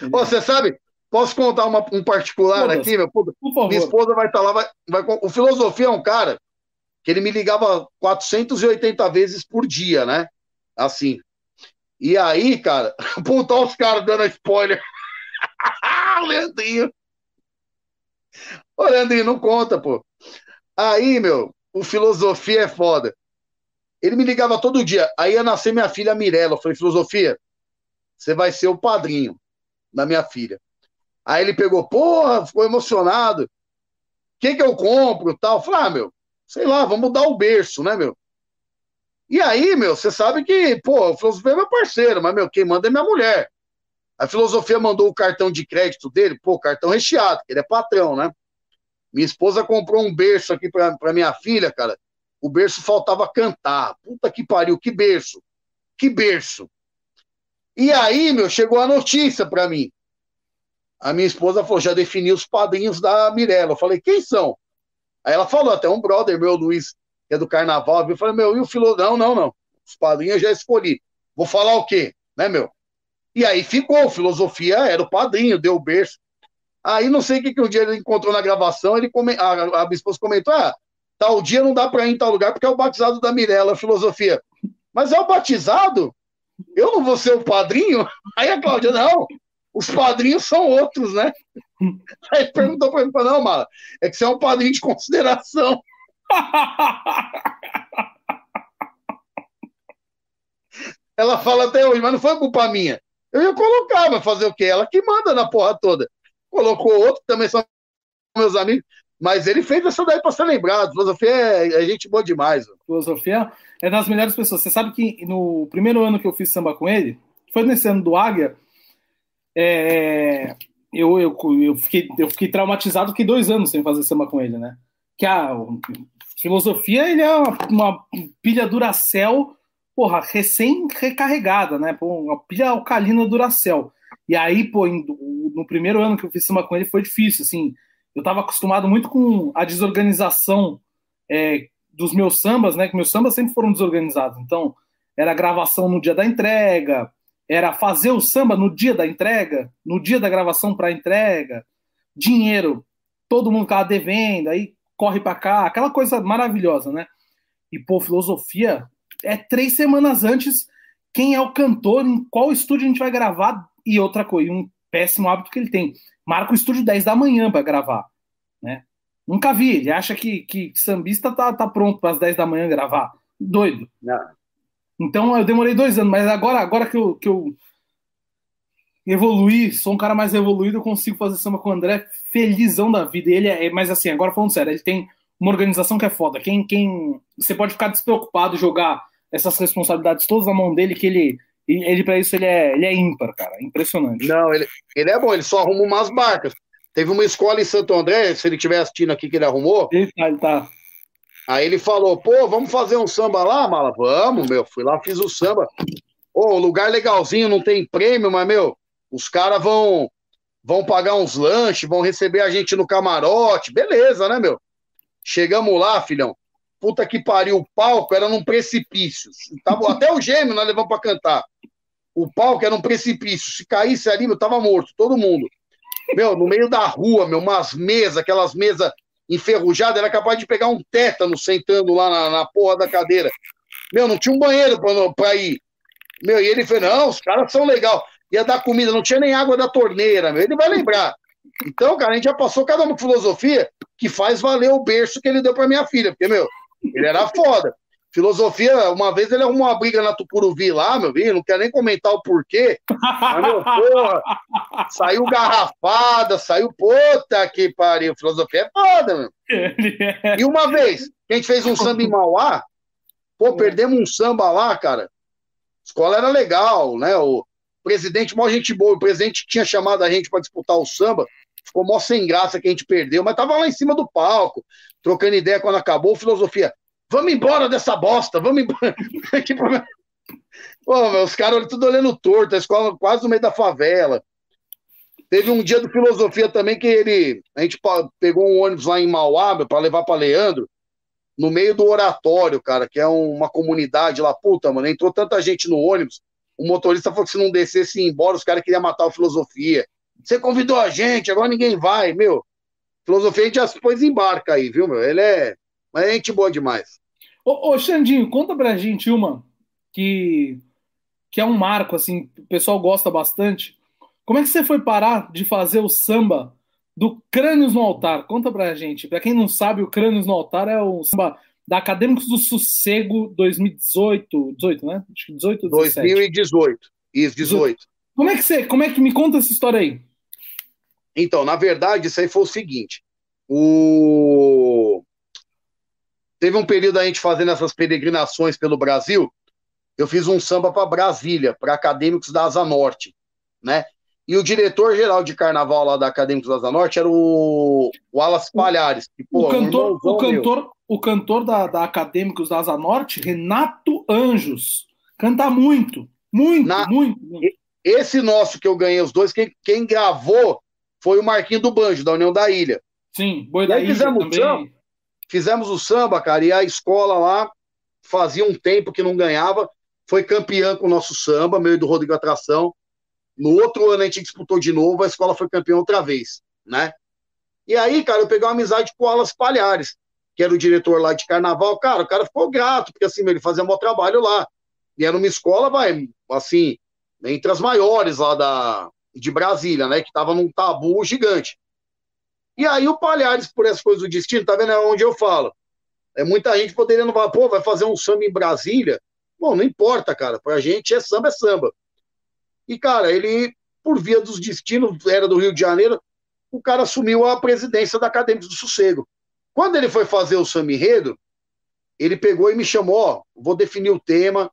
mano. Ô, você sabe, Posso contar uma, um particular aqui, meu? Puta, Minha esposa vai estar tá lá. Vai, vai, o Filosofia é um cara que ele me ligava 480 vezes por dia, né? Assim. E aí, cara, puta, os caras dando spoiler. Leandrinho. Ô, Leandrinho, não conta, pô. Aí, meu, o Filosofia é foda. Ele me ligava todo dia. Aí ia nascer minha filha Mirella. Eu falei, Filosofia, você vai ser o padrinho da minha filha. Aí ele pegou, porra, ficou emocionado. O que que eu compro tal? Eu falei, ah, meu, sei lá, vamos dar o berço, né, meu? E aí, meu, você sabe que, pô, a filosofia é meu parceiro, mas, meu, quem manda é minha mulher. A filosofia mandou o cartão de crédito dele, pô, cartão recheado, ele é patrão, né? Minha esposa comprou um berço aqui pra, pra minha filha, cara. O berço faltava cantar. Puta que pariu, que berço. Que berço. E aí, meu, chegou a notícia pra mim a minha esposa falou, já defini os padrinhos da Mirella. Eu falei, quem são? Aí ela falou, até um brother meu, Luiz, que é do carnaval. Eu falei, meu, e o filho? Não, não, não. Os padrinhos eu já escolhi. Vou falar o quê? Né, meu? E aí ficou, filosofia era o padrinho, deu o berço. Aí não sei o que, que um dia ele encontrou na gravação, ele come... a, a minha esposa comentou: ah, tal dia não dá pra ir em tal lugar porque é o batizado da Mirella, filosofia. Mas é o batizado? eu não vou ser o padrinho? Aí a Cláudia, não, os padrinhos são outros, né? Aí perguntou para mim, não, Mala, é que você é um padrinho de consideração. Ela fala até hoje, mas não foi culpa minha. Eu ia colocar, mas fazer o quê? Ela que manda na porra toda. Colocou outro, também são meus amigos, mas ele fez essa daí para ser lembrado. Filosofia é, é gente boa demais. Mano. Filosofia é das melhores pessoas. Você sabe que no primeiro ano que eu fiz samba com ele, foi nesse ano do Águia, é, eu, eu, eu, fiquei, eu fiquei traumatizado, que dois anos sem fazer samba com ele, né? Que a filosofia, ele é uma, uma pilha Duracell, porra, recém-recarregada, né? Uma pilha alcalina Duracell. E aí, pô, no primeiro ano que eu fiz samba com ele foi difícil, assim. Eu estava acostumado muito com a desorganização é, dos meus sambas, né? Que meus sambas sempre foram desorganizados. Então, era gravação no dia da entrega, era fazer o samba no dia da entrega, no dia da gravação para entrega, dinheiro, todo mundo ficava devendo, aí corre para cá, aquela coisa maravilhosa, né? E, pô, filosofia é três semanas antes quem é o cantor, em qual estúdio a gente vai gravar, e outra coisa, um péssimo hábito que ele tem, marca o estúdio 10 da manhã para gravar, né? Nunca vi, ele acha que, que sambista tá, tá pronto para as 10 da manhã gravar. Doido. Não. Então eu demorei dois anos, mas agora, agora que, eu, que eu evoluí, sou um cara mais evoluído, eu consigo fazer samba com o André felizão da vida. Ele é, mas assim, agora falando sério, ele tem uma organização que é foda. Quem, quem você pode ficar despreocupado jogar essas responsabilidades todas na mão dele, que ele ele para isso ele é, ele é ímpar, cara, impressionante. Não, ele, ele é bom, ele só arruma umas marcas. Teve uma escola em Santo André, se ele estiver assistindo aqui que ele arrumou. Ele tá, ele tá. Aí ele falou, pô, vamos fazer um samba lá, mala? Vamos, meu. Fui lá, fiz o samba. Ô, lugar legalzinho, não tem prêmio, mas, meu, os caras vão vão pagar uns lanches, vão receber a gente no camarote. Beleza, né, meu? Chegamos lá, filhão. Puta que pariu, o palco era num precipício. Tava, até o gêmeo nós levamos pra cantar. O palco era num precipício. Se caísse ali, eu tava morto, todo mundo. Meu, no meio da rua, meu, umas mesas, aquelas mesas enferrujada, era capaz de pegar um tétano sentando lá na, na porra da cadeira. Meu, não tinha um banheiro pra, pra ir. Meu, e ele falou: não, os caras são legal. Ia dar comida, não tinha nem água da torneira, meu. Ele vai lembrar. Então, cara, a gente já passou cada uma filosofia que faz valer o berço que ele deu pra minha filha, porque, meu, ele era foda. Filosofia, uma vez ele arrumou uma briga na Tucuruvi lá, meu filho, não quero nem comentar o porquê. Mas, meu, porra, saiu garrafada, saiu puta que pariu. Filosofia é foda, meu. E uma vez, a gente fez um samba em Mauá, pô, perdemos um samba lá, cara. A escola era legal, né? O presidente, mó gente boa, o presidente tinha chamado a gente para disputar o samba, ficou mó sem graça que a gente perdeu, mas tava lá em cima do palco, trocando ideia quando acabou, filosofia. Vamos embora dessa bosta, vamos embora. Pô, os caras tudo olhando torto, a escola quase no meio da favela. Teve um dia do filosofia também que ele. A gente pegou um ônibus lá em Mauá para levar para Leandro, no meio do oratório, cara, que é uma comunidade lá. Puta, mano, entrou tanta gente no ônibus. O motorista falou que se não descesse embora, os caras queriam matar a filosofia. Você convidou a gente, agora ninguém vai, meu. Filosofia a gente já se pôs em barca aí, viu, meu? Ele é mas é gente boa demais. Ô, ô Xandinho, conta pra gente uma que, que é um marco, assim, o pessoal gosta bastante. Como é que você foi parar de fazer o samba do Crânios no Altar? Conta pra gente. Pra quem não sabe, o Crânios no Altar é o samba da Acadêmicos do Sossego 2018, 18, né? Acho que 18 17. 2018. Isso, 18. Como é que você, como é que me conta essa história aí? Então, na verdade, isso aí foi o seguinte. O Teve um período a gente fazendo essas peregrinações pelo Brasil. Eu fiz um samba para Brasília, para acadêmicos da Asa Norte, né? E o diretor-geral de carnaval lá da Acadêmicos da Asa Norte era o Wallace Palhares. Que, pô, o cantor, o cantor, o cantor da, da Acadêmicos da Asa Norte, Renato Anjos. Canta muito, muito, Na, muito, muito. Esse nosso que eu ganhei os dois, quem, quem gravou foi o Marquinho do Banjo, da União da Ilha. Sim, Boi da Ilha também. Fizemos o samba, cara, e a escola lá fazia um tempo que não ganhava, foi campeã com o nosso samba, meio do Rodrigo Atração. No outro ano a gente disputou de novo, a escola foi campeã outra vez, né? E aí, cara, eu peguei uma amizade com o Alas Palhares, que era o diretor lá de carnaval. Cara, o cara ficou grato, porque assim, ele fazia um trabalho lá. E era uma escola, vai, assim, entre as maiores lá da, de Brasília, né? Que tava num tabu gigante. E aí o Palhares, por essas coisas do destino, tá vendo? É onde eu falo. É, muita gente poderia não falar, pô, vai fazer um samba em Brasília. Bom, não importa, cara. Pra gente é samba, é samba. E, cara, ele, por via dos destinos, era do Rio de Janeiro, o cara assumiu a presidência da Acadêmica do Sossego. Quando ele foi fazer o samba enredo, ele pegou e me chamou, ó, vou definir o tema,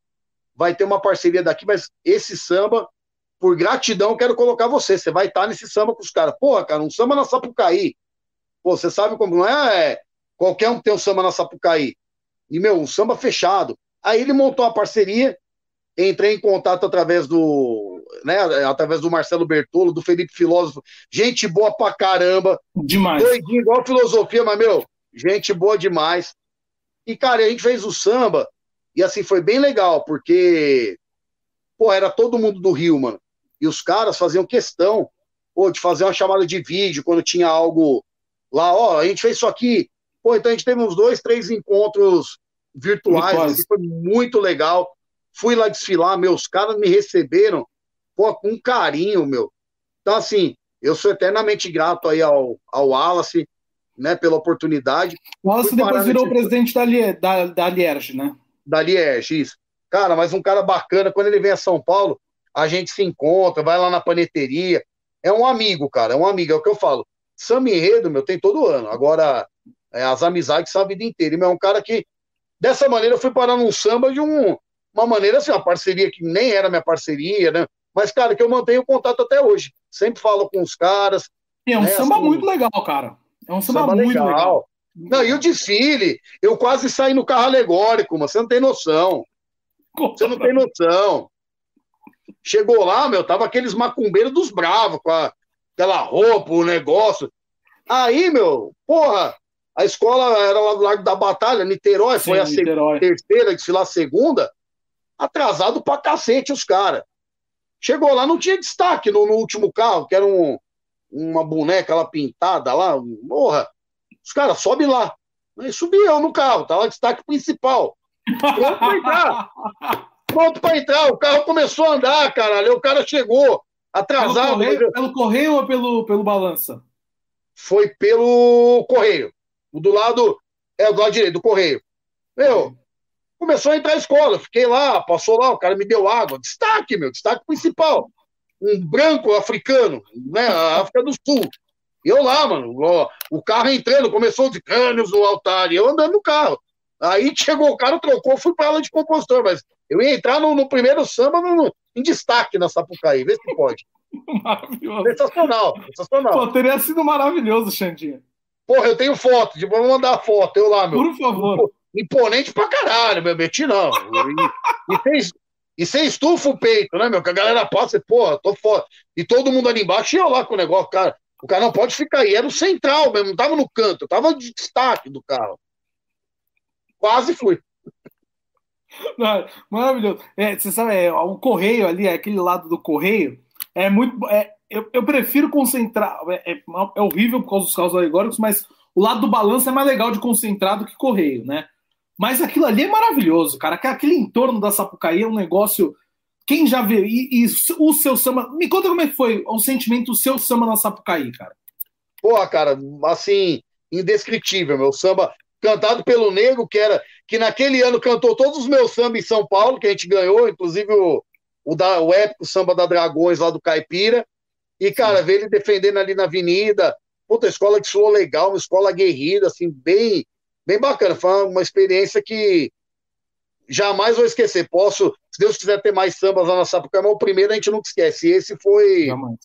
vai ter uma parceria daqui, mas esse samba, por gratidão, quero colocar você. Você vai estar nesse samba com os caras. Porra, cara, um samba na Sapucaí. Pô, você sabe como não é? Qualquer um tem um samba na Sapucaí. E, meu, um samba fechado. Aí ele montou a parceria, entrei em contato através do, né, através do Marcelo Bertolo, do Felipe Filósofo, gente boa pra caramba. Demais. Doidinho, igual filosofia, mas, meu, gente boa demais. E, cara, a gente fez o samba, e assim, foi bem legal, porque, pô, era todo mundo do Rio, mano. E os caras faziam questão, pô, de fazer uma chamada de vídeo quando tinha algo lá, ó, a gente fez isso aqui, Pô, então a gente teve uns dois, três encontros virtuais, assim, foi muito legal. Fui lá desfilar, meus caras me receberam pô, com carinho, meu. Então, assim, eu sou eternamente grato aí ao, ao Wallace, né, pela oportunidade. O Wallace depois virou presidente da, da, da Lierge, né? Da Lierge, isso. Cara, mas um cara bacana, quando ele vem a São Paulo, a gente se encontra, vai lá na paneteria. É um amigo, cara, é um amigo, é o que eu falo. Sam Enredo, meu, tem todo ano. Agora, é, as amizades são a vida inteira. E é um cara que, dessa maneira, eu fui parar num samba de um, uma maneira assim, uma parceria que nem era minha parceria, né? Mas, cara, que eu mantenho contato até hoje. Sempre falo com os caras. É um né, samba assim, muito legal, cara. É um samba, samba muito legal. legal. Não, e o desfile, eu quase saí no carro alegórico, mas você não tem noção. Você não tem noção. Chegou lá, meu, tava aqueles macumbeiros dos bravos, com a, aquela roupa, o negócio. Aí, meu, porra, a escola era lá do Largo da Batalha, Niterói, Sim, foi a Niterói. terceira, desfilar a segunda. Atrasado pra cacete os caras. Chegou lá, não tinha destaque no, no, último carro, que era um, uma boneca lá pintada lá. Porra, os caras sobem lá. Aí subi eu no carro, tá lá destaque principal. Pronto pra entrar. Pronto pra entrar. O carro começou a andar, caralho. O cara chegou atrasado. Pelo correio, pelo correio ou pelo, pelo balança? Foi pelo correio. O do lado é do lado direito, do correio. Meu, começou a entrar a escola, fiquei lá, passou lá, o cara me deu água. Destaque, meu, destaque principal. Um branco africano, né? A África do Sul. Eu lá, mano, ó, o carro entrando, começou de cânions no altar, e eu andando no carro. Aí chegou o cara, trocou, fui para aula de compositor, mas eu ia entrar no, no primeiro samba no, em destaque na Sapucaí, vê se pode. Maravilhoso. Sensacional, sensacional. Pô, teria sido maravilhoso, Xandinha. Porra, eu tenho foto, tipo, vou mandar foto, eu lá, meu. Por favor. Imponente pra caralho, meu, meti não. E, e, fez, e você estufa o peito, né, meu? Que a galera passa e, porra, tô foda. E todo mundo ali embaixo, e eu lá com o negócio, cara. O cara não pode ficar aí, era o central mesmo, não tava no canto, tava de destaque do carro. Quase fui. maravilhoso. É, você sabe, é, o correio ali, aquele lado do correio, é muito. É, eu, eu prefiro concentrar. É, é, é, horrível por causa dos carros alegóricos, mas o lado do balanço é mais legal de concentrar do que correio, né? Mas aquilo ali é maravilhoso, cara. Aquele entorno da Sapucaí é um negócio. Quem já viu? E, e, o seu samba. Me conta como é que foi o sentimento do seu samba na Sapucaí, cara. Porra, cara, assim, indescritível, meu samba cantado pelo Nego, que era que naquele ano cantou todos os meus sambas em São Paulo, que a gente ganhou, inclusive o, o, da, o épico samba da Dragões lá do Caipira. E, cara, ver ele defendendo ali na avenida, puta, escola que soou legal, uma escola aguerrida, assim, bem, bem bacana. Foi uma experiência que jamais vou esquecer. Posso, se Deus quiser ter mais sambas lá na Sapucaí, mas o primeiro a gente nunca esquece. E esse foi. Jamais.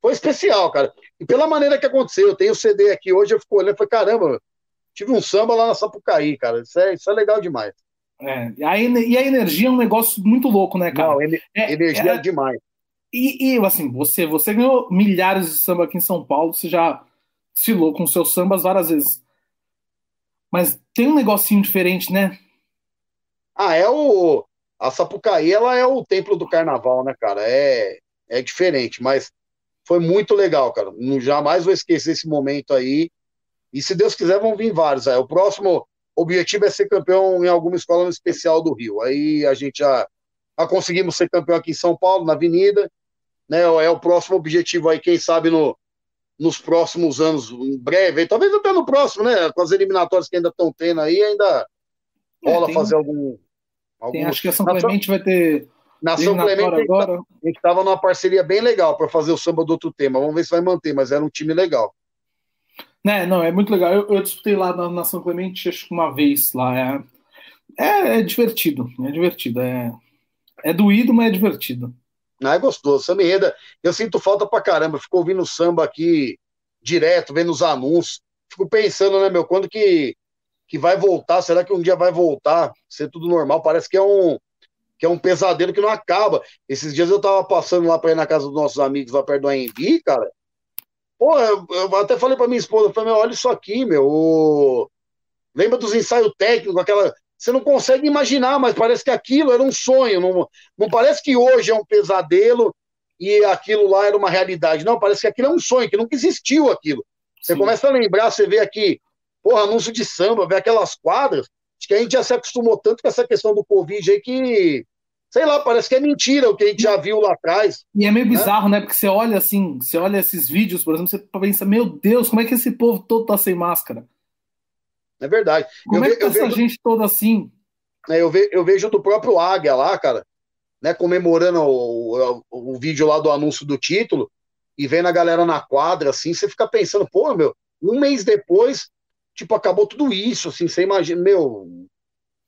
Foi especial, cara. E pela maneira que aconteceu, eu tenho o CD aqui hoje, eu fico olhando e falei, caramba, tive um samba lá na Sapucaí, cara. Isso é, isso é legal demais. É, e a, e a energia é um negócio muito louco, né, cara? Não, é, energia é, é demais. E, e, assim, você, você ganhou milhares de samba aqui em São Paulo, você já desfilou com seus sambas várias vezes. Mas tem um negocinho diferente, né? Ah, é o. A Sapucaí, ela é o templo do carnaval, né, cara? É, é diferente, mas foi muito legal, cara. Jamais vou esquecer esse momento aí. E se Deus quiser, vão vir vários. Aí. O próximo objetivo é ser campeão em alguma escola especial do Rio. Aí a gente já Já conseguimos ser campeão aqui em São Paulo, na Avenida. Né? É o próximo objetivo aí, quem sabe no, nos próximos anos, em breve, talvez até no próximo, né? Com as eliminatórias que ainda estão tendo aí, ainda é, rola tem, fazer algum. algum... Tem, acho que a São Clemente vai ter. Na São Clemente agora. a gente estava numa parceria bem legal para fazer o samba do outro tema. Vamos ver se vai manter, mas era um time legal. Né, não, é muito legal. Eu, eu disputei lá na, na, São Clemente, acho que uma vez lá. É, é, é divertido, é divertido. É, é doído, mas é divertido. Ah, é gostoso. Samba enreda, eu sinto falta pra caramba. Fico ouvindo samba aqui direto, vendo os anúncios. Fico pensando, né, meu, quando que, que vai voltar? Será que um dia vai voltar? Ser tudo normal? Parece que é um que é um pesadelo que não acaba. Esses dias eu tava passando lá pra ir na casa dos nossos amigos lá perto do AMB, cara. Pô, eu, eu até falei pra minha esposa, falei, meu, olha isso aqui, meu. O... Lembra dos ensaios técnicos, aquela. Você não consegue imaginar, mas parece que aquilo era um sonho. Não, não parece que hoje é um pesadelo e aquilo lá era uma realidade. Não, parece que aquilo é um sonho, que nunca existiu aquilo. Você Sim. começa a lembrar, você vê aqui, porra, anúncio de samba, vê aquelas quadras. Acho que a gente já se acostumou tanto com essa questão do Covid aí que sei lá, parece que é mentira o que a gente já viu lá atrás. E é meio né? bizarro, né? Porque você olha assim, você olha esses vídeos, por exemplo, você pensa, meu Deus, como é que esse povo todo tá sem máscara? É verdade. Como eu é que tá essa vejo, gente toda assim? É, eu, ve, eu vejo do próprio Águia lá, cara, né, comemorando o, o, o, vídeo lá do anúncio do título, e vendo a galera na quadra, assim, você fica pensando, pô, meu, um mês depois, tipo, acabou tudo isso, assim, você imagina, meu.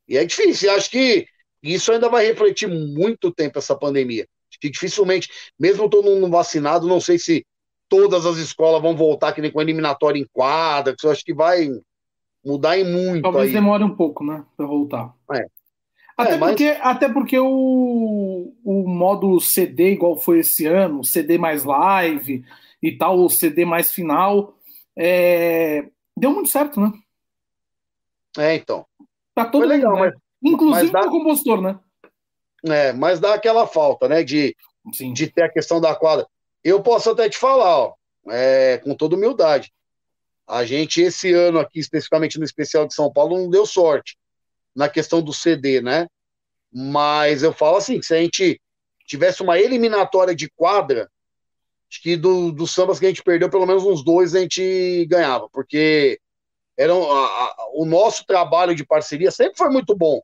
E é difícil, acho que isso ainda vai refletir muito tempo essa pandemia. Que dificilmente, mesmo todo mundo vacinado, não sei se todas as escolas vão voltar que nem com eliminatória em quadra, que eu acho que vai mudar em muito. Talvez aí. demore um pouco, né, para voltar. É. Até, é, mas... porque, até porque o, o modo CD, igual foi esse ano, CD mais live e tal, o CD mais final, é... deu muito certo, né? É, então. Tá todo foi legal, mundo, né? Inclusive dá, o compositor, né? É, mas dá aquela falta, né? De, de ter a questão da quadra. Eu posso até te falar, ó, é, com toda humildade. A gente, esse ano aqui, especificamente no especial de São Paulo, não deu sorte na questão do CD, né? Mas eu falo assim: se a gente tivesse uma eliminatória de quadra, acho que do, dos sambas que a gente perdeu, pelo menos uns dois a gente ganhava, porque era a, a, o nosso trabalho de parceria sempre foi muito bom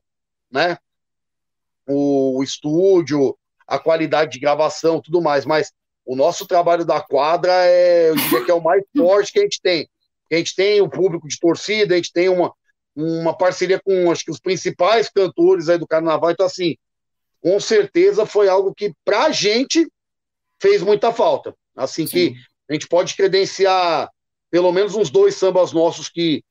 né? O, o estúdio, a qualidade de gravação, tudo mais, mas o nosso trabalho da quadra é, eu diria que é o mais forte que a gente tem. A gente tem o público de torcida, a gente tem uma, uma parceria com acho que os principais cantores aí do carnaval, então assim, com certeza foi algo que pra gente fez muita falta. Assim Sim. que a gente pode credenciar pelo menos uns dois sambas nossos que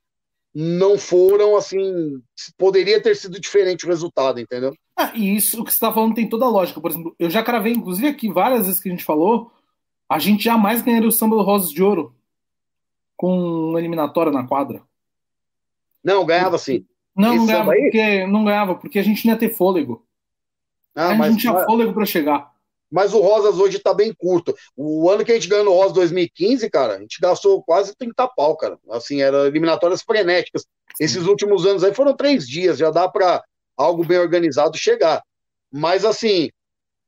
não foram assim. Poderia ter sido diferente o resultado, entendeu? Ah, e isso que você está falando tem toda a lógica. Por exemplo, eu já cravei, inclusive aqui, várias vezes que a gente falou, a gente jamais ganharia o samba do Rosas de Ouro com uma eliminatória na quadra. Não, ganhava sim. Não, não ganhava, porque, não ganhava, porque a gente não ia ter fôlego. Ah, a gente mas, não tinha fôlego para chegar. Mas o Rosas hoje tá bem curto. O ano que a gente ganhou no Rosas 2015, cara, a gente gastou quase 30 pau, cara. Assim, eram eliminatórias frenéticas. Esses últimos anos aí foram três dias, já dá para algo bem organizado chegar. Mas, assim,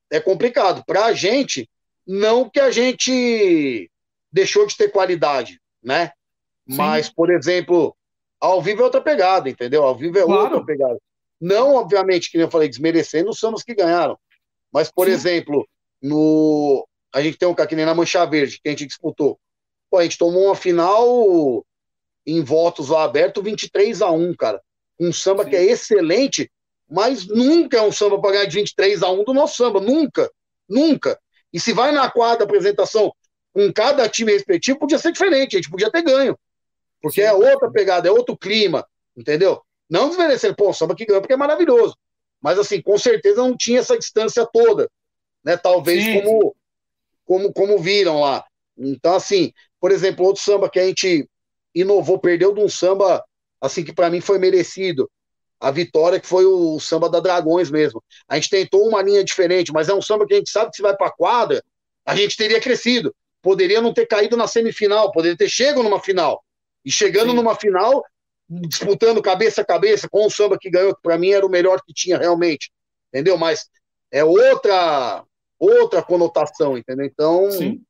é complicado. Para a gente, não que a gente deixou de ter qualidade, né? Sim. Mas, por exemplo, ao vivo é outra pegada, entendeu? Ao vivo é claro. outra pegada. Não, obviamente, que nem eu falei, desmerecendo os sambas que ganharam. Mas, por Sim. exemplo, no. A gente tem um que nem na Mancha Verde, que a gente disputou. Pô, a gente tomou uma final em votos lá aberto, 23 a 1 cara. Um samba Sim. que é excelente, mas nunca é um samba para ganhar de 23 a 1 do nosso samba. Nunca. Nunca. E se vai na quadra apresentação com cada time respectivo, podia ser diferente, a gente podia ter ganho. Porque Sim. é outra pegada, é outro clima, entendeu? Não desmerecer, pô, o samba que ganhou porque é maravilhoso. Mas assim, com certeza não tinha essa distância toda né? Talvez como, como, como viram lá. Então, assim, por exemplo, outro samba que a gente inovou, perdeu de um samba, assim, que para mim foi merecido. A vitória, que foi o samba da Dragões mesmo. A gente tentou uma linha diferente, mas é um samba que a gente sabe que se vai para quadra, a gente teria crescido. Poderia não ter caído na semifinal, poderia ter chegado numa final. E chegando Sim. numa final, disputando cabeça a cabeça com o samba que ganhou, que para mim era o melhor que tinha realmente. Entendeu? Mas é outra outra conotação, entendeu? Então, Sim.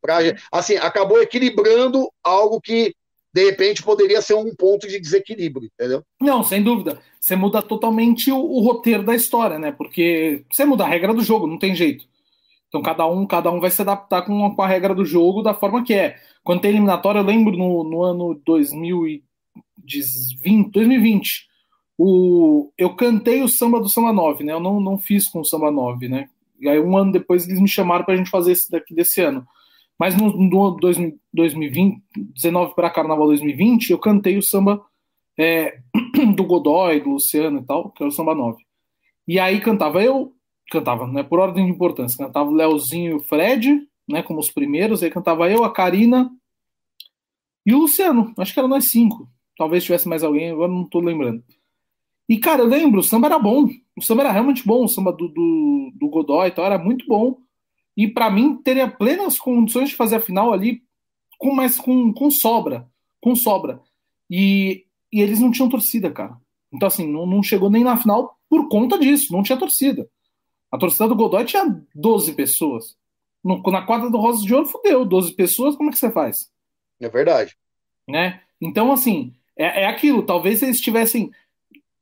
Pra, assim, acabou equilibrando algo que de repente poderia ser um ponto de desequilíbrio, entendeu? Não, sem dúvida. Você muda totalmente o, o, roteiro da história, né? Porque você muda a regra do jogo, não tem jeito. Então cada um, cada um vai se adaptar com, com a regra do jogo da forma que é. Quando tem eliminatória, eu lembro no, no ano 2020, 2020 o, eu cantei o samba do samba 9, né? Eu não, não fiz com o samba 9, né? E aí um ano depois eles me chamaram para a gente fazer esse daqui desse ano. Mas no, no 2020, 19 para Carnaval 2020, eu cantei o samba é, do Godoy, do Luciano e tal, que é o samba 9. E aí cantava eu, cantava, né, por ordem de importância, cantava o Leozinho e o Fred, né, como os primeiros, aí cantava eu, a Karina e o Luciano, acho que eram nós cinco. Talvez tivesse mais alguém, agora não tô lembrando. E, cara, eu lembro, o samba era bom. O samba era realmente bom, o samba do, do, do Godoy e tal, era muito bom e para mim teria plenas condições de fazer a final ali com mais com, com sobra, com sobra. E, e eles não tinham torcida, cara. Então assim, não, não chegou nem na final por conta disso, não tinha torcida. A torcida do Godoy tinha 12 pessoas. No, na quadra do Rosas de Ouro, fudeu, 12 pessoas, como é que você faz? É verdade. Né? Então, assim, é, é aquilo, talvez eles tivessem.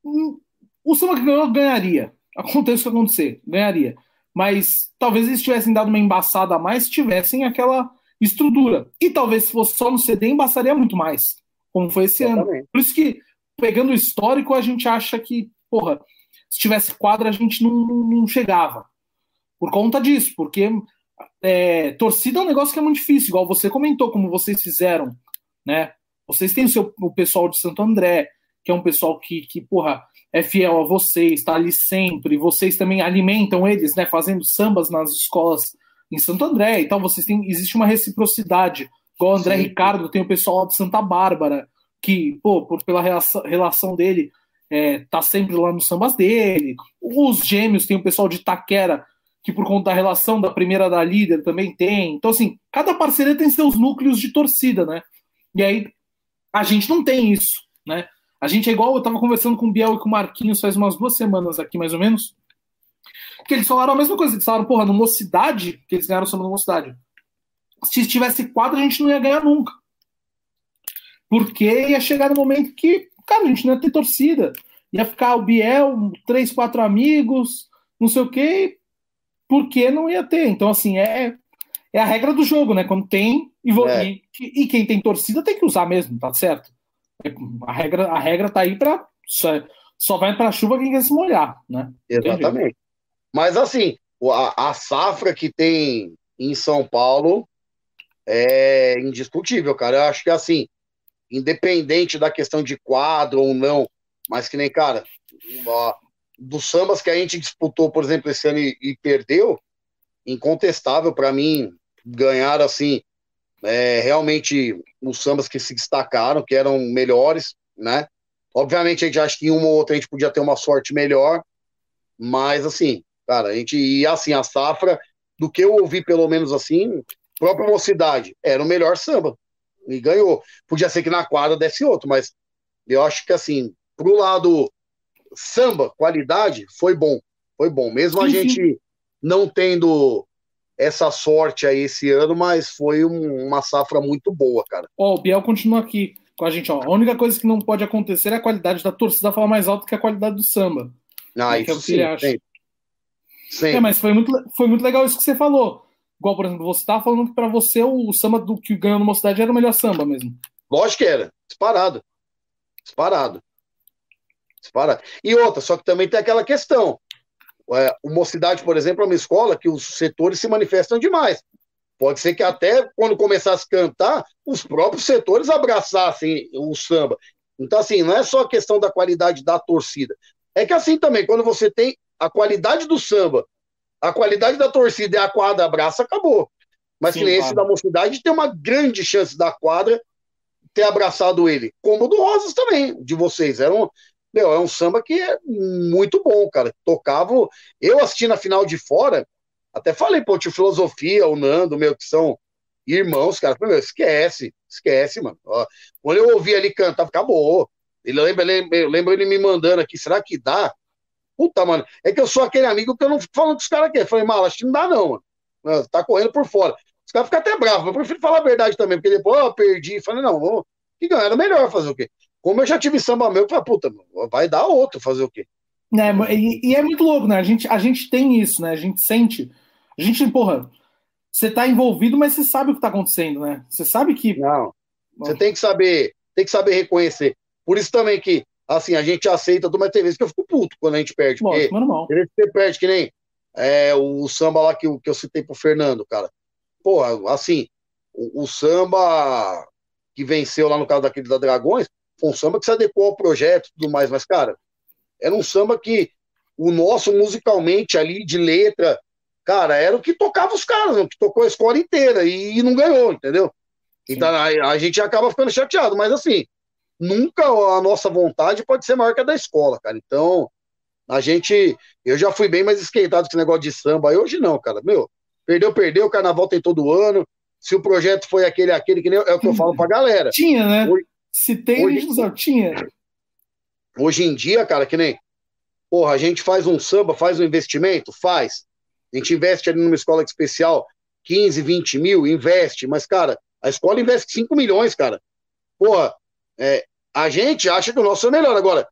Hum, o Samba que ganhou ganharia. Aconteça o que acontecer, ganharia mas talvez eles tivessem dado uma embaçada a mais, tivessem aquela estrutura. E talvez se fosse só no CD, embaçaria muito mais, como foi esse ano. Por isso que, pegando o histórico, a gente acha que, porra, se tivesse quadra, a gente não, não chegava. Por conta disso, porque é, torcida é um negócio que é muito difícil, igual você comentou, como vocês fizeram, né? Vocês têm o, seu, o pessoal de Santo André, que é um pessoal que, que porra, é fiel a vocês, está ali sempre, vocês também alimentam eles, né, fazendo sambas nas escolas em Santo André, então vocês têm, existe uma reciprocidade, igual o André Sim. Ricardo tem o pessoal de Santa Bárbara, que, pô, por, pela relação, relação dele, é, tá sempre lá nos sambas dele, os gêmeos tem o pessoal de Taquera, que por conta da relação da primeira da líder também tem, então assim, cada parceria tem seus núcleos de torcida, né, e aí a gente não tem isso, né, a gente é igual, eu tava conversando com o Biel e com o Marquinhos faz umas duas semanas aqui, mais ou menos, que eles falaram a mesma coisa. Eles falaram, porra, no Mocidade, que eles ganharam sobre no Mocidade. Se tivesse quadro, a gente não ia ganhar nunca. Porque ia chegar no momento que, cara, a gente não ia ter torcida. Ia ficar o Biel, três, quatro amigos, não sei o quê, porque não ia ter. Então, assim, é, é a regra do jogo, né? Quando tem, e, é. e, e quem tem torcida tem que usar mesmo, tá certo? A regra, a regra tá aí para só, só vai para chuva quem quer se molhar, né? Exatamente. Mas assim, a, a safra que tem em São Paulo é indiscutível, cara. Eu acho que assim, independente da questão de quadro ou não, mas que nem, cara, dos sambas que a gente disputou, por exemplo, esse ano e, e perdeu, incontestável para mim ganhar assim é, realmente os sambas que se destacaram, que eram melhores, né? Obviamente a gente acha que uma ou outra a gente podia ter uma sorte melhor, mas assim, cara, a gente ia assim, a safra, do que eu ouvi pelo menos assim, própria mocidade, era o melhor samba, e ganhou. Podia ser que na quadra desse outro, mas eu acho que assim, pro lado samba, qualidade, foi bom, foi bom. Mesmo a gente não tendo essa sorte aí esse ano, mas foi um, uma safra muito boa, cara. Ó, oh, o Biel continua aqui com a gente, ó. A única coisa que não pode acontecer é a qualidade da torcida falar mais alto que a qualidade do samba. Ah, é isso é o que sim, ele acha. Sim. É, mas foi muito, foi muito legal isso que você falou. Igual, por exemplo, você tava falando que pra você o, o samba do que ganhou no cidade era o melhor samba mesmo. Lógico que era. Disparado. Disparado. Disparado. E outra, só que também tem aquela questão. É, o Mocidade, por exemplo, é uma escola que os setores se manifestam demais. Pode ser que até quando começasse a cantar, os próprios setores abraçassem o samba. Então, assim, não é só a questão da qualidade da torcida. É que assim também, quando você tem a qualidade do samba, a qualidade da torcida e a quadra abraça, acabou. Mas Sim, que nem esse da mocidade tem uma grande chance da quadra ter abraçado ele. Como o do Rosas também, de vocês. Era um, meu, é um samba que é muito bom, cara. Tocava. Eu assistindo a final de fora, até falei, pô, tio Filosofia, o Nando, meu, que são irmãos, cara. Meu, esquece, esquece, mano. Ó, quando eu ouvi ali cantar, acabou. Ele lembra, lembra, lembra ele me mandando aqui, será que dá puta, mano, é que eu sou aquele amigo que eu não fico falando que os caras querem. Falei, mal, acho que não dá, não, mano. Tá correndo por fora. Os caras ficam até bravos, eu prefiro falar a verdade também, porque depois eu perdi. Falei, não, vamos. Que ganharam melhor fazer o quê? Como eu já tive samba meu, eu falei, puta, vai dar outro fazer o quê? É, e, e, é muito louco, né? A gente, a gente tem isso, né? A gente sente. A gente, porra, você tá envolvido, mas você sabe o que tá acontecendo, né? Você sabe que. Não. Você tem que saber, tem que saber reconhecer. Por isso também que, assim, a gente aceita, mas tem vezes que eu fico puto quando a gente perde. Lógico, porque normal. Você perde, que nem é, o samba lá que, que eu citei pro Fernando, cara. Porra, assim, o, o samba que venceu lá no caso daquele da Dragões, foi um samba que se adequou ao projeto e tudo mais, mas, cara, era um samba que o nosso musicalmente ali, de letra, cara, era o que tocava os caras, o que tocou a escola inteira e, e não ganhou, entendeu? Então a, a, gente acaba ficando chateado, mas assim, nunca a nossa vontade pode ser maior que a da escola, cara. Então, a gente, eu já fui bem mais esquentado com esse negócio de samba, hoje não, cara, meu, perdeu, perdeu, o carnaval tem todo ano, se o projeto foi aquele, aquele, que nem, é o que eu falo pra galera. Tinha, né? Hoje, se tem, hoje, não tinha. Hoje em dia, cara, que nem. Porra, a gente faz um samba, faz um investimento? Faz. A gente investe ali numa escola especial 15, 20 mil, investe. Mas, cara, a escola investe 5 milhões, cara. Porra, é, a gente acha que o nosso é melhor. Agora,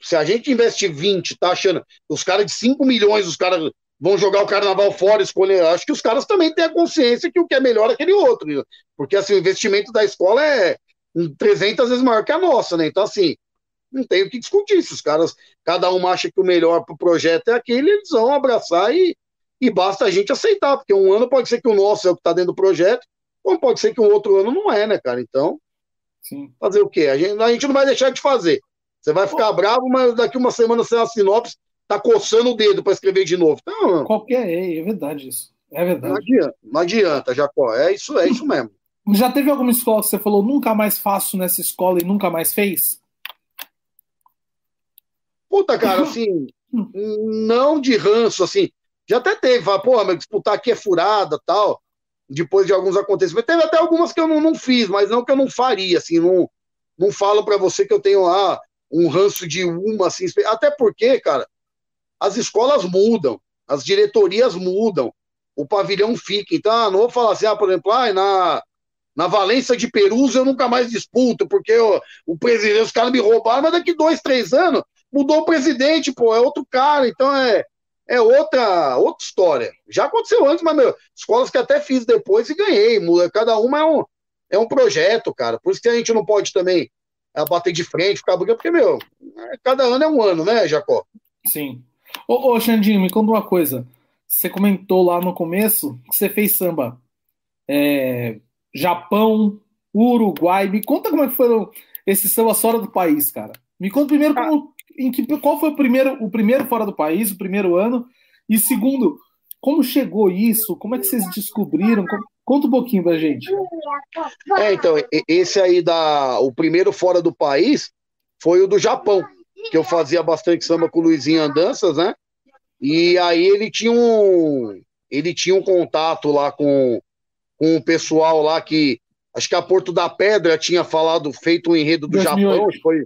se a gente investe 20, tá achando os caras de 5 milhões, os caras vão jogar o carnaval fora, escolher. Acho que os caras também têm a consciência que o que é melhor é aquele outro. Porque assim, o investimento da escola é 300 vezes maior que a nossa, né? Então, assim, não tem o que discutir. Se os caras, cada um acha que o melhor para o projeto é aquele, eles vão abraçar e, e basta a gente aceitar, porque um ano pode ser que o nosso é o que está dentro do projeto, como pode ser que o outro ano não é, né, cara? Então, Sim. fazer o quê? A gente, a gente não vai deixar de fazer. Você vai ficar Pô. bravo, mas daqui uma semana sem a sinopse, tá coçando o dedo para escrever de novo. Então, Qualquer é, é verdade isso. É verdade. Não adianta, não adianta, Jacó. É isso, é isso mesmo. Já teve alguma escola que você falou nunca mais faço nessa escola e nunca mais fez? Puta, cara, assim, não de ranço, assim. Já até teve, fala, pô, mas disputar aqui é furada tal, depois de alguns acontecimentos. Teve até algumas que eu não, não fiz, mas não que eu não faria, assim, não, não falo para você que eu tenho lá um ranço de uma, assim, até porque, cara, as escolas mudam, as diretorias mudam, o pavilhão fica. Então, ah, não vou falar assim, ah, por exemplo, ah, na, na Valência de Perus eu nunca mais disputo, porque eu, o presidente, os caras me roubaram, mas daqui dois, três anos mudou o presidente, pô, é outro cara, então é, é outra, outra história. Já aconteceu antes, mas, meu, escolas que até fiz depois e ganhei, cada uma é um, é um projeto, cara, por isso que a gente não pode também é, bater de frente, ficar brigando, porque, meu, é, cada ano é um ano, né, Jacó? Sim. Ô, ô Xandinho, me conta uma coisa, você comentou lá no começo que você fez samba é, Japão, Uruguai, me conta como é que foram esses sambas fora do país, cara. Me conta primeiro como, em que, qual foi o primeiro, o primeiro fora do país, o primeiro ano, e segundo, como chegou isso? Como é que vocês descobriram? Conta um pouquinho pra gente. É, então, esse aí da o primeiro fora do país foi o do Japão, que eu fazia bastante samba com o Luizinho Andanças, né? E aí ele tinha um ele tinha um contato lá com, com o pessoal lá que acho que a Porto da Pedra tinha falado, feito um enredo do 2008. Japão, foi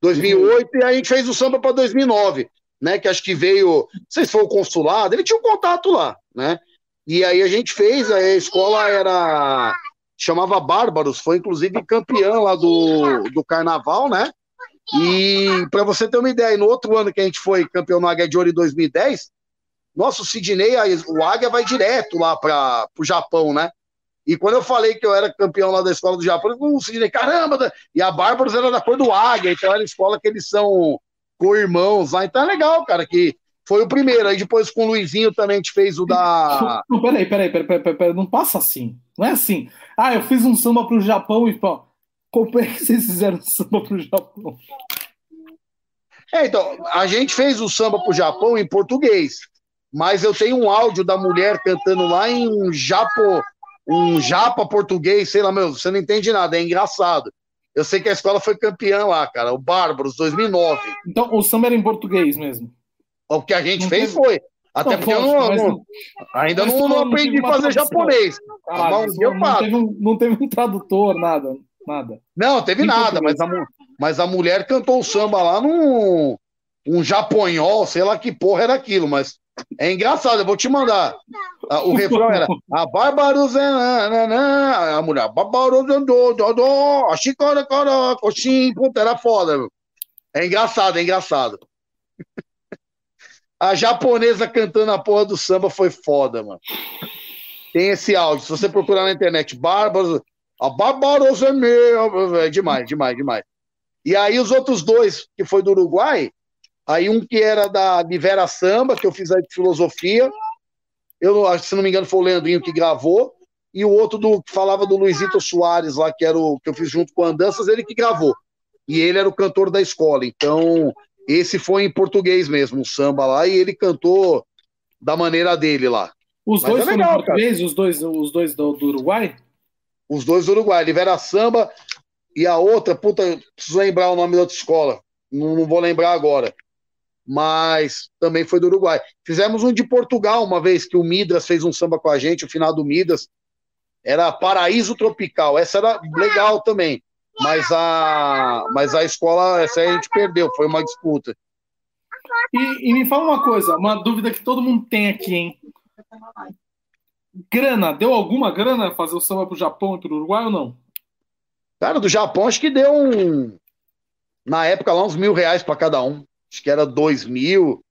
2008, e aí a gente fez o samba para 2009, né? Que acho que veio, não sei se foi o consulado, ele tinha um contato lá, né? E aí a gente fez, a escola era chamava Bárbaros, foi inclusive campeã lá do, do carnaval, né? E para você ter uma ideia, no outro ano que a gente foi campeão no Águia de Ouro em 2010, nosso Sidney, o Águia vai direto lá para o Japão, né? E quando eu falei que eu era campeão lá da escola do Japão, eu falei, o Sidney, caramba! E a Bárbaros era da cor do Águia, então era a escola que eles são co-irmãos lá. Então é legal, cara, que foi o primeiro. Aí depois com o Luizinho também a gente fez o da. Não, peraí, peraí, peraí, peraí, peraí, não passa assim. Não é assim. Ah, eu fiz um samba pro Japão e pô, como é que vocês fizeram samba pro Japão? É, então, a gente fez o samba pro Japão em português. Mas eu tenho um áudio da mulher cantando lá em japo, um japa português, sei lá, meu, você não entende nada, é engraçado. Eu sei que a escola foi campeã lá, cara, o Bárbaros, 2009. Então, o samba era em português mesmo? O que a gente não fez teve... foi. Até não, porque eu não, não, ainda não, não aprendi a fazer japonês. Não, teve um, não teve um tradutor, nada, nada. Não, teve em nada, mas a, mas a mulher cantou o samba lá num, um japonhol, sei lá que porra era aquilo, mas é engraçado, eu vou te mandar. Ah, o refrão era a Barbarosa, a mulher, Barbarosa, a Chicora, coxim, puta, era foda, meu. É engraçado, é engraçado. A japonesa cantando a porra do samba foi foda, mano. Tem esse áudio, se você procurar na internet, Barbarosa, a Barbarosa meu, é demais, demais, demais. E aí os outros dois, que foi do Uruguai, Aí um que era da de Vera Samba, que eu fiz aí de filosofia. Eu, se não me engano, foi o Leandrinho que gravou. E o outro do, que falava do Luizito Soares lá, que era o que eu fiz junto com Andanças, ele que gravou. E ele era o cantor da escola. Então, esse foi em português mesmo, o samba lá, e ele cantou da maneira dele lá. Os Mas dois é legal, foram português, os dois, os dois do, do, Uruguai? Os dois do Uruguai, Livera Samba e a outra, puta, preciso lembrar o nome da outra escola. Não, não vou lembrar agora mas também foi do Uruguai. Fizemos um de Portugal uma vez que o Midas fez um samba com a gente, o final do Midas era Paraíso Tropical. Essa era legal também, mas a mas a escola essa a gente perdeu, foi uma disputa. E, e me fala uma coisa, uma dúvida que todo mundo tem aqui, hein? Grana, deu alguma grana fazer o samba pro Japão e pro Uruguai ou não? Cara, do Japão acho que deu um na época lá uns mil reais para cada um acho que era 2 mil.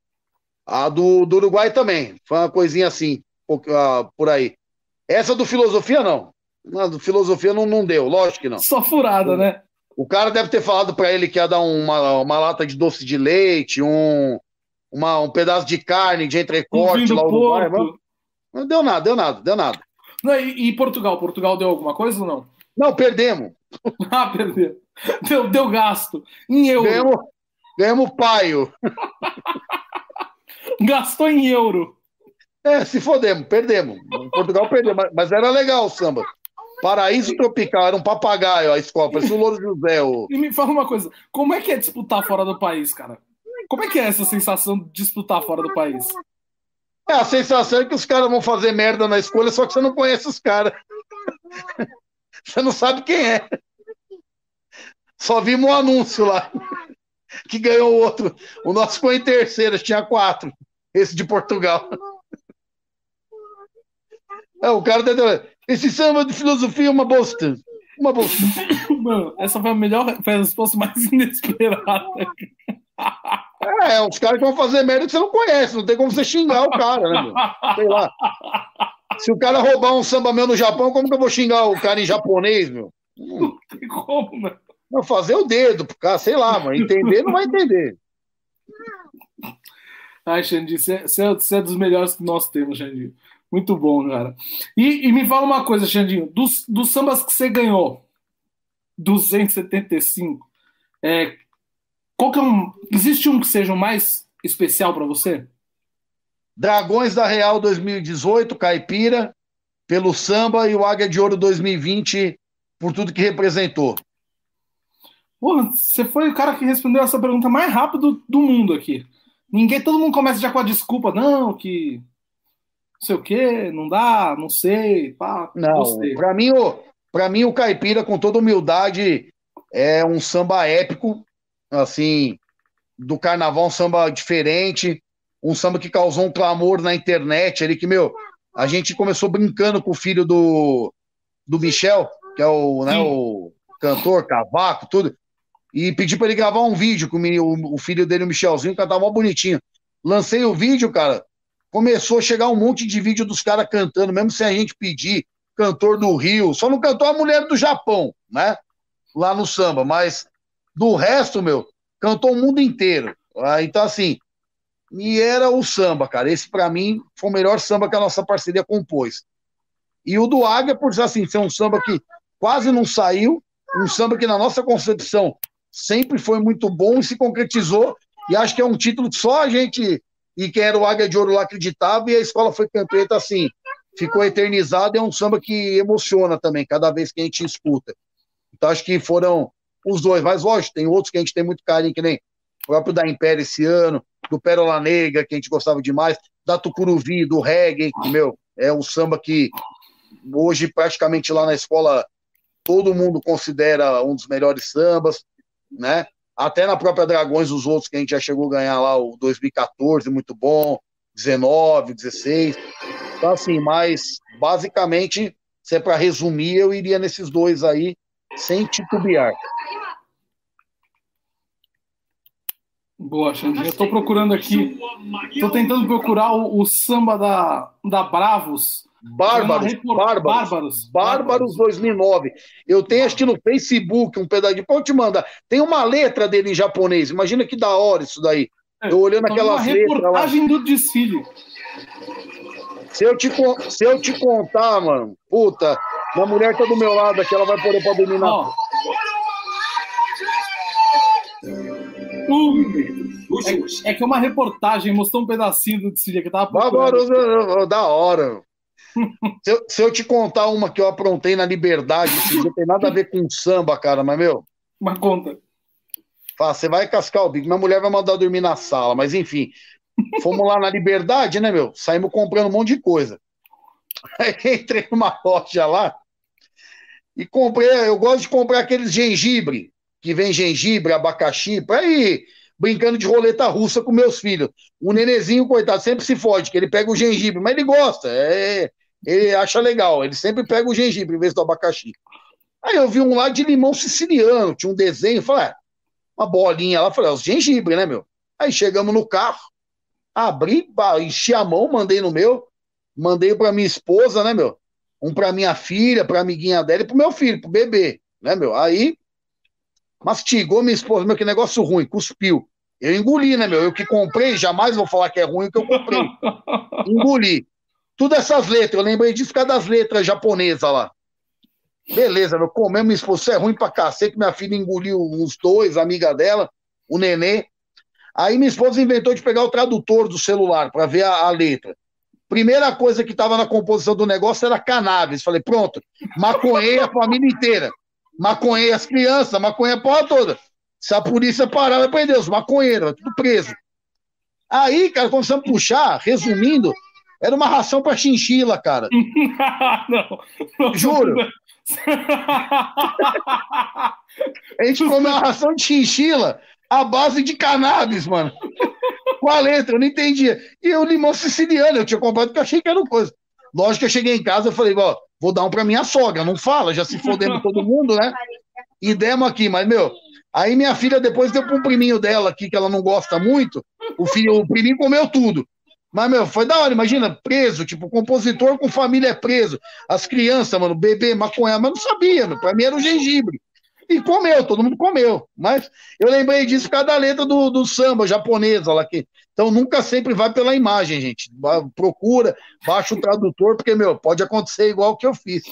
A do, do Uruguai também, foi uma coisinha assim, ah, por aí. Essa do Filosofia, não. A do Filosofia não, não deu, lógico que não. Só furada, né? O cara deve ter falado para ele que ia dar uma, uma lata de doce de leite, um, uma, um pedaço de carne de entrecorte um lá Uruguai. Não deu nada, deu nada, deu nada. Não, e, e, Portugal? Portugal deu alguma coisa ou não? Não, perdemos. ah, perdeu. Deu, deu gasto. Em euro. Ganhamos, Ganhamos paio. Gastou em euro. É, se fodemos, perdemos. Portugal perdeu, mas, era legal o samba. Paraíso Tropical, era um papagaio a escola, parecia o Louro José. O... E me fala uma coisa, como é que é disputar fora do país, cara? Como é que é essa sensação de disputar fora do país? É, a sensação é que os caras vão fazer merda na escolha, só que você não conhece os caras. Você não sabe quem é. Só vimos um anúncio lá que ganhou o outro. O nosso foi em terceira, tinha quatro. Esse de Portugal. É, o cara deu. Esse samba de filosofia é uma bosta. Uma bosta. Mano, essa foi a melhor, foi a resposta mais inesperada. É, os caras que vão fazer merda que você não conhece, não tem como você xingar o cara, né? Meu? Sei lá. Se o cara roubar um samba meu no Japão, como que eu vou xingar o cara em japonês, meu? Não tem como, né? Não, fazer o dedo cara, sei lá, mano. Entender não vai entender. Ai, Xandi, você é, é dos melhores que nós temos, Xandinho. Muito bom, cara. E, e, me fala uma coisa, Xandinho. Dos, dos sambas que você ganhou, 275, é, qual que é um, existe um que seja o mais especial para você? Dragões da Real 2018, Caipira, pelo samba e o Águia de Ouro 2020 por tudo que representou. Porra, você foi o cara que respondeu essa pergunta mais rápido do mundo aqui. Ninguém, todo mundo começa já com a desculpa, não, que não sei o que, não dá, não sei, pá. Não, para mim, o, pra mim o Caipira, com toda humildade, é um samba épico, assim, do carnaval, um samba diferente, um samba que causou um clamor na internet ali, que, meu, a gente começou brincando com o filho do, do Michel, que é o, né, o cantor, cavaco, tudo e pedi para ele gravar um vídeo com o, filho dele, o Michelzinho, cantava mó bonitinho. Lancei o vídeo, cara, começou a chegar um monte de vídeo dos caras cantando, mesmo sem a gente pedir, cantor do Rio, só não cantou a mulher do Japão, né? Lá no samba, mas do resto, meu, cantou o mundo inteiro. Ah, então, assim, e era o samba, cara. Esse, para mim, foi o melhor samba que a nossa parceria compôs. E o do Águia, por assim, ser um samba que quase não saiu, um samba que, na nossa concepção, sempre foi muito bom e se concretizou. E acho que é um título que só a gente e quem era o Águia de Ouro lá acreditava, e a escola foi campeã, então, assim, ficou eternizado. É um samba que emociona também, cada vez que a gente escuta. Então, acho que foram os dois, mas lógico, tem outros que a gente tem muito carinho, que nem o próprio da Império esse ano, do Pérola Negra, que a gente gostava demais, da Tucuruvi, do reggae, que, meu, é um samba que hoje praticamente lá na escola todo mundo considera um dos melhores sambas né? até na própria Dragões, os outros que a gente já chegou a ganhar lá, o 2014, muito bom, 19, 16. Então, assim, mas basicamente, se é para resumir, eu iria nesses dois aí, sem titubear. Boa, Xandinha. Eu tô procurando aqui, tô tentando procurar o, o samba da, da Bravos. Bárbaros, report... bárbaros, bárbaros, bárbaros 2009. Eu tenho acho que no Facebook um pedaço pode te mandar. Tem uma letra dele em japonês. Imagina que da hora isso daí. É, eu olhando aquelas letras lá. reportagem do desfile. Se eu, te, se eu te contar, mano, puta, minha mulher tá do meu lado aqui, ela vai poder pra dormir na. Oh. É, é, que é uma reportagem mostrou um pedacinho do desfile que tava Agora, da hora. Se, eu, se, eu, te contar uma que eu aprontei na Liberdade, não tem nada a ver com samba, cara, mas meu. Uma conta. Fala, você vai cascar o bico, minha mulher vai mandar dormir na sala, mas enfim. Fomos lá na Liberdade, né, meu? Saímos comprando um monte de coisa. Aí entrei numa loja lá e comprei. Eu gosto de comprar aqueles gengibre, que vem gengibre, abacaxi, para ir brincando de roleta russa com meus filhos. O nenezinho, coitado, sempre se fode, que ele pega o gengibre, mas ele gosta, é, ele acha legal, ele sempre pega o gengibre em vez do abacaxi. Aí eu vi um lá de limão siciliano, tinha um desenho, falei, ah, uma bolinha lá, falei, é os gengibre, né, meu? Aí chegamos no carro, Abri, enchi a mão, mandei no meu, mandei para minha esposa, né, meu? Um para minha filha, para amiguinha dela e pro meu filho, pro bebê, né, meu? Aí mastigou minha esposa, meu, que negócio ruim, cuspiu. Eu engoli, né, meu? Eu que comprei, jamais vou falar que é ruim o que eu comprei. engoli. Tudo essas letras, eu lembrei disso por causa das letras japonesas lá. Beleza, meu, comemos, minha esposa, é ruim pra cacete, minha filha engoliu uns dois, amiga dela, o nenê. Aí minha esposa inventou de pegar o tradutor do celular para ver a, a, letra. Primeira coisa que estava na composição do negócio era cannabis. Falei, pronto, maconhei a família inteira. Maconhei as crianças, maconhei a porra toda. Se a polícia parar, vai prender os maconheiros, tudo preso. Aí, cara, começamos a puxar, resumindo, era uma ração para chinchila, cara. não, não, Juro. a gente comeu uma ração de chinchila a base de cannabis, mano. Com a letra, eu não entendia. E o limão siciliano, eu tinha comprado porque eu achei que era uma coisa. Lógico que eu cheguei em casa e falei, ó, vou dar um pra minha sogra, não fala, já se fodemos todo mundo, né? E demos aqui, mas, meu, aí minha filha depois deu pra um priminho dela aqui, que ela não gosta muito, o, filho, o priminho comeu tudo. Mas, meu, foi da hora, imagina, preso, tipo, compositor com família é preso. As crianças, mano, bebê, maconha, mas não sabia, meu, pra mim era o gengibre. E comeu, todo mundo comeu. Mas eu lembrei disso por causa da letra do, do samba japonesa lá que. Então nunca sempre vai pela imagem, gente. Procura, baixa o tradutor, porque, meu, pode acontecer igual o que eu fiz.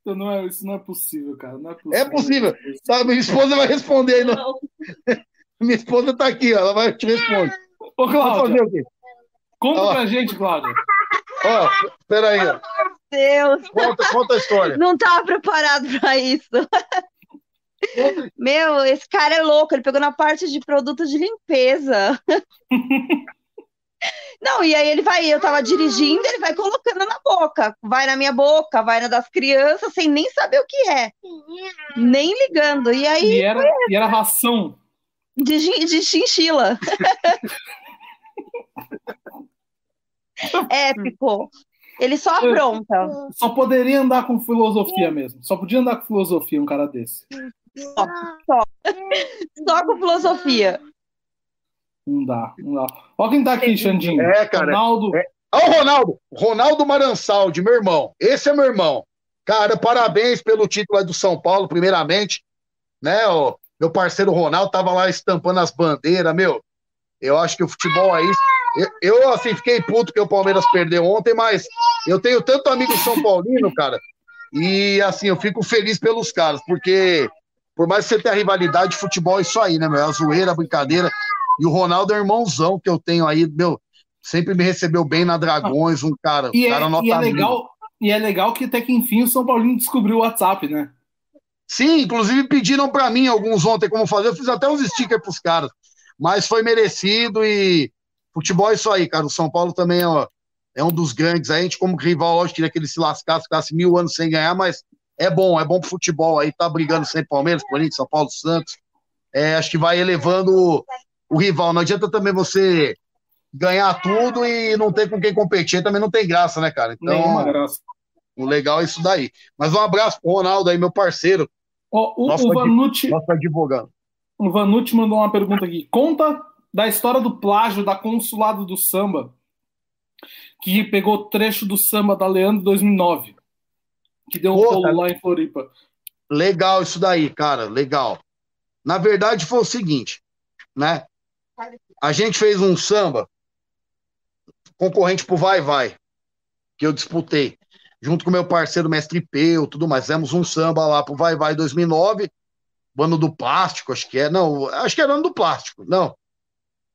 Então, não é, isso não é possível, cara. Não é possível. É possível. Tá, minha esposa vai responder aí. Não. minha esposa tá aqui, ó, ela vai te responder. Ô, Cláudio. Conta ó. pra gente, Cláudio. Ó, peraí. Meu Deus. Conta, conta a história. Não tava preparado para isso. Meu, esse cara é louco, ele pegou na parte de produtos de limpeza. Não, e aí ele vai, eu tava dirigindo, ele vai colocando na boca, vai na minha boca, vai na das crianças, sem nem saber o que é, nem ligando. E aí. E era, e era ração. De, de chinchila. Épico. Ele só apronta. Só poderia andar com filosofia mesmo. Só podia andar com filosofia um cara desse. Só, só. só com filosofia. Não dá, não dá. Olha quem tá aqui, Xandinho. É, cara. Ronaldo. É. Olha o Ronaldo. Ronaldo Marançaldi, meu irmão. Esse é meu irmão. Cara, parabéns pelo título do São Paulo, primeiramente. Né, ó, meu parceiro Ronaldo tava lá estampando as bandeiras, meu. Eu acho que o futebol é isso. Eu, eu, assim, fiquei puto que o Palmeiras perdeu ontem, mas eu tenho tanto amigo São Paulino, cara, e assim, eu fico feliz pelos caras, porque por mais que você tenha rivalidade, futebol é isso aí, né, meu? É a zoeira, a brincadeira. E o Ronaldo é o irmãozão que eu tenho aí, meu, sempre me recebeu bem na Dragões, um cara, e um cara é, nota e é legal E é legal que até que enfim o São Paulino descobriu o WhatsApp, né? Sim, inclusive pediram para mim alguns ontem como fazer, eu fiz até uns stickers pros caras, mas foi merecido e futebol é isso aí, cara. O São Paulo também é, ó, é um dos grandes. A gente, como rival, lógico, queria que ele se lascasse, ficasse mil anos sem ganhar, mas é bom, é bom pro futebol aí, tá brigando sem Palmeiras, Corinthians, São Paulo, Santos. é, acho que vai elevando o, o rival. Não adianta também você ganhar tudo e não ter com quem competir, também não tem graça, né, cara? Então, o legal é isso daí. Mas um abraço pro Ronaldo aí, meu parceiro. Ó, o, Nosso o Vanucci, Nosso advogado. O Vanucci mandou uma pergunta aqui. Conta da história do plágio da Consulado do Samba, que pegou trecho do samba da Leandro 2009, que deu um Pô, tá- lá em Floripa. Legal isso daí, cara, legal. Na verdade foi o seguinte, né? A gente fez um samba concorrente pro Vai Vai, que eu disputei, junto com meu parceiro Mestre Peu, tudo mais. Fizemos um samba lá pro Vai Vai 2009, o ano do plástico, acho que é, não, acho que era ano do plástico, não.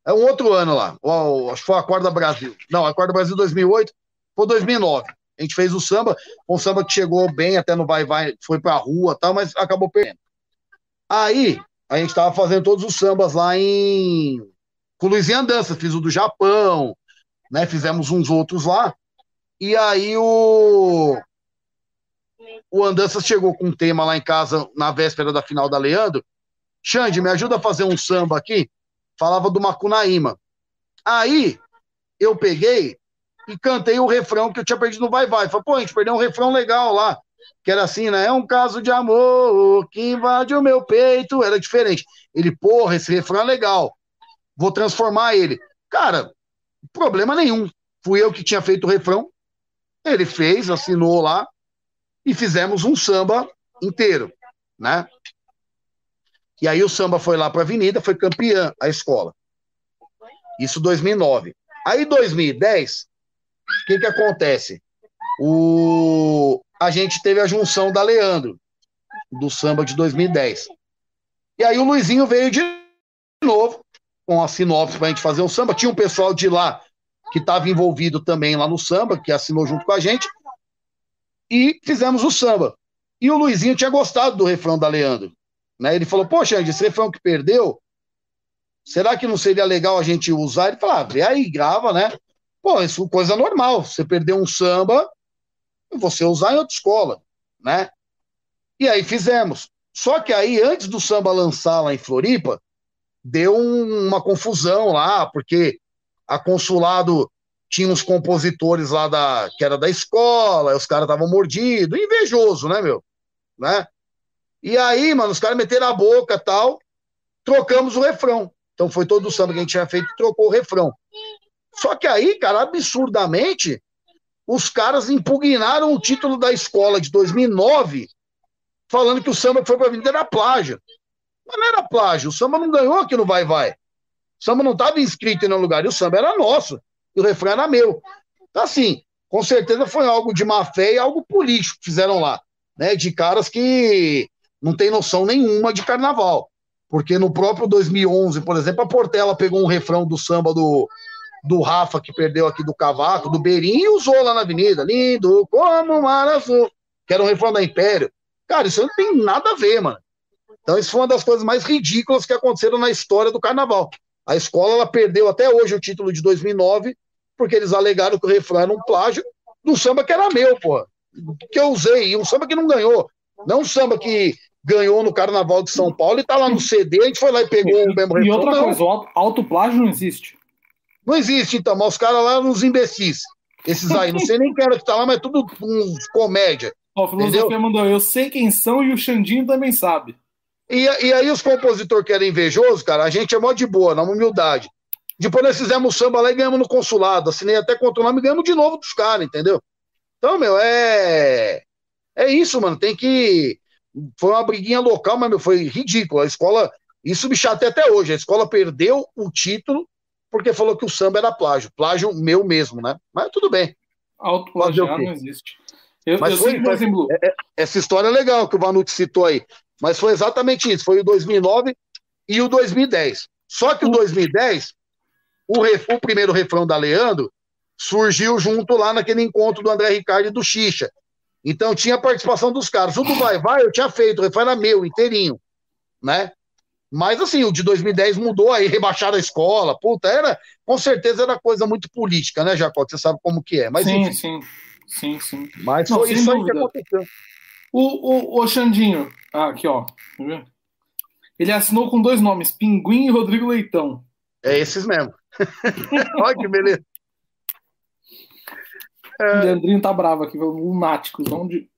É um outro ano lá, o- acho que foi a Acorda Brasil. Não, a Acorda Brasil 2008 foi 2009. A gente fez o samba, um samba que chegou bem até no Vai Vai, foi pra rua tal, mas acabou perdendo. Aí, a gente tava fazendo todos os sambas lá em. Com o Luizinho Andança, fiz o do Japão, né? Fizemos uns outros lá. E aí o. O Andança chegou com um tema lá em casa na véspera da final da Leandro. Xande, me ajuda a fazer um samba aqui. Falava do Macunaíma. Aí eu peguei e cantei o refrão que eu tinha perdido no Vai Vai. Falei, pô, a gente perdeu um refrão legal lá. Que era assim, né? É um caso de amor que invade o meu peito. Era diferente. Ele, porra, esse refrão é legal. Vou transformar ele. Cara, problema nenhum. Fui eu que tinha feito o refrão. Ele fez, assinou lá. E fizemos um samba inteiro, né? E aí o samba foi lá para a Avenida, foi campeã a escola. Isso 2009. Aí 2010, o que que acontece? O a gente teve a junção da Leandro do samba de 2010. E aí o Luizinho veio de novo com a sinopse para a gente fazer o samba. Tinha um pessoal de lá que estava envolvido também lá no samba, que assinou junto com a gente. E fizemos o samba. E o Luizinho tinha gostado do refrão da Leandro. Né? Ele falou: Poxa, Andy, esse refrão que perdeu, será que não seria legal a gente usar? Ele falou: ah, vê aí, grava, né? Pô, isso é coisa normal. Você perdeu um samba, você usar em outra escola, né? E aí fizemos. Só que aí, antes do samba lançar lá em Floripa, deu um- uma confusão lá, porque a consulado tinha uns compositores lá da, que era da escola, os caras estavam mordidos, invejoso, né, meu? Né? E aí, mano, os caras meteram a boca tal, trocamos o refrão. Então foi todo o samba que a gente tinha feito, trocou o refrão. Só que aí, cara, absurdamente, os caras impugnaram o título da escola de 2009, falando que o samba que foi pra Avenida era plágio. Mas não era plágio, o samba não ganhou aqui no Vai Vai. O samba não estava inscrito em nenhum lugar, e o samba era nosso, o refrão era meu. Então, assim, com certeza foi algo de má fé e algo político que fizeram lá, né? De caras que não tem noção nenhuma de carnaval. Porque no próprio 2011, por exemplo, a Portela pegou um refrão do samba do, do Rafa, que perdeu aqui do Cavaco, do Berim, e usou lá na avenida. Lindo como o mar azul. Que era um refrão da Império. Cara, isso não tem nada a ver, mano. Então, isso foi uma das coisas mais ridículas que aconteceram na história do carnaval. A escola ela perdeu até hoje o título de 2009, porque eles alegaram que o refrão era um plágio do samba que era meu, porra. Que eu usei, e um samba que não ganhou. Não um samba que ganhou no Carnaval de São Paulo e tá lá no CD, a gente foi lá e pegou o mesmo E refrão. outra não, coisa, o auto, autoplágio não existe. não existe, então, mas os caras lá uns imbecis. Esses aí, não sei nem quem era que tá lá, mas tudo uns comédia. Ó, a filosofia mandou, eu sei quem são e o Xandinho também sabe. E, e aí os compositores que eram invejosos, cara, a gente é mó de boa, na humildade. Depois nós fizemos o samba lá e ganhamos no consulado. Assinei até contra o nome e ganhamos de novo dos caras, entendeu? Então, meu, é. É isso, mano. Tem que. Foi uma briguinha local, mas, meu, foi ridículo. A escola. Isso me chateia até hoje. A escola perdeu o título porque falou que o samba era plágio. Plágio meu mesmo, né? Mas tudo bem. Autoplagiar não existe. Eu, Mas eu foi- sei, por foi- exemplo, Essa história é legal que o Vanucci citou aí. Mas foi exatamente isso. Foi o 2009 e o 2010. Só que o 2010, o, ref- o primeiro refrão da Leandro surgiu junto lá naquele encontro do André Ricardo e do Xixa. Então tinha a participação dos caras. O do Vai Vai eu tinha feito, o refrão era meu, inteirinho. Né? Mas assim, o de 2010 mudou aí, rebaixaram a escola. Puta, era, com certeza era coisa muito política, né, Jacó? Você sabe como que é. Mas sim, enfim, sim, sim, sim. mas Não, foi isso aí que aconteceu. O, o, o Xandinho, ah, aqui, ó. Ele assinou com dois nomes, Pinguim e Rodrigo Leitão. É esses mesmo. Olha que beleza. É... O Leandrinho tá bravo aqui, lunáticos. Onde...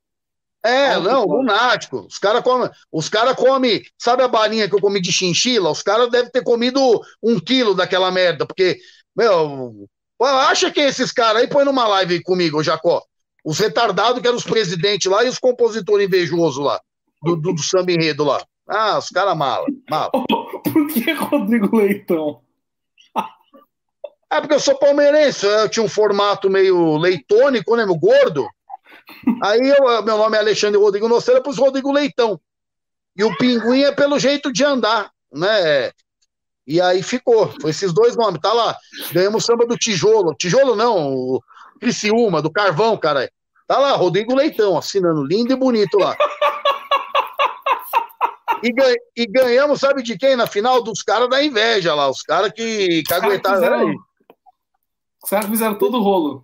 É, não, lunático. Os caras comem, os cara come, sabe a balinha que eu comi de chinchila? Os caras devem ter comido um quilo daquela merda, porque, meu, acha que esses caras aí põe numa live comigo, Jacó. Os retardados que eram os presidentes lá e os compositores invejosos lá, do, do, do samba enredo lá. Ah, os caras mala, mala. Por que Rodrigo Leitão? É porque eu sou palmeirense, eu tinha um formato meio leitônico, né, meu gordo. Aí eu, meu nome é Alexandre Rodrigo Noceira, pus Rodrigo Leitão. E o Pinguim é pelo jeito de andar, né? E aí ficou, foi esses dois nomes, tá lá. Ganhamos samba do tijolo. Tijolo não, o Criciúma, do Carvão, cara. Tá lá, Rodrigo Leitão, assinando lindo e bonito lá. E, ganha, e, ganhamos, sabe de quem? Na final dos caras da inveja lá, os caras que, que aguentaram. Os caras fizeram todo o rolo.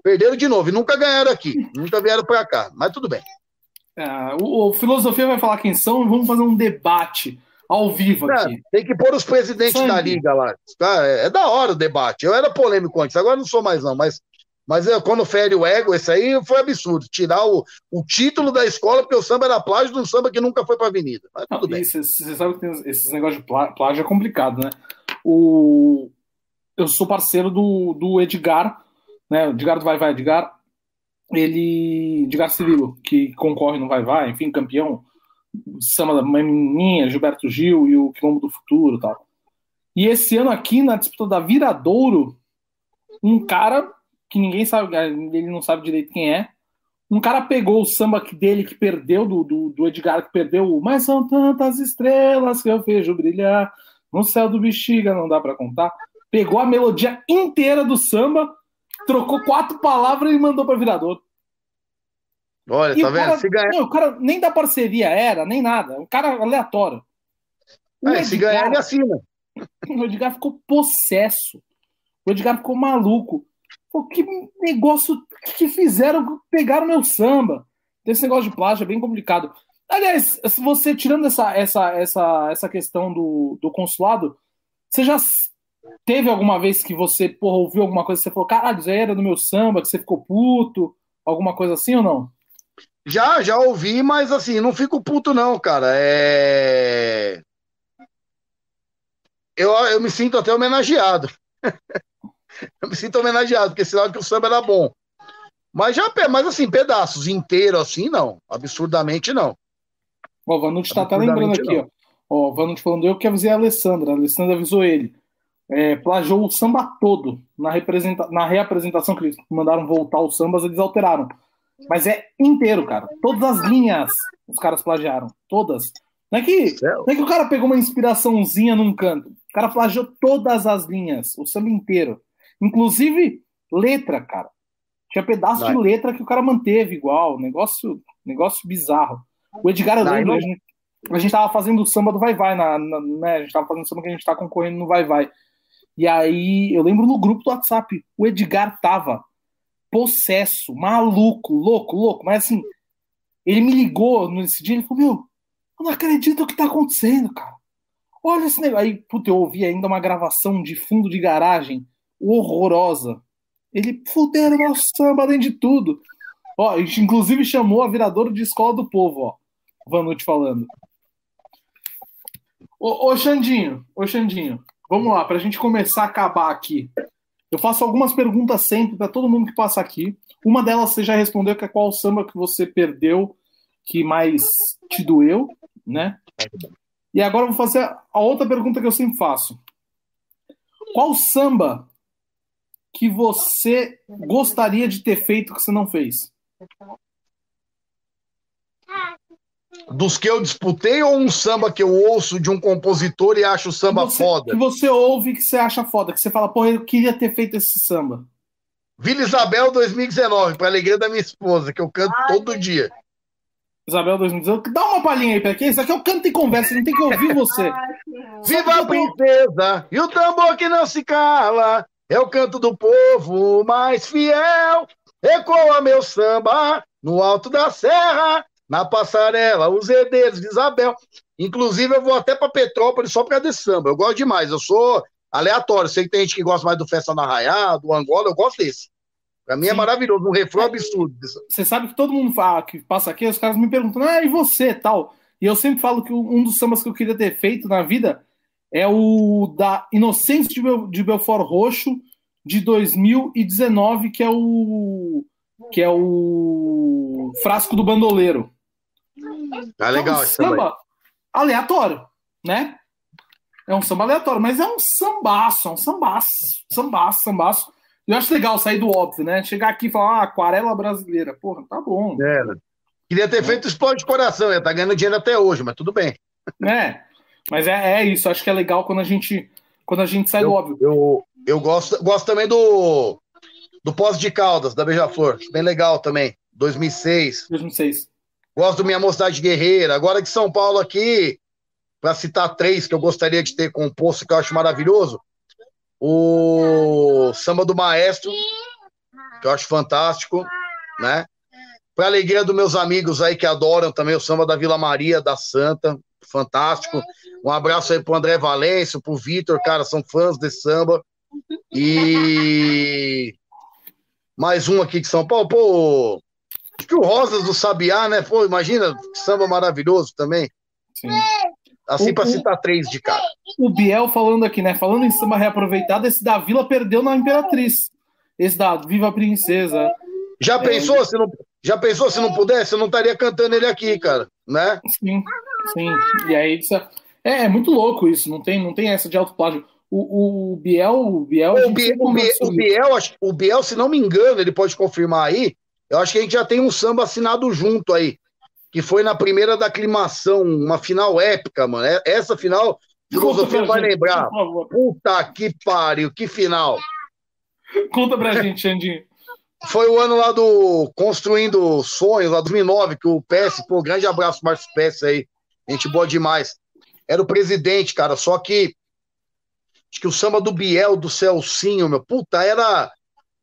Perderam de novo e nunca ganharam aqui, nunca vieram para cá, mas tudo bem. É, o, o, Filosofia vai falar quem são, vamos fazer um debate ao vivo aqui. É, tem que pôr os presidentes Sangue. da liga lá. É, é, da hora o debate. Eu era polêmico antes, agora não sou mais não, mas mas eu, quando fere o ego, esse aí foi absurdo. Tirar o, o título da escola, porque o samba era plágio de um samba que nunca foi para avenida. Mas tudo não, bem. Você sabe que tem esses negócios de plágio é complicado, né? O, eu sou parceiro do, do Edgar, né? Edgar do Vai Vai, Edgar. Ele. Edgar Cirilo, que concorre no Vai Vai, enfim, campeão. Samba da Mãe Menininha, Gilberto Gil e o Quilombo do Futuro tal. E esse ano aqui, na disputa da Viradouro, um cara que ninguém sabe, ele não sabe direito quem é. Um cara pegou o samba dele que perdeu, do, do, do Edgar que perdeu, mas são tantas estrelas que eu vejo brilhar no céu do bexiga, não dá para contar. Pegou a melodia inteira do samba, trocou quatro palavras e mandou para virador. Olha, e tá vendo? Cara, se ganhar... não, o cara nem da parceria era, nem nada. Um cara aleatório. O é, Edgar, se ganhar, ele assina. O Edgar ficou possesso. O Edgar ficou maluco. Pô, que negócio que fizeram, pegaram meu samba. Esse negócio de plágio é bem complicado. Aliás, se você tirando essa, essa, essa, essa questão do, do consulado, você já teve alguma vez que você porra, ouviu alguma coisa que você falou, caralho, já era do meu samba, que você ficou puto, alguma coisa assim ou não? Já, já ouvi, mas assim, não fico puto, não, cara. É. Eu, eu me sinto até homenageado. eu me sinto homenageado, porque sinal que o samba era bom. Mas já, mas assim, pedaços inteiros assim, não. Absurdamente não. Ó, o Vanucci tá até lembrando aqui, não. ó. Ó, o Vanucci falando, eu que avisei a Alessandra, a Alessandra avisou ele. É, plagiou o samba todo. Na, representa... na reapresentação que eles mandaram voltar os sambas, eles alteraram. Mas é inteiro, cara. Todas as linhas os caras plagiaram. Todas. Não é que, não é que o cara pegou uma inspiraçãozinha num canto. O cara plagiou todas as linhas, o samba inteiro. Inclusive, letra, cara. Tinha pedaço de letra que o cara manteve igual. Negócio, negócio bizarro. O Edgar, eu lembro, a gente, a gente tava fazendo o samba do Vai Vai, na, na, né? A gente tava fazendo o samba que a gente tá concorrendo no Vai Vai. E aí, eu lembro no grupo do WhatsApp, o Edgar tava possesso, maluco, louco, louco. Mas assim, ele me ligou nesse dia e falou: Meu, eu não acredito o que tá acontecendo, cara. Olha esse negócio. Aí, puta, eu ouvi ainda uma gravação de fundo de garagem horrorosa. Ele fuderam nosso samba além de tudo. Ó, a gente inclusive chamou a viradora de escola do povo, ó. Vanucci falando. Ô, ô Xandinho, ô Xandinho, vamos lá, pra gente começar a acabar aqui. Eu faço algumas perguntas sempre para todo mundo que passa aqui. Uma delas você já respondeu, que é qual samba que você perdeu que mais te doeu, né? E agora eu vou fazer a outra pergunta que eu sempre faço. Qual samba que você gostaria de ter feito que você não fez? Dos que eu disputei ou um samba que eu ouço de um compositor e acho o samba você, foda? Que você ouve que você acha foda, que você fala, porra, eu queria ter feito esse samba. Vila Isabel 2019, para alegria da minha esposa, que eu canto Ai, todo dia. Isabel 2019, dá uma palhinha aí pra quem? Isso aqui é o canto e conversa, a gente tem que ouvir você. Viva a princesa e o tambor que não se cala, é o canto do povo mais fiel. Ecoa meu samba no alto da serra. Na passarela, os herdeiros de Isabel. Inclusive, eu vou até para Petrópolis só para desse samba. Eu gosto demais. Eu sou aleatório. Sei que tem gente que gosta mais do Festa na Raia, do Angola, eu gosto desse. Pra mim é Sim. é maravilhoso, um refrão absurdo. Você sabe que todo mundo fala, que passa aqui, os caras me perguntam, ah, e você tal? E eu sempre falo que um dos sambas que eu queria ter feito na vida é o da Inocência de, Bel de Belfort Roxo de 2019, que é o que é o Frasco do Bandoleiro. Tá legal, é um samba aleatório, né? É um samba aleatório, mas é um sambaço, é um sambaço, sambaço, sambaço. Eu acho legal sair do óbvio, né? Chegar aqui e falar, ah, aquarela brasileira. Porra, tá bom. É? Queria ter feito explode de coração, ia estar tá ganhando dinheiro até hoje, mas tudo bem. É, mas é, é isso, acho que é legal quando a gente, quando a gente sai eu, do óbvio. Eu, eu gosto, gosto também do, do Pós de Caldas, da Beija-Flor, bem legal também, 2006. 2006. Gosto do Minha Mocidade Guerreira. Agora de São Paulo aqui, para citar três que eu gostaria de ter composto, que eu acho maravilhoso, o Samba do Maestro, que eu acho fantástico, né? Para alegria dos meus amigos aí que adoram também o samba da Vila Maria, da Santa, fantástico. Um abraço aí pro André Valêncio, pro Vitor, cara, são fãs desse samba. E mais um aqui de São Paulo, pô, acho que o Rosas do Sabiá, né? Pô, imagina, samba maravilhoso também. Sim. Assim para citar três de cara. O Biel falando aqui, né? Falando em samba reaproveitado, esse da Vila perdeu na Imperatriz. Esse da Viva Princesa. Já é, pensou se não já pensou se não pudesse? Eu não estaria cantando ele aqui, cara, né? Sim, sim. E aí é, é muito louco isso. Não tem, não tem essa de alto plágio. O, o Biel, o Biel, o, Biel, o, Biel, o Biel, o Biel, se não me engano, ele pode confirmar aí. Eu acho que a gente já tem um samba assinado junto aí que foi na primeira da aclimação, uma final épica, mano. É, essa final, filosofia vai gente, lembrar. Puta que pariu, que final. Conta pra gente, Xandinho. Foi o ano lá do Construindo Sonhos, lá 2009, que o PS, pô, grande abraço, Márcio PS aí. Gente boa demais. Era o presidente, cara, só que acho que o samba do Biel, do Celcinho, meu, puta, era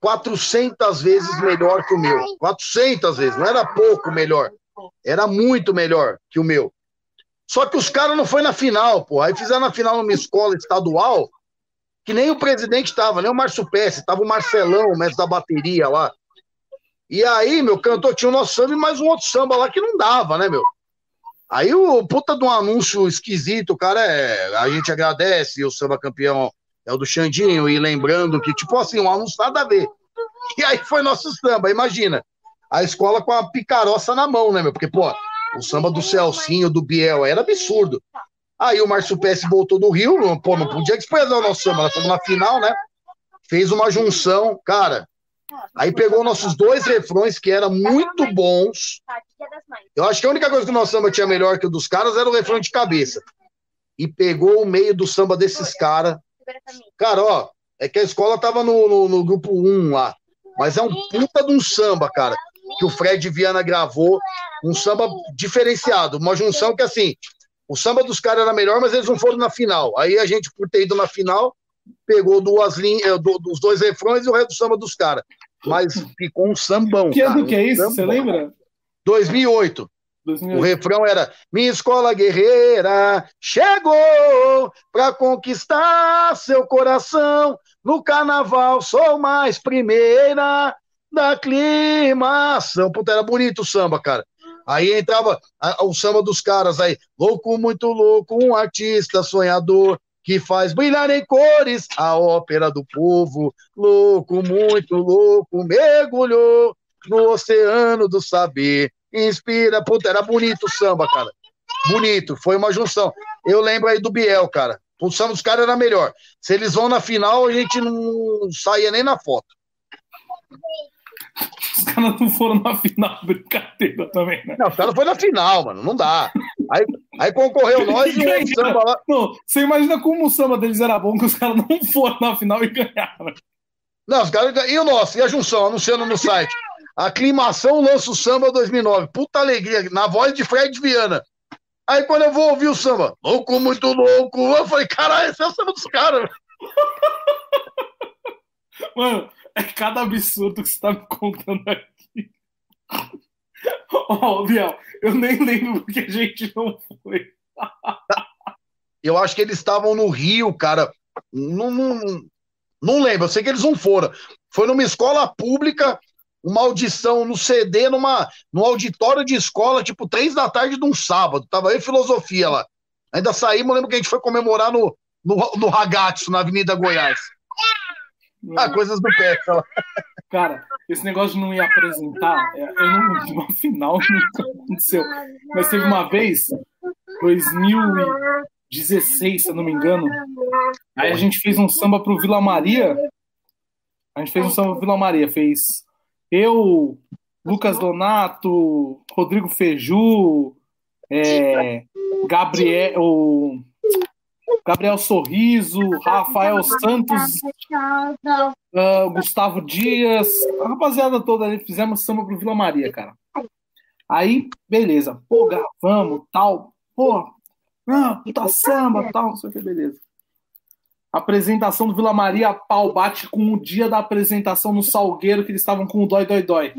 400 vezes melhor que o meu. 400 vezes, não era pouco melhor. Era muito melhor que o meu. Só que os caras não foi na final, pô. Aí fizeram na final numa escola estadual, que nem o presidente estava, nem o Márcio Pesce, tava o Marcelão, o mestre da bateria lá. E aí, meu, cantor tinha o nosso samba e mais um outro samba lá que não dava, né, meu? Aí o puta de um anúncio esquisito, o cara é. A gente agradece, o samba campeão é o do Xandinho, e lembrando que, tipo assim, um anúncio nada a ver. E aí foi nosso samba, imagina a escola com a picaroça na mão, né, meu? Porque, pô, o samba do Celcinho, do Biel, era absurdo. Aí o Márcio Pesce voltou do Rio, pô, não podia desprezar o nosso samba, nós estamos na final, né? Fez uma junção, cara. Aí pegou nossos dois refrões que eram muito bons. Eu acho que a única coisa que o nosso samba tinha melhor que o dos caras era o refrão de cabeça. E pegou o meio do samba desses caras. Cara, ó, é que a escola tava no, no, no grupo 1 lá. Mas é um puta de um samba, cara que o Fred Viana gravou, um samba diferenciado, uma junção que assim, o samba dos caras era melhor, mas eles não foram na final. Aí a gente, por ter ido na final, pegou duas linhas, eh, do, dos dois refrões e o resto do samba dos caras. Mas ficou um sambão. Que ano um que é isso? Sambão. Você lembra? 2008. 2008. O refrão era: Minha escola guerreira chegou para conquistar seu coração. No carnaval sou mais primeira da aclimação. Puta, era bonito o samba, cara. Aí entrava a, o samba dos caras aí, louco, muito louco, um artista sonhador que faz brilhar em cores a ópera do povo. Louco, muito louco, mergulhou no oceano do saber. Inspira, puta, era bonito o samba, cara. Bonito, foi uma junção. Eu lembro aí do Biel, cara. O samba dos caras era melhor. Se eles vão na final, a gente não saía nem na foto. Os caras não foram na final, brincadeira também, né? Não, os caras foram na final, mano, não dá. Aí, aí concorreu nós e o samba lá. Não, você imagina como o samba deles era bom que os caras não foram na final e ganharam. Não, os caras. E o nosso? E a junção, anunciando no site. Aclimação lança o samba 2009. Puta alegria, na voz de Fred Viana. Aí quando eu vou ouvir o samba, louco, muito louco, eu falei, caralho, esse é o samba dos caras. Mano, é cada absurdo que você tá me contando aqui. Ó, oh, Biel, eu nem lembro porque a gente não foi. eu acho que eles estavam no Rio, cara. Não, não, não lembro, eu sei que eles não foram. Foi numa escola pública, uma audição no CD, numa, num auditório de escola, tipo, três da tarde de um sábado. Tava aí filosofia lá. Ainda saímos, lembro que a gente foi comemorar no, no, no Ragazzo, na Avenida Goiás. Ah, coisas do pé, lá. Cara, esse negócio de não ir apresentar, é, eu não, no final nunca aconteceu. Mas teve uma vez, 2016, se eu não me engano, aí a gente fez um samba pro Vila Maria. A gente fez um samba pro Vila Maria, fez eu, Lucas Donato, Rodrigo Feju, é, Gabriel, o Gabriel Sorriso, Rafael Santos, uh, Gustavo Dias, a rapaziada toda ali, fizemos samba pro Vila Maria, cara. Aí, beleza, pô, gravamos, tal, pô, ah, puta samba, tal, não sei o que, beleza. Apresentação do Vila Maria, pau bate com o dia da apresentação no Salgueiro, que eles estavam com o dói, dói, dói.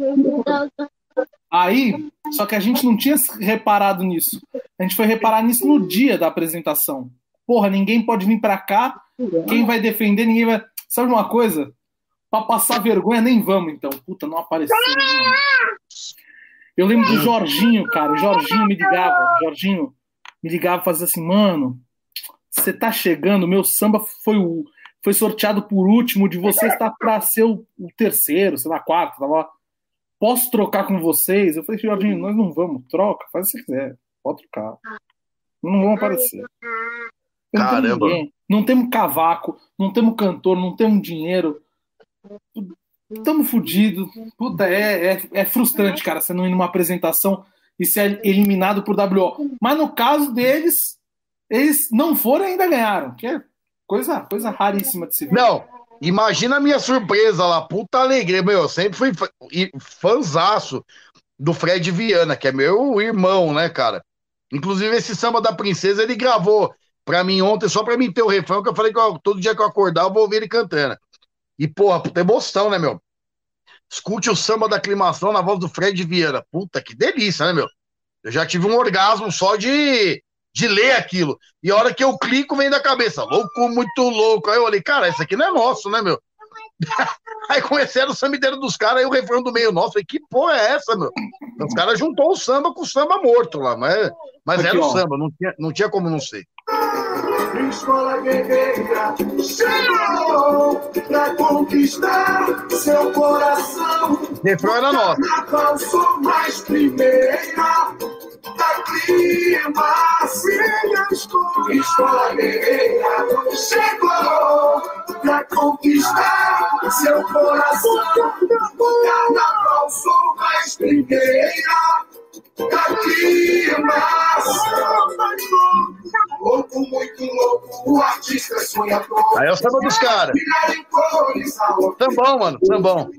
Aí, só que a gente não tinha reparado nisso. A gente foi reparar nisso no dia da apresentação. Porra, ninguém pode vir para cá. Quem vai defender, ninguém vai. Sabe uma coisa? Pra passar vergonha, nem vamos, então. Puta, não apareceu. Não. Eu lembro do Jorginho, cara. O Jorginho me ligava. O Jorginho me ligava e fazia assim, mano, você tá chegando, meu samba foi o foi sorteado por último, de você está para ser o, o, terceiro, sei lá, quarto, tá lá. Posso trocar com vocês? Eu falei, Jorginho, nós não vamos, troca, faz o que você quiser, pode trocar. Não vão aparecer. Não Caramba. Tem não temos cavaco, não temos cantor, não temos dinheiro. Estamos fodidos. Puta, é, é, é, frustrante, cara, você não ir numa apresentação e ser eliminado por WO. Mas no caso deles, eles não foram e ainda ganharam, que é coisa, coisa raríssima de se ver. Não, imagina a minha surpresa lá, puta alegria, meu, eu sempre fui fanzaço do Fred Viana, que é meu irmão, né, cara? Inclusive esse samba da princesa ele gravou pra mim ontem, só pra mim ter o refrão, que eu falei que todo dia que eu acordar eu vou ouvir ele cantando. E, porra, puta emoção, né, meu? Escute o samba da aclimação na voz do Fred Vieira. Puta, que delícia, né, meu? Eu já tive um orgasmo só de, de ler aquilo. E a hora que eu clico, vem da cabeça. Louco, muito louco. Aí eu olhei, cara, isso aqui não é nosso, né, meu? aí conheceram o samideiro dos caras, aí o refrão do meio nosso. que porra é essa, meu? Os caras juntou o samba com o samba morto lá, mas, mas aqui, era o samba, não tinha, não tinha como não ser. Escola guerreira chegou pra conquistar seu coração. Refrão era nosso. Natal sou mais primeira da clima, escola. Escola guerreira chegou pra conquistar seu coração. Carnaval Aí é o samba dos caras. Sambão, mano, sambão.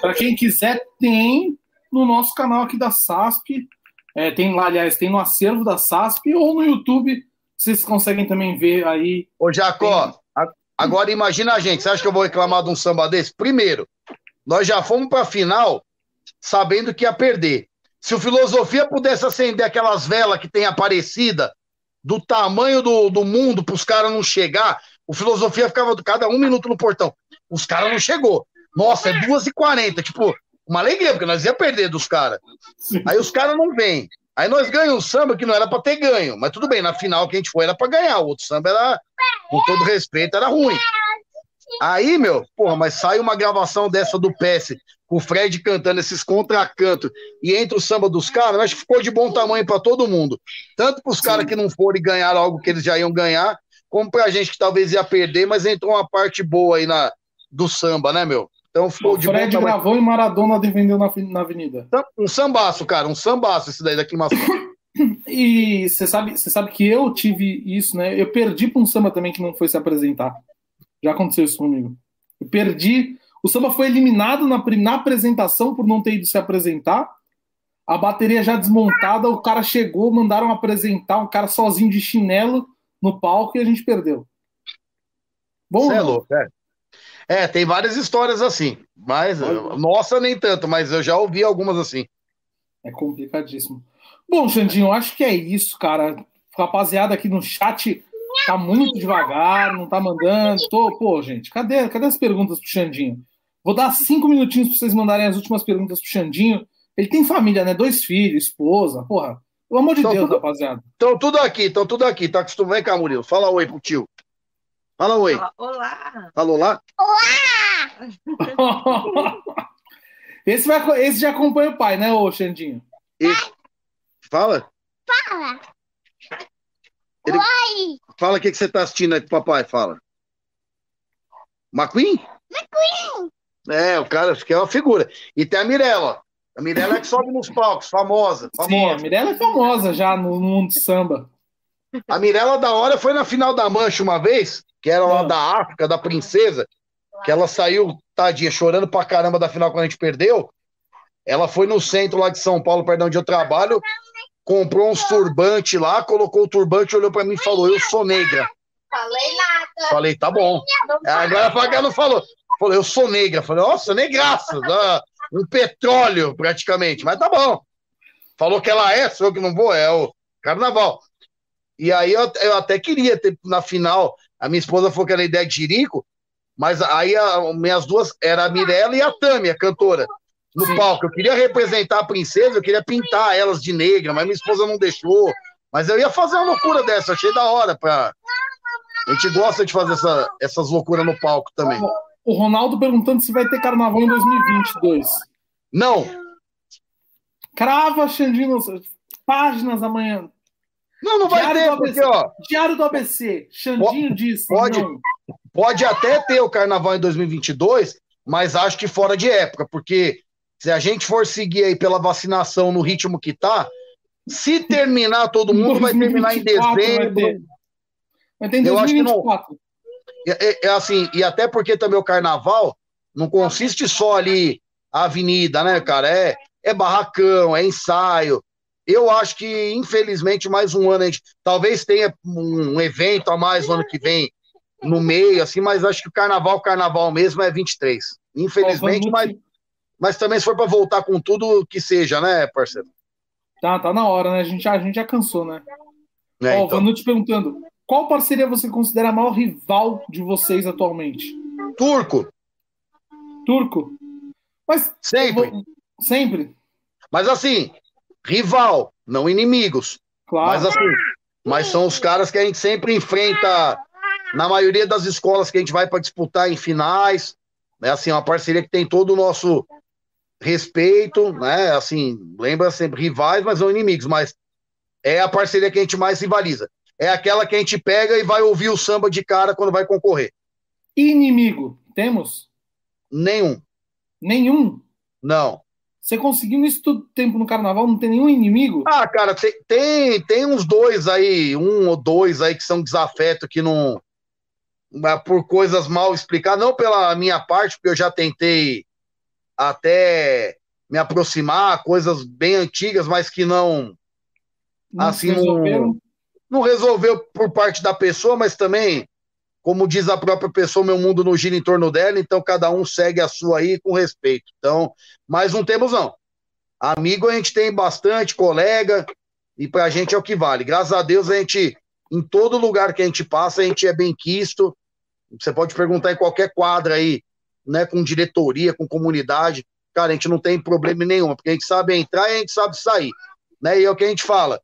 Pra quem quiser, tem no nosso canal aqui da SASP. É, tem lá, aliás, tem no acervo da SASP ou no YouTube. Vocês conseguem também ver aí. Ô, Jacó, tem... agora imagina a gente. Você acha que eu vou reclamar de um samba desse? Primeiro, nós já fomos pra final sabendo que ia perder. Se o Filosofia pudesse acender aquelas velas que tem aparecida do tamanho do, do mundo para os caras não chegar, o Filosofia ficava cada um minuto no portão. Os caras não chegou. Nossa, é 2h40. Tipo, uma alegria, porque nós ia perder dos caras. Aí os caras não vêm. Aí nós ganhamos um samba que não era para ter ganho. Mas tudo bem, na final que a gente foi era para ganhar. O outro samba era, com todo respeito, era ruim. Aí, meu, porra, mas sai uma gravação dessa do PS com o Fred cantando esses contracantos e entre o samba dos caras, acho que ficou de bom tamanho para todo mundo. Tanto para os caras que não foram e ganharam algo que eles já iam ganhar, como para a gente que talvez ia perder, mas entrou uma parte boa aí na, do samba, né, meu? Então ficou o de Fred bom tamanho. gravou e Maradona defendeu na, na avenida. Um sambaço, cara, um sambaço esse daí da climação. E você sabe, você sabe que eu tive isso, né? Eu perdi para um samba também que não foi se apresentar. Já aconteceu isso comigo. Eu perdi o samba foi eliminado na, na apresentação por não ter ido se apresentar. A bateria já desmontada, o cara chegou, mandaram apresentar um cara sozinho de chinelo no palco e a gente perdeu. Bom, é louco, é. É, tem várias histórias assim, mas nossa nem tanto, mas eu já ouvi algumas assim. É complicadíssimo. Bom, Xandinho, acho que é isso, cara. Rapaziada aqui no chat tá muito devagar, não tá mandando. Tô, pô, gente, cadê, cadê as perguntas pro Xandinho? Vou dar cinco minutinhos para vocês mandarem as últimas perguntas pro Xandinho. Ele tem família, né? Dois filhos, esposa, porra. Pelo amor de Tão Deus, tudo- rapaziada. Estão tudo aqui, estão tudo aqui. Tá acostumado? Vem cá, Murilo. Fala oi pro tio. Fala oi. Olá! Falou lá? esse, vai, esse já acompanha o pai, né, ô Xandinho? Fala. Fala. Ele- Oi. Fala o que, que você tá assistindo aí pro papai. Fala. McQueen? McQueen. É, o cara acho que é uma figura. E tem a Mirella. A Mirella é que sobe nos palcos, famosa. Sim, a famosa. Mirella é famosa já no mundo de samba. A Mirella da hora foi na final da Mancha uma vez, que era lá Não. da África, da princesa, que ela saiu, tadinha, chorando pra caramba da final quando a gente perdeu. Ela foi no centro lá de São Paulo, perdão, onde eu trabalho, comprou uns turbantes lá, colocou o turbante, olhou pra mim e falou: Eu sou negra. Falei nada. Falei, tá bom. Agora a Faga não falou. Falou, eu sou negra. Falei, nossa, negraça. dá Um petróleo, praticamente. Mas tá bom. Falou que ela é, sou eu que não vou, é o carnaval. E aí eu, eu até queria ter na final. A minha esposa falou que era ideia de Jirico, mas aí a, minhas duas era a Mirella e a Tami, a cantora, no Sim. palco. Eu queria representar a princesa, eu queria pintar elas de negra, mas minha esposa não deixou. Mas eu ia fazer uma loucura dessa, achei da hora pra. A gente gosta de fazer essa- essas loucuras no palco também. O Ronaldo perguntando se vai ter carnaval em 2022. Não, Crava, Xandinho, páginas amanhã. não, não vai Diário ter, porque, ó, Diário do ABC. Xandinho disse. pode. Não. pode até ter o carnaval em 2022, mas acho que fora de época, porque se a gente for seguir aí pela vacinação no ritmo que tá, se terminar todo mundo, vai terminar em 2024 vai dezembro. ter. Vai ter em Eu acho que não. 2024. É, é- assim, e até porque também o carnaval não consiste só ali a avenida, né, cara? É, é barracão, é ensaio. Eu acho que, infelizmente, mais um ano a gente talvez tenha um evento a mais no ano que vem no meio, assim, mas acho que o carnaval, carnaval mesmo é 23. Infelizmente, mas, mas também se for para voltar com tudo que seja, né, parceiro? Tá, tá na hora, né? A gente já, a gente já cansou, né? É, Ó, o então. Vanucci perguntando: qual parceria você considera a maior rival de vocês atualmente? Turco, Turco? Mas sempre. vou- sempre, Mas assim, rival, não inimigos. claro. Mas assim, mas são os caras que a gente sempre enfrenta na maioria das escolas que a gente vai para disputar em finais. É assim, uma parceria que tem todo o nosso respeito, né? Assim, lembra sempre rivais, mas não inimigos, mas é a parceria que a gente mais rivaliza. É aquela que a gente pega e vai ouvir o samba de cara quando vai concorrer. Inimigo, temos? Nenhum. Nenhum. Não. Você conseguiu isso todo tempo no carnaval, não tem nenhum inimigo? Ah, cara, tem, tem, tem uns dois aí, um ou dois aí que são desafeto que não. mas Por coisas mal explicadas, não pela minha parte, porque eu já tentei até me aproximar, coisas bem antigas, mas que não, Não assim, não, não resolveu por parte da pessoa, mas também, como diz a própria pessoa, meu mundo não gira em torno dela, então cada um segue a sua aí com respeito. Então, mas não temos não. Amigo a gente tem bastante, colega, e pra gente é o que vale. Graças a Deus a gente, em todo lugar que a gente passa, a gente é bem quisto. Você pode perguntar em qualquer quadra aí, né, com diretoria, com comunidade. Cara, a gente não tem problema nenhum, porque a gente sabe entrar e a gente sabe sair. Né? E é o que a gente fala.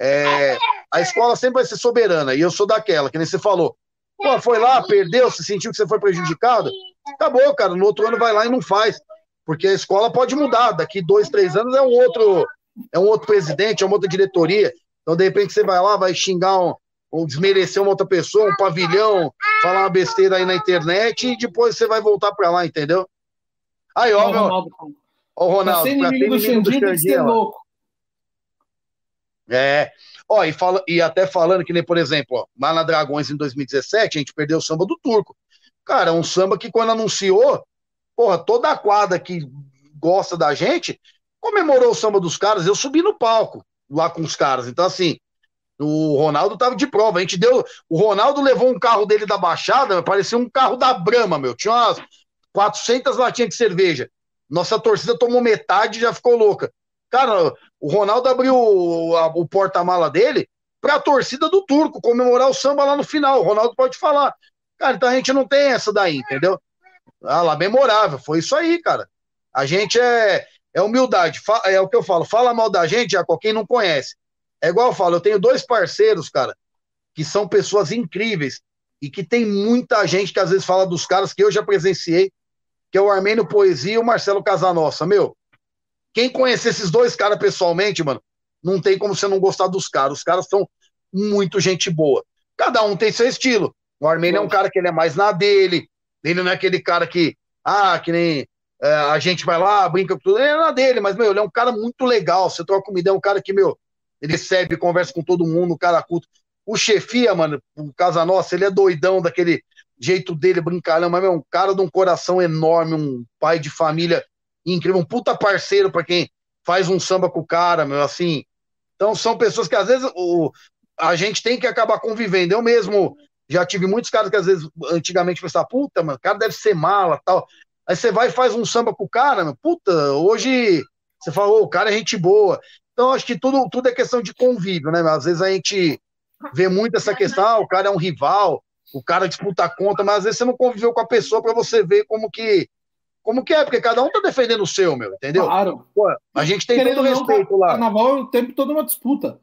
É, a escola sempre vai ser soberana, e eu sou daquela, que nem você falou. Pô, foi lá, perdeu, se sentiu que você foi prejudicado? Acabou, cara. No outro ano vai lá e não faz. Porque a escola pode mudar. Daqui dois, três anos é um outro, é um outro presidente, é uma outra diretoria. Então, de repente, você vai lá, vai xingar um, ou desmerecer uma outra pessoa, um pavilhão, falar uma besteira aí na internet e depois você vai voltar pra lá, entendeu? Aí, ó, meu, Ronaldo, ó, Ronaldo, pra ser inimigo do Xandinho tem que ser louco. É. Ó, e, fala, e até falando que nem, por exemplo, ó, lá na Dragões em 2017, a gente perdeu o samba do Turco. Cara, um samba que quando anunciou, porra, toda a quadra que gosta da gente comemorou o samba dos caras. Eu subi no palco lá com os caras. Então, assim, o Ronaldo tava de prova. A gente deu. O Ronaldo levou um carro dele da Baixada, parecia um carro da Brama, meu. Tinha umas 400 latinhas de cerveja. Nossa torcida tomou metade e já ficou louca. Cara, o Ronaldo abriu o, a- o porta-mala dele pra torcida do turco comemorar o samba lá no final. O Ronaldo pode falar. Cara, então a gente não tem essa daí, entendeu? Ah, lá, memorável. Foi isso aí, cara. A gente é, é humildade. É o que eu falo. Fala mal da gente, Jacó, quem não conhece. É igual eu falo, eu tenho dois parceiros, cara, que são pessoas incríveis e que tem muita gente que às vezes fala dos caras que eu já presenciei, que é o Armênio Poesia e o Marcelo Casanossa. Meu, quem conhecer esses dois caras pessoalmente, mano, não tem como você não gostar dos caras. Os caras são muito gente boa. Cada um tem seu estilo. O Armênio é um cara que ele é mais na dele, ele não é aquele cara que, ah, que nem é, a gente vai lá, brinca com tudo, ele é na dele, mas, meu, ele é um cara muito legal. Você troca comida, é um cara que, meu, ele recebe, conversa com todo mundo, um cara culto. O chefia, mano, o Casa Nossa, ele é doidão daquele jeito dele, brincalhão, mas, meu, um cara de um coração enorme, um pai de família incrível, um puta parceiro pra quem faz um samba com o cara, meu, assim. Então são pessoas que às vezes o, a gente tem que acabar convivendo. Eu mesmo já tive muitos caras que às vezes antigamente pensava, puta, mano, o cara deve ser mala tal. Aí você vai e faz um samba com o cara, meu, puta, hoje você fala, ô, o cara é gente boa. Então acho que tudo, tudo é questão de convívio, né? Às vezes a gente vê muito essa questão, ah, o cara é um rival, o cara disputa a conta, mas às vezes você não conviveu com a pessoa para você ver como que como que é, porque cada um tá defendendo o seu, meu, entendeu? Claro. Pô, a gente tem Querendo todo ou não, respeito lá. Carnaval é o tempo todo uma disputa.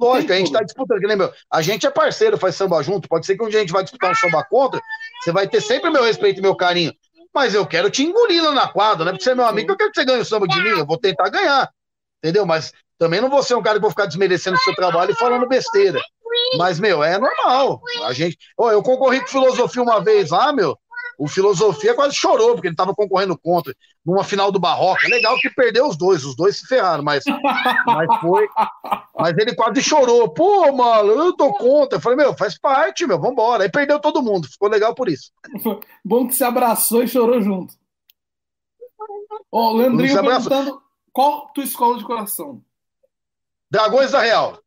Lógico, a gente tudo. tá disputando, meu, a gente é parceiro, faz samba junto, pode ser que um dia a gente vai disputar um samba contra, você vai ter sempre meu respeito e meu carinho, mas eu quero te engolir lá na quadra, né? Porque você é meu amigo, eu quero que você ganhe o samba de mim, eu vou tentar ganhar, entendeu? Mas também não vou ser um cara que vou ficar desmerecendo o seu trabalho e falando besteira. Mas, meu, é normal. A gente. Ó, eu concorri com filosofia uma vez lá, meu. O filosofia quase chorou, porque ele tava concorrendo contra numa final do Barroca. Legal que perdeu os dois, os dois se ferraram, mas, mas foi. Mas ele quase chorou. Pô, mano, eu tô contra. Eu falei, meu, faz parte, meu, vambora. Aí perdeu todo mundo. Ficou legal por isso. Bom que se abraçou e chorou junto. Ó, o Leandrinho perguntando qual tua escola de coração? Dragões da Real.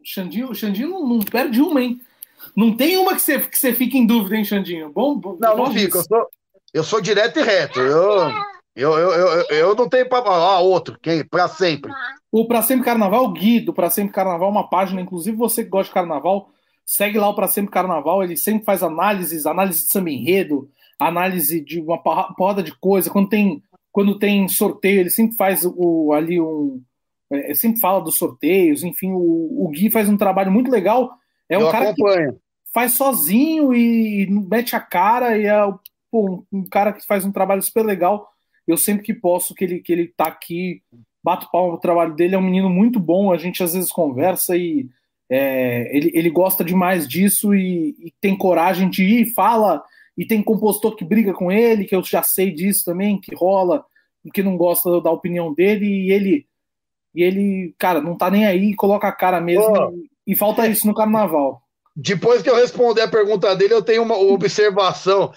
O Xandinho, o Xandinho não, não perde uma, hein? Não tem uma que você, que você fica em dúvida, hein, Xandinho? Bom, bom Não, bom não fico. Eu sou, eu sou direto e reto. Eu, eu, eu, eu, eu não tenho pra falar. Ah, outro, quem? Pra sempre. O Pra Sempre Carnaval, o Gui do Pra Sempre Carnaval, é uma página, inclusive você que gosta de carnaval, segue lá o Pra Sempre Carnaval, ele sempre faz análises, análise de samba enredo, análise de uma porra- porrada de coisa, quando tem, quando tem sorteio, ele sempre faz o, ali um. é, sempre fala dos sorteios, enfim, o, o Gui faz um trabalho muito legal. É um eu cara que acompanho. Faz sozinho e mete a cara e é pô, um cara que faz um trabalho super legal. Eu sempre que posso que ele, que ele tá aqui, bato palma pro trabalho dele, é um menino muito bom, a gente às vezes conversa e é, ele, ele gosta demais disso e, e tem coragem de ir, fala, e tem compositor que briga com ele, que eu já sei disso também, que rola, que não gosta da opinião dele, e ele, e ele cara, não tá nem aí, coloca a cara mesmo, Pô. e, e falta isso no carnaval. Depois que eu responder a pergunta dele, eu tenho uma observação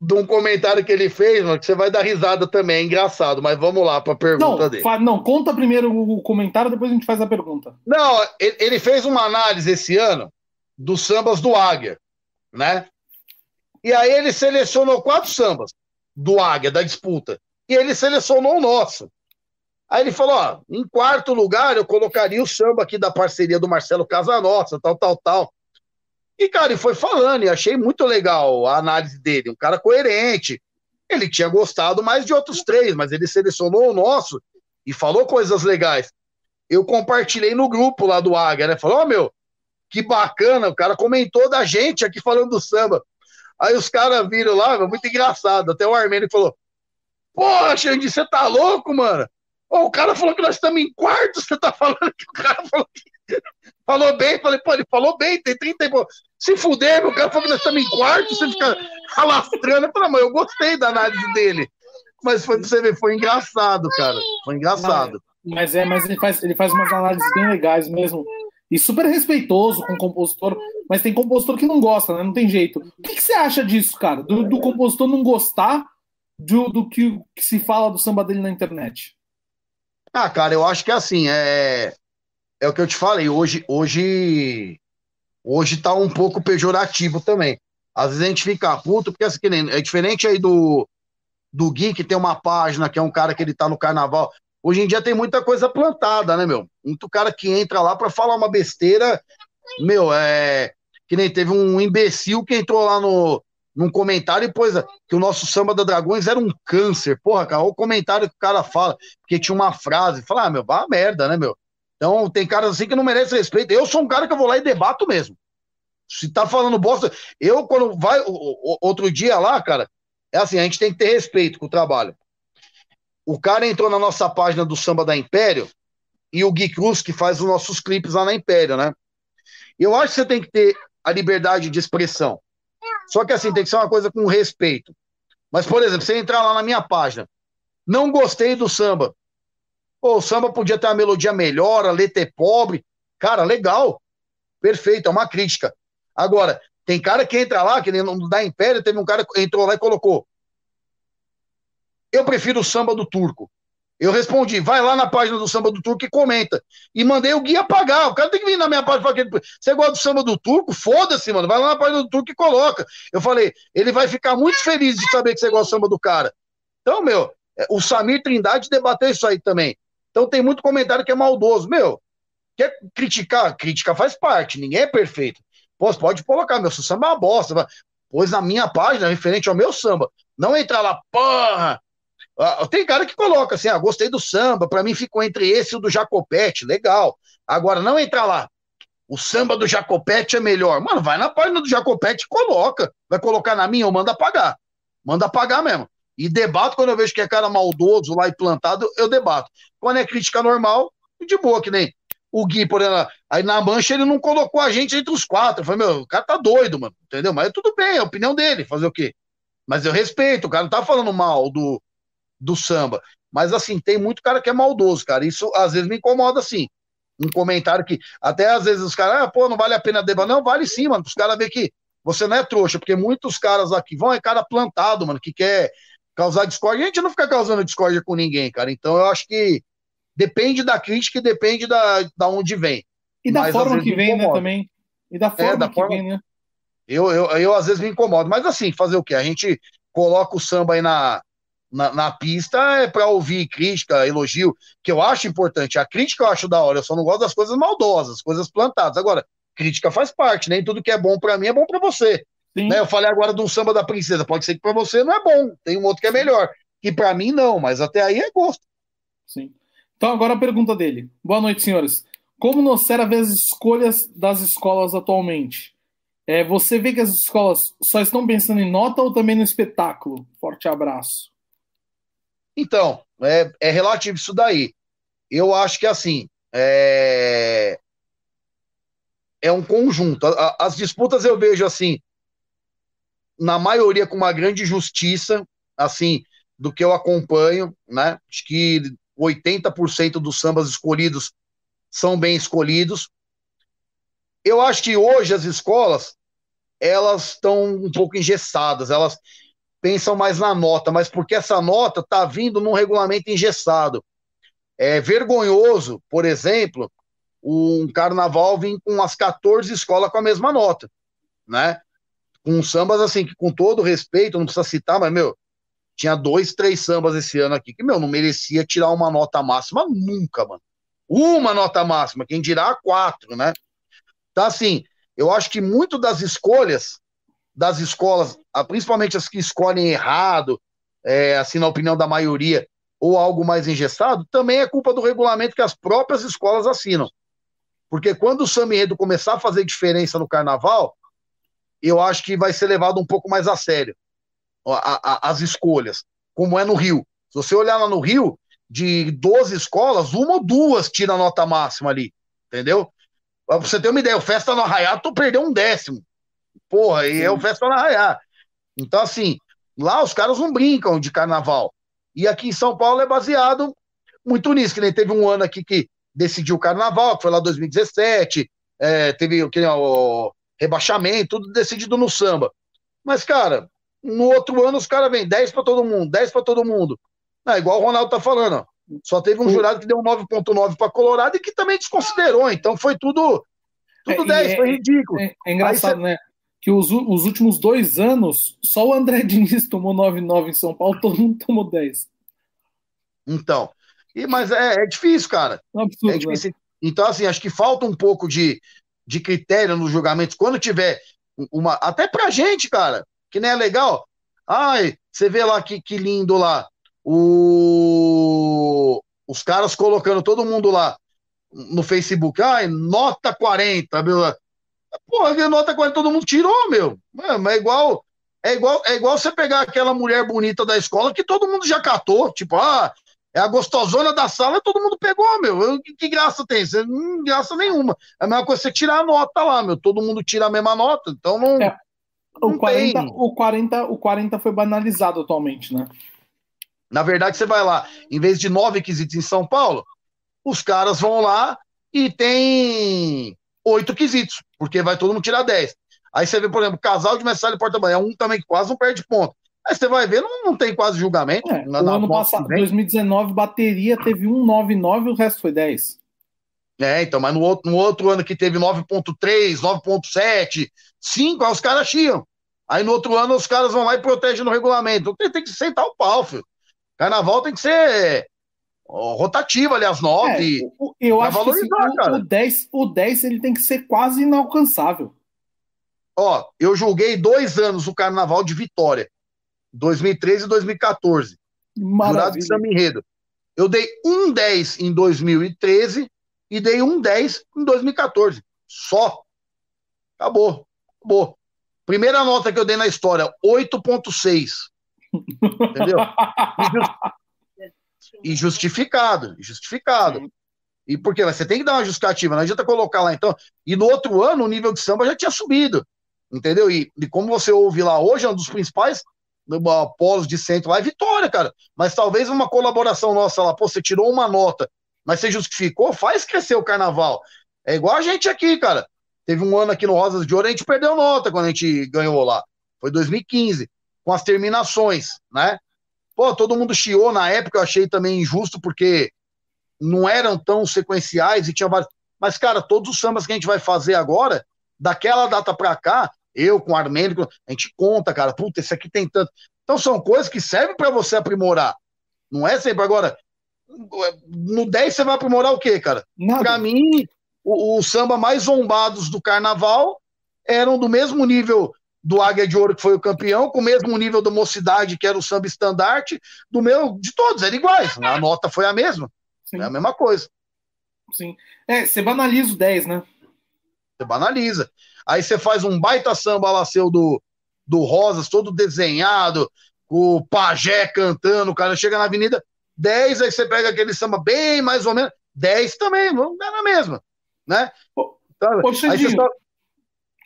de um comentário que ele fez, mano, que você vai dar risada também. É engraçado, mas vamos lá para a pergunta Não, dele. não, conta primeiro o comentário, depois a gente faz a pergunta. Não, ele ele fez uma análise esse ano dos sambas do Águia, né? E aí ele selecionou quatro sambas do Águia, da disputa. E ele selecionou o nosso. Aí ele falou: ó, em quarto lugar eu colocaria o samba aqui da parceria do Marcelo Casanossa, tal, tal, tal. E, cara, ele foi falando, e achei muito legal a análise dele, um cara coerente. Ele tinha gostado mais de outros três, mas ele selecionou o nosso e falou coisas legais eu compartilhei no grupo lá do Águia, né? Falou, ó, meu, que bacana, o cara comentou da gente aqui falando do samba. Aí os caras viram lá, muito engraçado. Até o Armênio falou: Porra, Xandi, você tá louco, mano? Ô, o cara falou que nós estamos em quarto, você tá falando que o cara falou que. Falou bem, falei, pô, ele falou bem, tem 30 e Se fuder, meu, cara falou que nós estamos em quarto, você fica alastrando. Eu falei, mas eu gostei da análise dele. Mas foi pra você ver, foi engraçado, cara. Foi engraçado. Mas é, mas ele faz, ele faz umas análises bem legais mesmo. E super respeitoso com o compositor, mas tem compositor que não gosta, né? Não tem jeito. O que, que você acha disso, cara? Do, do compositor não gostar do, do que, que se fala do samba dele na internet? Ah, cara, eu acho que assim, é, é o que eu te falei, hoje, hoje, hoje tá um pouco pejorativo também. Às vezes a gente fica puto, porque assim, é diferente aí do, do Gui, que tem uma página, que é um cara que ele tá no carnaval. Hoje em dia tem muita coisa plantada, né, meu? Muito cara que entra lá para falar uma besteira, meu, é. Que nem teve um imbecil que entrou lá no, num comentário e pôs que o nosso samba da Dragões era um câncer. Porra, cara, olha o comentário que o cara fala, porque tinha uma frase. Fala, ah, meu, vá merda, né, meu? Então tem caras assim que não merecem respeito. Eu sou um cara que eu vou lá e debato mesmo. Se tá falando bosta. Eu, quando vai. Outro dia lá, cara, é assim, a gente tem que ter respeito com o trabalho. O cara entrou na nossa página do Samba da Império e o Gui Cruz, que faz os nossos clipes lá na Império, né? Eu acho que você tem que ter a liberdade de expressão. Só que assim, tem que ser uma coisa com respeito. Mas, por exemplo, você entrar lá na minha página, não gostei do samba. Pô, o samba podia ter uma melodia melhor, a letra é pobre. Cara, legal. Perfeito, é uma crítica. Agora, tem cara que entra lá, que nem no da Império, teve um cara que entrou lá e colocou. Eu prefiro o samba do turco. Eu respondi, vai lá na página do samba do turco e comenta. E mandei o guia pagar. O cara tem que vir na minha página falar que você gosta do samba do turco? Foda-se, mano. Vai lá na página do turco e coloca. Eu falei, ele vai ficar muito feliz de saber que você gosta do samba do cara. Então, meu, é, o Samir Trindade debateu isso aí também. Então tem muito comentário que é maldoso. Meu, quer criticar? Crítica faz parte, ninguém é perfeito. Pô, pode colocar, meu samba é uma bosta. Pois na minha página, referente ao meu samba. Não entrar lá, porra, ah, tem cara que coloca assim, ah, gostei do samba, para mim ficou entre esse e o do Jacopete, legal. Agora, não entrar lá, o samba do Jacopete é melhor. Mano, vai na página do Jacopete e coloca. Vai colocar na minha ou manda apagar. Manda apagar mesmo. E debato quando eu vejo que é cara maldoso lá e plantado, eu debato. Quando é crítica normal, de boa, que nem o Gui, por exemplo, aí na mancha ele não colocou a gente entre os quatro. Eu falei, meu, o cara tá doido, mano, entendeu? Mas tudo bem, é a opinião dele, fazer o quê? Mas eu respeito, o cara não tá falando mal do, do samba. Mas assim, tem muito cara que é maldoso, cara. Isso às vezes me incomoda, assim. Um comentário que até às vezes os caras, ah, pô, não vale a pena debater. Não, vale sim, mano. Os caras verem que você não é trouxa, porque muitos caras aqui vão é cara plantado, mano, que quer causar discórdia. A gente não fica causando discórdia com ninguém, cara. Então eu acho que depende da crítica e depende da, da onde vem. E da Mas, forma que vem, né, também. E da forma é, da que forma... vem, né? Eu, eu, eu às vezes me incomodo. Mas assim, fazer o quê? A gente coloca o samba aí na, na, na pista é para ouvir crítica, elogio, que eu acho importante. A crítica eu acho da hora, eu só não gosto das coisas maldosas, coisas plantadas. Agora, crítica faz parte, nem tudo que é bom para mim é bom para você. Né? Eu falei agora de um samba da princesa, pode ser que para você não é bom, tem um outro que é melhor. Que para mim não, mas até aí é gosto. Sim. Então agora a pergunta dele. Boa noite, senhores. Como Nocera vê as escolhas das escolas atualmente? É, você vê que as escolas só estão pensando em nota ou também no espetáculo? Forte abraço. Então, é, é relativo isso daí. Eu acho que assim, é, é um conjunto. As disputas eu vejo assim, na maioria com uma grande justiça, assim, do que eu acompanho, né? Acho que 80% dos sambas escolhidos são bem escolhidos. Eu acho que hoje as escolas elas estão um pouco engessadas, elas pensam mais na nota, mas porque essa nota está vindo num regulamento engessado. É vergonhoso, por exemplo, um carnaval vir com as 14 escolas com a mesma nota, né? Com sambas assim, que com todo respeito, não precisa citar, mas, meu, tinha dois, três sambas esse ano aqui que, meu, não merecia tirar uma nota máxima nunca, mano. Uma nota máxima, quem dirá quatro, né? Então, assim, eu acho que muito das escolhas das escolas, principalmente as que escolhem errado, é, assim, na opinião da maioria, ou algo mais engessado, também é culpa do regulamento que as próprias escolas assinam. Porque quando o samba começar a fazer diferença no carnaval, eu acho que vai ser levado um pouco mais a sério a, a, as escolhas, como é no Rio. Se você olhar lá no Rio, de 12 escolas, uma ou duas tira a nota máxima ali, entendeu? Pra você ter uma ideia, o Festa no Arraial, tu perdeu um décimo. Porra, e é o Festa na Arraiá. Então, assim, lá os caras não brincam de carnaval. E aqui em São Paulo é baseado muito nisso, que nem teve um ano aqui que decidiu o carnaval, que foi lá 2017, é, teve que, o rebaixamento, tudo decidido no samba. Mas, cara, no outro ano os caras vêm 10 para todo mundo, 10 para todo mundo. Não, igual o Ronaldo tá falando, ó. Só teve um jurado que deu 9.9 para Colorado e que também desconsiderou. Então foi tudo tudo é, 10, é, foi ridículo. É, é engraçado, cê... né? que os, os últimos dois anos, só o André Diniz tomou 9-9 em São Paulo, todo mundo tomou 10. Então. E, mas é, é difícil, cara. É absurdo, É né? difícil. Então, assim, acho que falta um pouco de, de critério nos julgamentos. Quando tiver uma. Até pra gente, cara, que nem é legal. Ai, você vê lá que, que lindo lá. O, os caras colocando todo mundo lá no Facebook. Ai, nota 40, meu. Porra, nota 40 todo mundo tirou, meu. Mano, é igual. É igual, é igual você pegar aquela mulher bonita da escola que todo mundo já catou. Tipo, ah, é a gostosona da sala, todo mundo pegou, meu. Eu- Que, que graça tem? Você, não graça nenhuma. É a mesma coisa você tirar a nota lá, meu. Todo mundo tira a mesma nota. Então não. É. O Não 40, tem. o, 40, o 40 foi banalizado atualmente, né? Na verdade, você vai lá, em vez de nove quesitos em São Paulo, os caras vão lá e tem oito quesitos, porque vai todo mundo tirar dez. Aí você vê, por exemplo, casal de mestre e porta-banho, é um também que quase não perde ponto. Aí você vai ver, não, não tem quase julgamento. É, na, o na ano passado, vem. 2019, bateria teve um 9-9 o resto foi 10. É, então, mas no outro, no outro ano que teve 9.3, 9.7, 5, aí os caras chiam. Aí no outro ano os caras vão lá e protegem no regulamento. Então tem, tem que sentar o pau, filho. Carnaval tem que ser rotativo ali às nove. É, o- o- eu acho que assim, o, o 10, o 10 ele tem que ser quase inalcançável. Ó, eu julguei dois anos o carnaval de Vitória, 2013 e 2014, jurado Maravilha. de samba enredo. Eu dei um 10 em 2013 e dei um 10 em 2014. Só. Acabou. Acabou. Primeira nota que eu dei na história, 8.6. Entendeu? E jus- E justificado, e justificado. E por quê? Mas Você tem que dar uma justificativa, não adianta colocar lá então. E no outro ano o nível de samba já tinha subido, entendeu? E, e como você ouve lá hoje, é um dos principais uh, polos de centro lá é Vitória, cara. Mas talvez uma colaboração nossa lá, pô, você tirou uma nota, mas você justificou, faz crescer o carnaval. É igual a gente aqui, cara. Teve um ano aqui no Rosas de Ouro, a gente perdeu nota quando a gente ganhou lá. Foi 2015, com as terminações, né? Pô, todo mundo chiou na época, eu achei também injusto, porque não eram tão sequenciais e tinha vários. Mas, cara, todos os sambas que a gente vai fazer agora, daquela data pra cá, eu com o Armênio, a gente conta, cara, puta, esse aqui tem tanto. Então são coisas que servem pra você aprimorar. Não é sempre agora. No 10 você vai aprimorar o quê, cara? Pra mim, o, o samba mais zombados do carnaval eram do mesmo nível do Águia de Ouro, que foi o campeão, com o mesmo nível da Mocidade, que era o samba estandarte, do meu, de todos, eram iguais. A nota foi a mesma, Sim, é a mesma coisa. sim. É, você banaliza o 10, né? Você banaliza. Aí você faz um baita samba lá seu do, do Rosas, todo desenhado, com o pajé cantando, o cara chega na avenida, 10, aí você pega aquele samba bem mais ou menos, 10 também, não dá na mesma, né? Sabe? ô, aí, você só-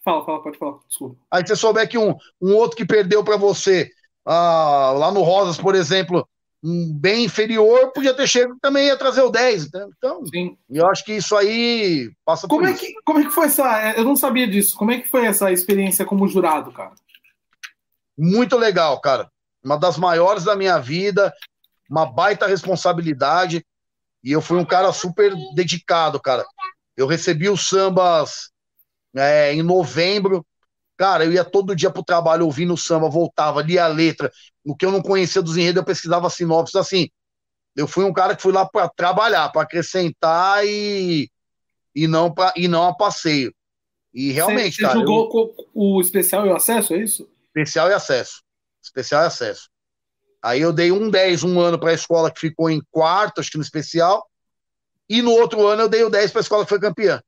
Fala, fala, pode falar. Desculpa. aí você souber que um, um outro que perdeu para você, ah, lá no Rosas, por exemplo, um bem inferior, podia ter chegado também ia trazer o 10. né? Então, Sim. eu acho que isso aí passa Como por é, isso. que, como é que foi essa. Eu não sabia disso. Como é que foi essa experiência como jurado, cara? Muito legal, cara. Uma das maiores da minha vida, uma baita responsabilidade. E eu fui um cara super dedicado, cara. Eu recebi os sambas é, em novembro. Cara, eu ia todo dia pro trabalho ouvindo o samba, voltava, lia a letra. O que eu não conhecia dos enredos, eu pesquisava sinopses. Assim, eu fui um cara que fui lá para trabalhar, para acrescentar e, e, não pra, e não a passeio. E realmente, você, cara. Você eu- jogou co- o especial e o acesso, é isso? Especial e acesso. Especial e acesso. Aí eu dei um 10 um ano para a escola que ficou em quarto, acho que no especial. E no outro ano eu dei o 10 para a escola que foi campeã.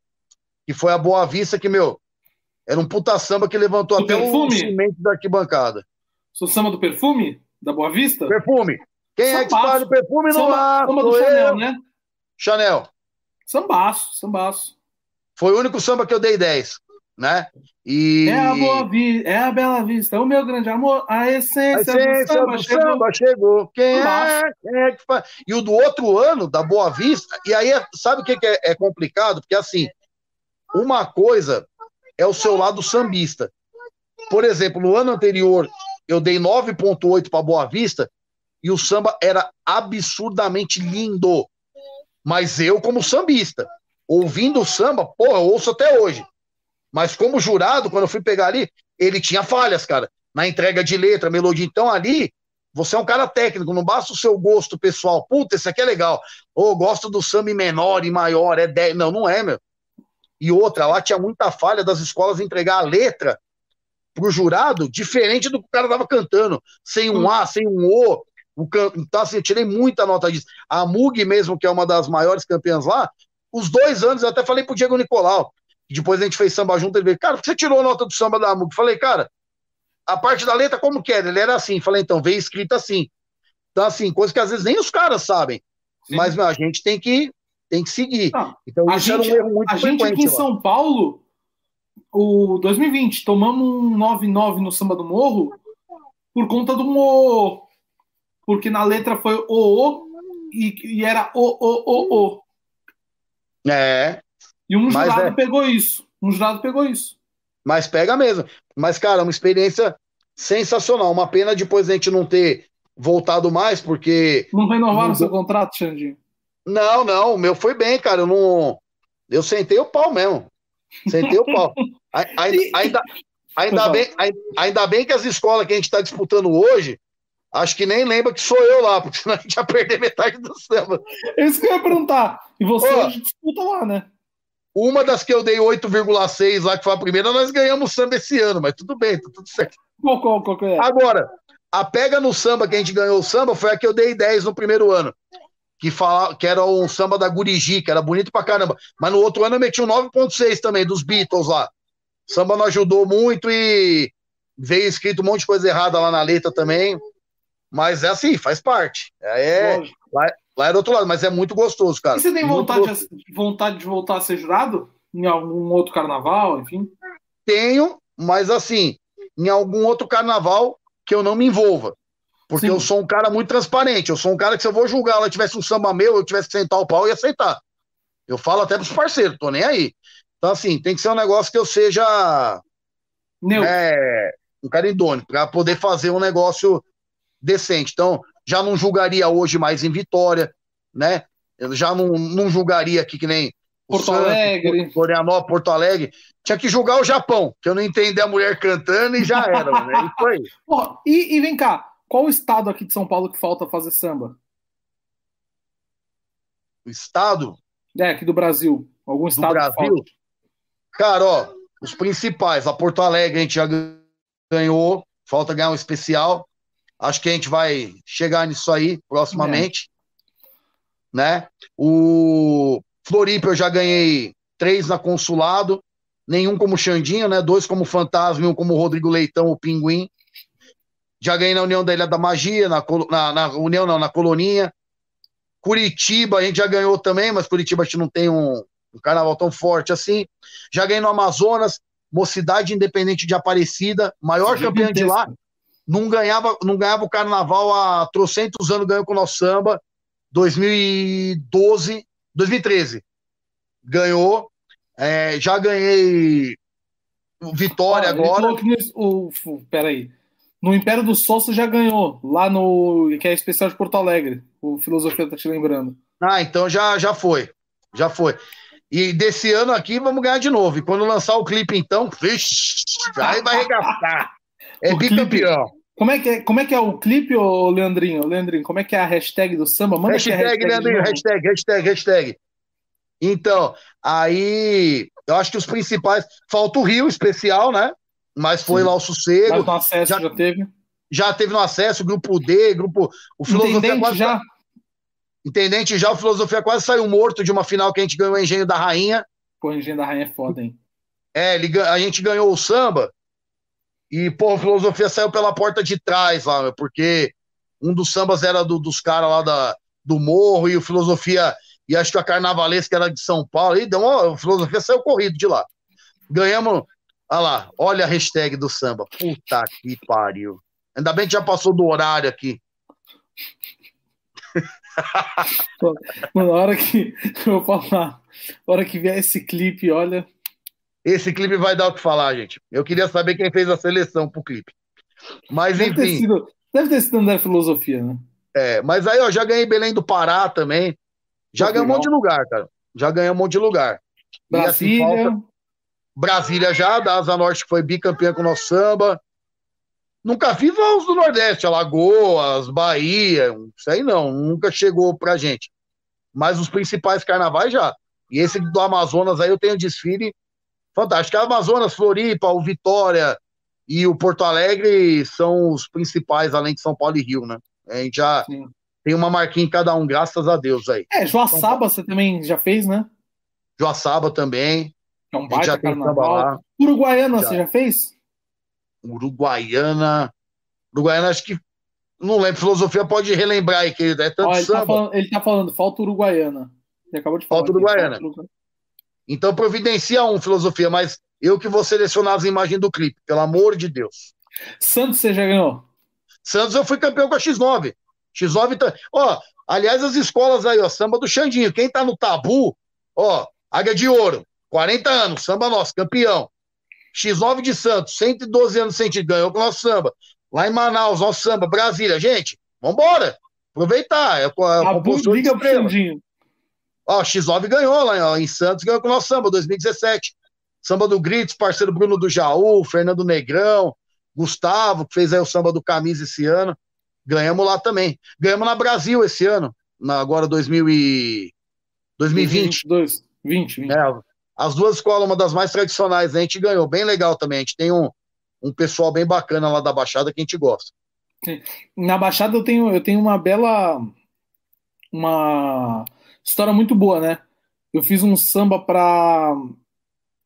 Que foi a Boa Vista, que, meu, era um puta samba que levantou Do até o perfume? cimento da arquibancada. Sou samba do perfume? Da Boa Vista? Perfume. Quem é que Sambaço. espalha o perfume no Samba, ar? samba do Chanel, eu. né? Chanel. Sambaço, sambaço. Foi o único samba que eu dei 10, né? E É a Boa Vista, é a Bela Vista, o meu grande amor, a a essência, essência do samba do chegou. samba chegou. Quem é? Sambaço. Quem é que faz? E o do outro ano, da Boa Vista, e aí, é- sabe o que, que é, é complicado? Porque assim, uma coisa é o seu lado sambista. Por exemplo, no ano anterior, eu dei 9,8 para Boa Vista e o samba era absurdamente lindo. Mas eu, como sambista, ouvindo o samba, porra, eu ouço até hoje. Mas como jurado, quando eu fui pegar ali, ele tinha falhas, cara, na entrega de letra, melodia. Então ali, você é um cara técnico, não basta o seu gosto pessoal. Puta, esse aqui é legal. Ou gosto do samba menor e maior, é 10. Não, não é, meu. E outra, lá tinha muita falha das escolas entregar a letra pro jurado diferente do que o cara tava cantando, sem um A, sem um O. O can... Então, assim, eu tirei muita nota disso. A Mug mesmo, que é uma das maiores campeãs lá, os dois anos, eu até falei pro Diego Nicolau, depois a gente fez samba junto, ele veio, cara, por que você tirou a nota do samba da Mug? Falei, cara, a parte da letra como que era? Ele era assim, falei, então, veio escrito assim. Então, assim, coisa que às vezes nem os caras sabem. Sim. Mas, meu, a gente tem que, tem que seguir. Não, Então, a isso era um gente, erro muito a gente aqui em lá. São Paulo, o 2020, tomamos um 9-9 no samba do morro por conta do O. Porque na letra foi o, o e, e era o, o, o, o. É, E um jurado é. pegou isso. Um jurado pegou isso. mas pega mesmo. Mas, cara, uma experiência sensacional. Uma pena depois a gente não ter voltado mais, porque. Não renovaram Mudou. seu contrato, Xandinho? Não, não, o meu foi bem, cara. Eu não. Eu sentei o pau mesmo. Sentei o pau. Ai- ai- E- Ainda, ainda, Pois bem, ai- ainda bem que as escolas que a gente está disputando hoje, acho que nem lembra que sou eu lá, porque senão a gente ia perder metade do samba. É isso que eu ia perguntar. E você Ó. hoje disputa lá, né? Uma das que eu dei 8,6 lá, que foi a primeira, nós ganhamos samba esse ano, mas tudo bem, tá tudo certo. Qual, qual, qual é? Agora, a pega no samba que a gente ganhou o samba foi a que eu dei 10 no primeiro ano. Que, fala, que era um samba da Gurigi, que era bonito pra caramba. Mas no outro ano eu meti um 9,6 também, dos Beatles lá. Samba não ajudou muito e veio escrito um monte de coisa errada lá na letra também. Mas é assim, faz parte. É, Lógico. lá é do outro lado, mas é muito gostoso, cara. E você tem Muito vontade, gostoso. de, vontade de voltar a ser jurado? Em algum outro carnaval, enfim? Tenho, mas assim, em algum outro carnaval que eu não me envolva. Porque Sim. eu sou um cara muito transparente. Eu sou um cara que se eu vou julgar, ela tivesse um samba meu, eu tivesse que sentar o pau, ia aceitar. Eu falo até pros parceiros, tô nem aí. Então, assim, tem que ser um negócio que eu seja Neu. é, um cara idôneo, para poder fazer um negócio decente. Então, já não julgaria hoje mais em Vitória, né? Eu já não, não julgaria aqui que nem o Porto Santos, Alegre. Florianópolis, Porto Alegre. Tinha que julgar o Japão, que eu não entendi a mulher cantando e já era, mano. É isso aí. Porra, e, e vem cá, qual o estado aqui de São Paulo que falta fazer samba? O estado É, aqui do Brasil. Algum do estado que Brasil. Cara, ó, os principais, a Porto Alegre a gente já ganhou, falta ganhar um especial. Acho que a gente vai chegar nisso aí proximamente, né? O Floripa eu já ganhei três na Consulado, nenhum como Xandinho, né? Dois como Fantasma e um como Rodrigo Leitão, o Pinguim. Já ganhei na União da Ilha da Magia, na, na, na União não, na Coloninha. Curitiba a gente já ganhou também, mas Curitiba a gente não tem um, um carnaval tão forte assim. Já ganhei no Amazonas, Mocidade Independente de Aparecida, maior campeã de lá. Não ganhava, não ganhava o carnaval há trocentos anos, ganhou com o nosso samba. 2012, 2013. Ganhou. É, já ganhei Vitória ele agora. falou que o- peraí. No Império do Sol você já ganhou, lá no. que é especial de Porto Alegre. O Filosofia tá te lembrando. Ah, então já, já foi. Já foi. E desse ano aqui vamos ganhar de novo. E quando lançar o clipe, então, vixe, aí vai arregaçar. É O clipe- bicampeão. Como é, que é, como é que é o clipe, ô Leandrinho? Leandrinho, como é que é a hashtag do samba? Manda Hashtag, de Leandrinho, hashtag, hashtag, hashtag. Então, aí eu acho que os principais. Falta o Rio especial, né? Mas foi Sim. lá o sossego. Mas no acesso Já- já, teve. Já teve no acesso, grupo D, grupo. O Filosofia Intendente quase. já? Intendente já, o Filosofia quase saiu morto de uma final que a gente ganhou o Engenho da Rainha. Pô, Engenho da Rainha é foda, hein? É, ele a gente ganhou o samba e, pô, a filosofia saiu pela porta de trás lá, meu, porque um dos sambas era do- dos caras lá da, do morro e o filosofia, e acho que a carnavalesca era de São Paulo, e deu uma, a filosofia saiu corrido de lá. Ganhamos, olha lá, olha a hashtag do samba. Puta que pariu. Ainda bem que já passou do horário aqui. Mano, a hora que eu vou falar, a hora que vier esse clipe, olha. Esse clipe vai dar o que falar, gente. Eu queria saber quem fez a seleção pro clipe. Mas Deve ter enfim. sido, deve ter sido André Filosofia, né? É, mas aí, ó, já ganhei Belém do Pará também. Já ganhei um monte de lugar, cara. Já ganhei um monte de lugar. E assim, Brasília. falta Brasília já, da Asa Norte que foi bicampeã com o nosso samba. Nunca vi os do Nordeste, Alagoas, Bahia, isso aí não, nunca chegou pra gente. Mas os principais carnavais já. E esse do Amazonas aí eu tenho desfile fantástico. A Amazonas, Floripa, o Vitória e o Porto Alegre são os principais, além de São Paulo e Rio, né? A gente já Sim. tem uma marquinha em cada um, graças a Deus aí. É, Joaçaba você também já fez, né? Joaçaba também, É um baita carnaval. Uruguaiana Já. você já fez? Uruguaiana. Uruguaiana, acho que. Não lembro, filosofia pode relembrar aí, que é tanto Ó, ele, tá falando, ele tá falando, falta Uruguaiana. Ele acabou de falar. Falta aqui, Uruguaiana. falta Uruguaiana. Então providencia um, filosofia, mas eu que vou selecionar as imagens do clipe, pelo amor de Deus. Santos você já ganhou? Santos eu fui campeão com a X9. X9 tá. Ó, aliás, as escolas aí, ó, samba do Xandinho. Quem tá no tabu, ó, Águia de Ouro, 40 anos, samba nosso, campeão. X9 de Santos, 112 anos sem título, ganhou com o nosso samba. Lá em Manaus, nosso samba, Brasília. Gente, vambora. Aproveitar. É a, composição liga pro estrela. Xandinho. Ó, X9 ganhou lá ó, em Santos, ganhou com o nosso samba, 2017. Samba do Gritos, parceiro Bruno do Jaú, Fernando Negrão, Gustavo, que fez aí o samba do Camisa esse ano. Ganhamos lá também. Ganhamos na Brasil esse ano, na, agora 2000 e... 2020. 22. 20, 20. É, as duas escolas, uma das mais tradicionais, a gente ganhou. Bem legal também. A gente tem um, um pessoal bem bacana lá da Baixada que a gente gosta. Na Baixada eu tenho, eu tenho uma bela. Uma história muito boa, né? Eu fiz um samba pra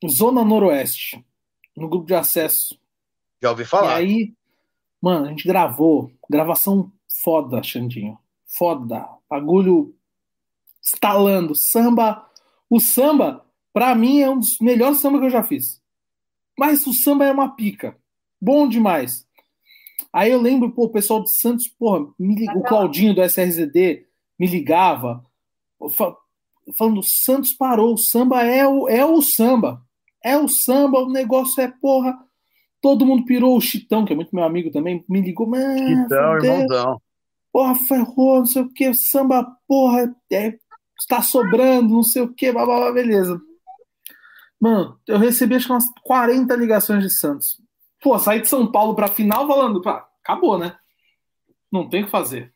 Zona Noroeste, no grupo de acesso. Já ouvi E falar. aí, mano, a gente gravou. Gravação foda, Xandinho. Foda. Bagulho estalando. Samba. O samba, pra mim, é um dos melhores samba que eu já fiz. Mas o samba é uma pica. Bom demais. Aí eu lembro, pô, o pessoal de Santos, porra, me lig- o Claudinho do SRZD me ligava, fa- falando: Santos parou, o samba é o, é o samba. É o samba, o negócio é, porra. Todo mundo pirou o Chitão, que é muito meu amigo também, me ligou, mano, Então, irmãozão. porra, ferrou, não sei o que, samba, porra, é, está sobrando, não sei o que, blá, blá, blá, beleza. Mano, eu recebi acho que umas 40 ligações de Santos. Pô, saí de São Paulo pra final falando, pá, acabou, né? Não tem o que fazer.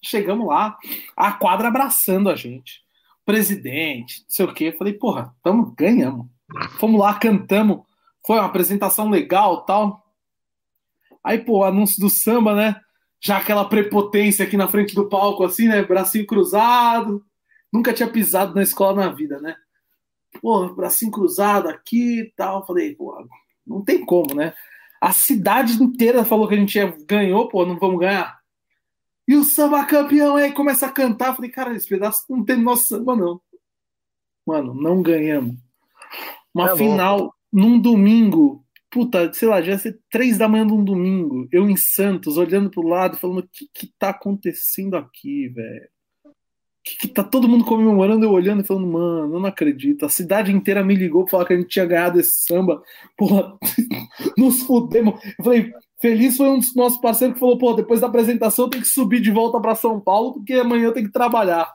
Chegamos lá, a quadra abraçando a gente. Presidente, não sei o que. Falei, porra, tamo, ganhamos. Fomos lá, cantamos. Foi uma apresentação legal tal. Aí, pô, anúncio do samba, né? Já aquela prepotência aqui na frente do palco, assim, né? Bracinho cruzado. Nunca tinha pisado na escola na vida, né? Pô, bracinho cruzado aqui e tal. Falei, pô, não tem como, né? A cidade inteira falou que a gente ganhou, pô, não vamos ganhar. E o samba campeão aí começa a cantar. Falei, cara, esse pedaço não tem nosso samba, não. Mano, não ganhamos. Uma É final num domingo. Puta, sei lá, já ser três da manhã de um domingo. Eu em Santos, olhando pro lado, falando: o que que tá acontecendo aqui, velho? Que, que tá todo mundo comemorando, eu olhando e falando, mano, eu não acredito. A cidade inteira me ligou pra falar que a gente tinha ganhado esse samba. Porra, nos fudemos. Eu falei, feliz foi um dos nossos parceiros que falou, pô, depois da apresentação eu tenho que subir de volta pra São Paulo, porque amanhã eu tenho que trabalhar.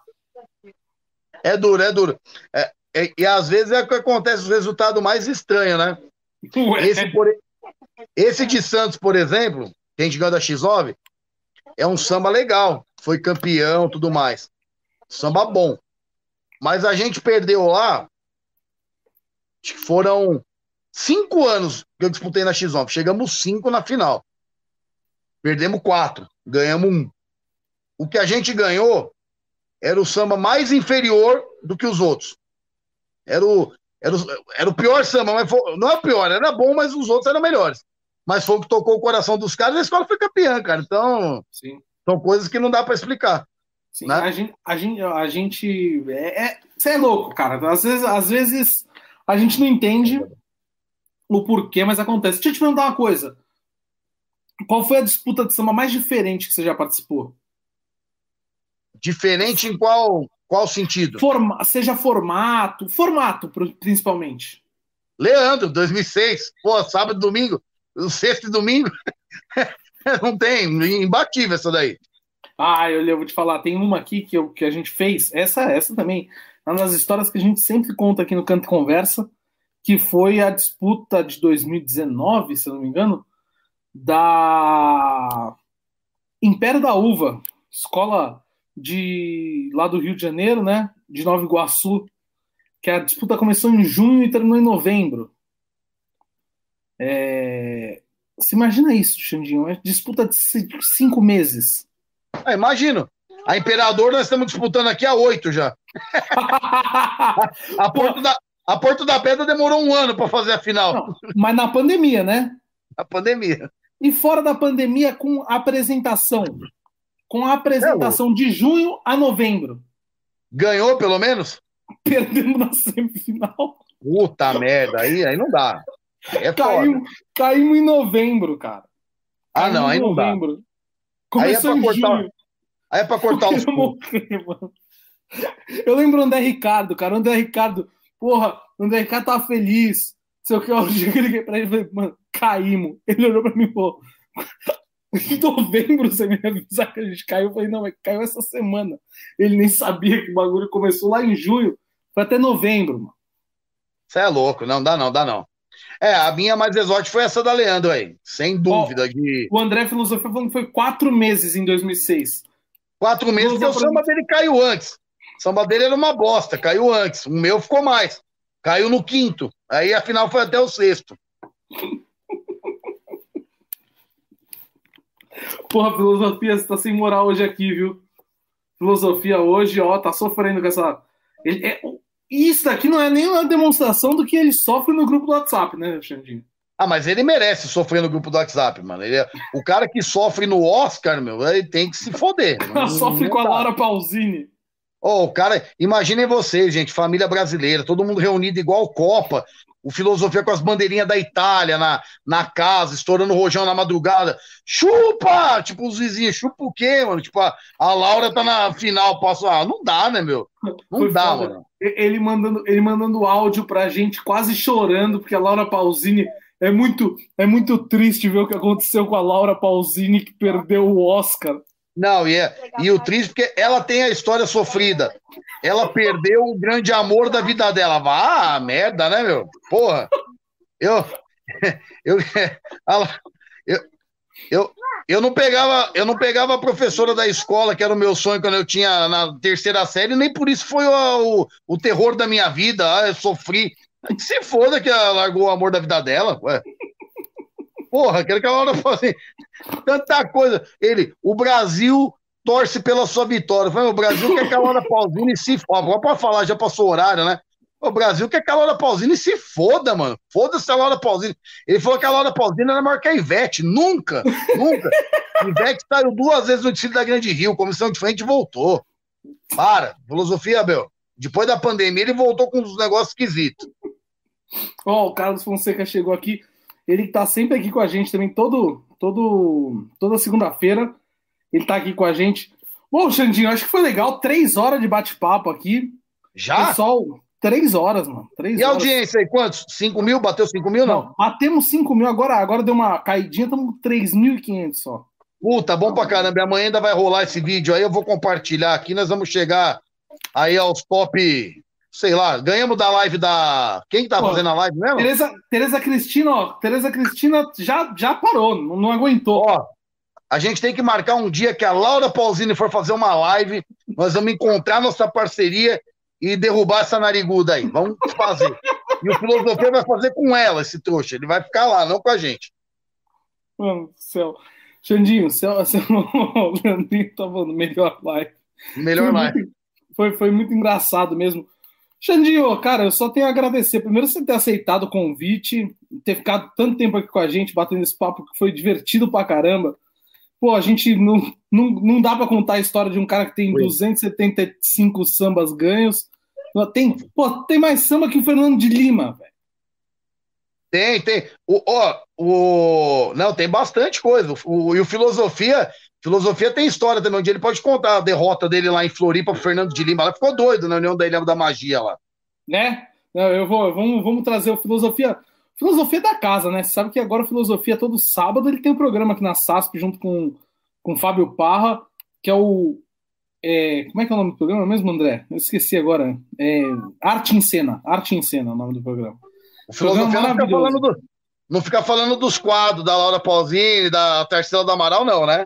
É duro, é duro. É, é- e às vezes é o que acontece o resultado mais estranho, né? Ué, Esse, por- esse de Santos, por exemplo, que a gente ganhou da X9, é um samba legal. Foi campeão tudo mais. Samba bom. Mas a gente perdeu lá. Acho que foram cinco anos que eu disputei na X9. Chegamos cinco na final. Perdemos quatro. Ganhamos um. O que a gente ganhou era o samba mais inferior do que os outros. Era o, era o, era o pior samba, mas foi- não é o pior, era bom, mas os outros eram melhores. Mas foi o que tocou o coração dos caras e a escola foi campeã, cara. Então, Sim. são coisas que não dá pra explicar. Sim, né? a gente, a gente, a gente é, é, você é louco, cara. Às vezes, às vezes a gente não entende o porquê, mas acontece. Deixa eu te perguntar uma coisa. Qual foi a disputa de samba mais diferente que você já participou? Diferente em qual, qual sentido? Forma, seja formato, formato principalmente. Leandro, 2006. Pô, sábado e domingo. Sexto e domingo. não tem, imbatível essa daí. Ah, eu, eu vou te falar, tem uma aqui que, eu, que a gente fez, essa, essa também, uma das histórias que a gente sempre conta aqui no Canto Conversa, que foi a disputa de 2019, se eu não me engano, da Império da Uva, escola de lá do Rio de Janeiro, né? De Nova Iguaçu, que a disputa começou em junho e terminou em novembro. É... Você imagina isso, Xandinho? É disputa de cinco meses. Ah, imagino. A Imperador nós estamos disputando aqui há oito já. a, Porto da, a Porto da Pedra demorou um ano para fazer a final. Não, mas na pandemia, né? A pandemia. E fora da pandemia, com apresentação. Com a apresentação é, de junho a novembro. Ganhou, pelo menos? Perdemos na semifinal. Puta merda, aí, aí não dá. É Caiu, caímos em novembro, cara. Ah, não, aí não dá. Começou aí é pra cortar. Aí é pra cortar os. Eu lembro o André Ricardo, cara. O André Ricardo, porra, o André Ricardo tava feliz. Sei o que, eu liguei pra ele e falei, mano, caímos. Ele olhou pra mim e falou: em novembro você me avisar que a gente caiu. Eu falei, não, mas caiu essa semana. Ele nem sabia que o bagulho começou lá em julho. Foi até novembro, mano. Você é louco, não dá não, dá não. É, a minha mais exótica foi essa da Leandro aí, sem dúvida. de... O André Filosofia falando que foi quatro meses em 2006. Quatro meses, porque o samba dele caiu antes. O samba dele era uma bosta, caiu antes. O meu ficou mais. Caiu no quinto. Aí a final foi até o sexto. Porra, filosofia, você tá sem moral hoje aqui, viu? Filosofia hoje, ó, tá sofrendo com essa. Ele, é... Isso daqui não é nem uma demonstração do que ele sofre no grupo do WhatsApp, né, Xandinho? Ah, mas ele merece sofrer no grupo do WhatsApp, mano. Ele é... O cara que sofre no Oscar, meu, ele tem que se foder. Não, sofre não com a Laura Pausini. Oh, o cara, imaginem vocês, gente, família brasileira, todo mundo reunido igual Copa, o filosofia com as bandeirinhas da Itália na, na casa, estourando o rojão na madrugada. Chupa! Tipo, os vizinhos, chupa o quê, mano? Tipo, a, a Laura tá na final, passa. Ah, não dá, né, meu? Não Foi dá, foda. mano. Ele mandando, ele mandando áudio pra gente, quase chorando, porque a Laura Pausini. É muito, é muito triste ver o que aconteceu com a Laura Pausini, que perdeu o Oscar. Não, e, é, e o triste porque ela tem a história sofrida. Ela perdeu o grande amor da vida dela. Ah, merda, né, meu? Porra. Eu eu, eu, eu, eu não pegava, eu não pegava a professora da escola, que era o meu sonho quando eu tinha na terceira série, nem por isso foi o, o, o terror da minha vida. Ah, eu sofri. Se foda que ela largou o amor da vida dela, ué. Porra, que a Laura fosse tanta coisa. Ele, o Brasil torce pela sua vitória. Falei, o Brasil quer que a Laura Pausini se foda. Pode falar, já passou o horário, né? O Brasil quer que a Laura Pausini se foda, mano. Foda-se a Laura Pausini. Ele falou que a Laura Pausini era maior que a Ivete. Nunca, nunca. Ivete saiu duas vezes no desfile da Grande Rio, comissão de frente voltou. Para. Filosofia, Bel. Depois da pandemia, ele voltou com uns negócios esquisitos. Ó, oh, o Carlos Fonseca chegou aqui. Ele está sempre aqui com a gente também, todo, todo, toda segunda-feira. Ele está aqui com a gente. Bom, Xandinho, acho que foi legal. Três horas de bate-papo aqui. Já? Pessoal, três horas, mano. Três e a audiência aí, quantos? Cinco mil? Bateu cinco mil, não? não batemos cinco mil. Agora, agora deu uma caidinha, estamos e quinhentos só. Puta, bom pra caramba. Amanhã ainda vai rolar esse vídeo aí. Eu vou compartilhar aqui. Nós vamos chegar aí aos top sei lá, ganhamos da live da. Quem que tá Pô, fazendo a live mesmo? Tereza, Tereza Cristina, ó. Tereza Cristina já, já parou, não, não aguentou. Ó, a gente tem que marcar um dia que a Laura Pausini for fazer uma live, nós vamos encontrar nossa parceria e derrubar essa nariguda aí. Vamos fazer. e o Filosofia vai fazer com ela, esse trouxa. Ele vai ficar lá, não com a gente. Mano do céu. Xandinho, céu, o Leandrinho tá falando melhor live. Melhor live. Foi, foi muito engraçado mesmo. Xandinho, cara, eu só tenho a agradecer. Primeiro, você ter aceitado o convite, ter ficado tanto tempo aqui com a gente, batendo esse papo, que foi divertido pra caramba. Pô, a gente não, não, não dá pra contar a história de um cara que tem Oi. 275 sambas ganhos. Tem, pô, tem mais samba que o Fernando de Lima, velho. Tem, tem. O, ó, o... Não, tem bastante coisa. O, e o Filosofia Filosofia tem história também, onde ele pode contar a derrota dele lá em Floripa pro Fernando de Lima. Ela ficou doido na União da Ilha da Magia lá. Né? Não, eu vou, vamos, vamos trazer o Filosofia. Filosofia da casa, né? Você sabe que agora Filosofia, todo sábado, ele tem um programa aqui na SASP, junto com, com o Fábio Parra, que é o. É, como é que é o nome do programa mesmo, André? Eu esqueci agora. É, Arte em Cena. Arte em Cena é o nome do programa. O filosofia não fica, do- não fica falando dos quadros da Laura Pausini, da Tarsila do Amaral, não, né?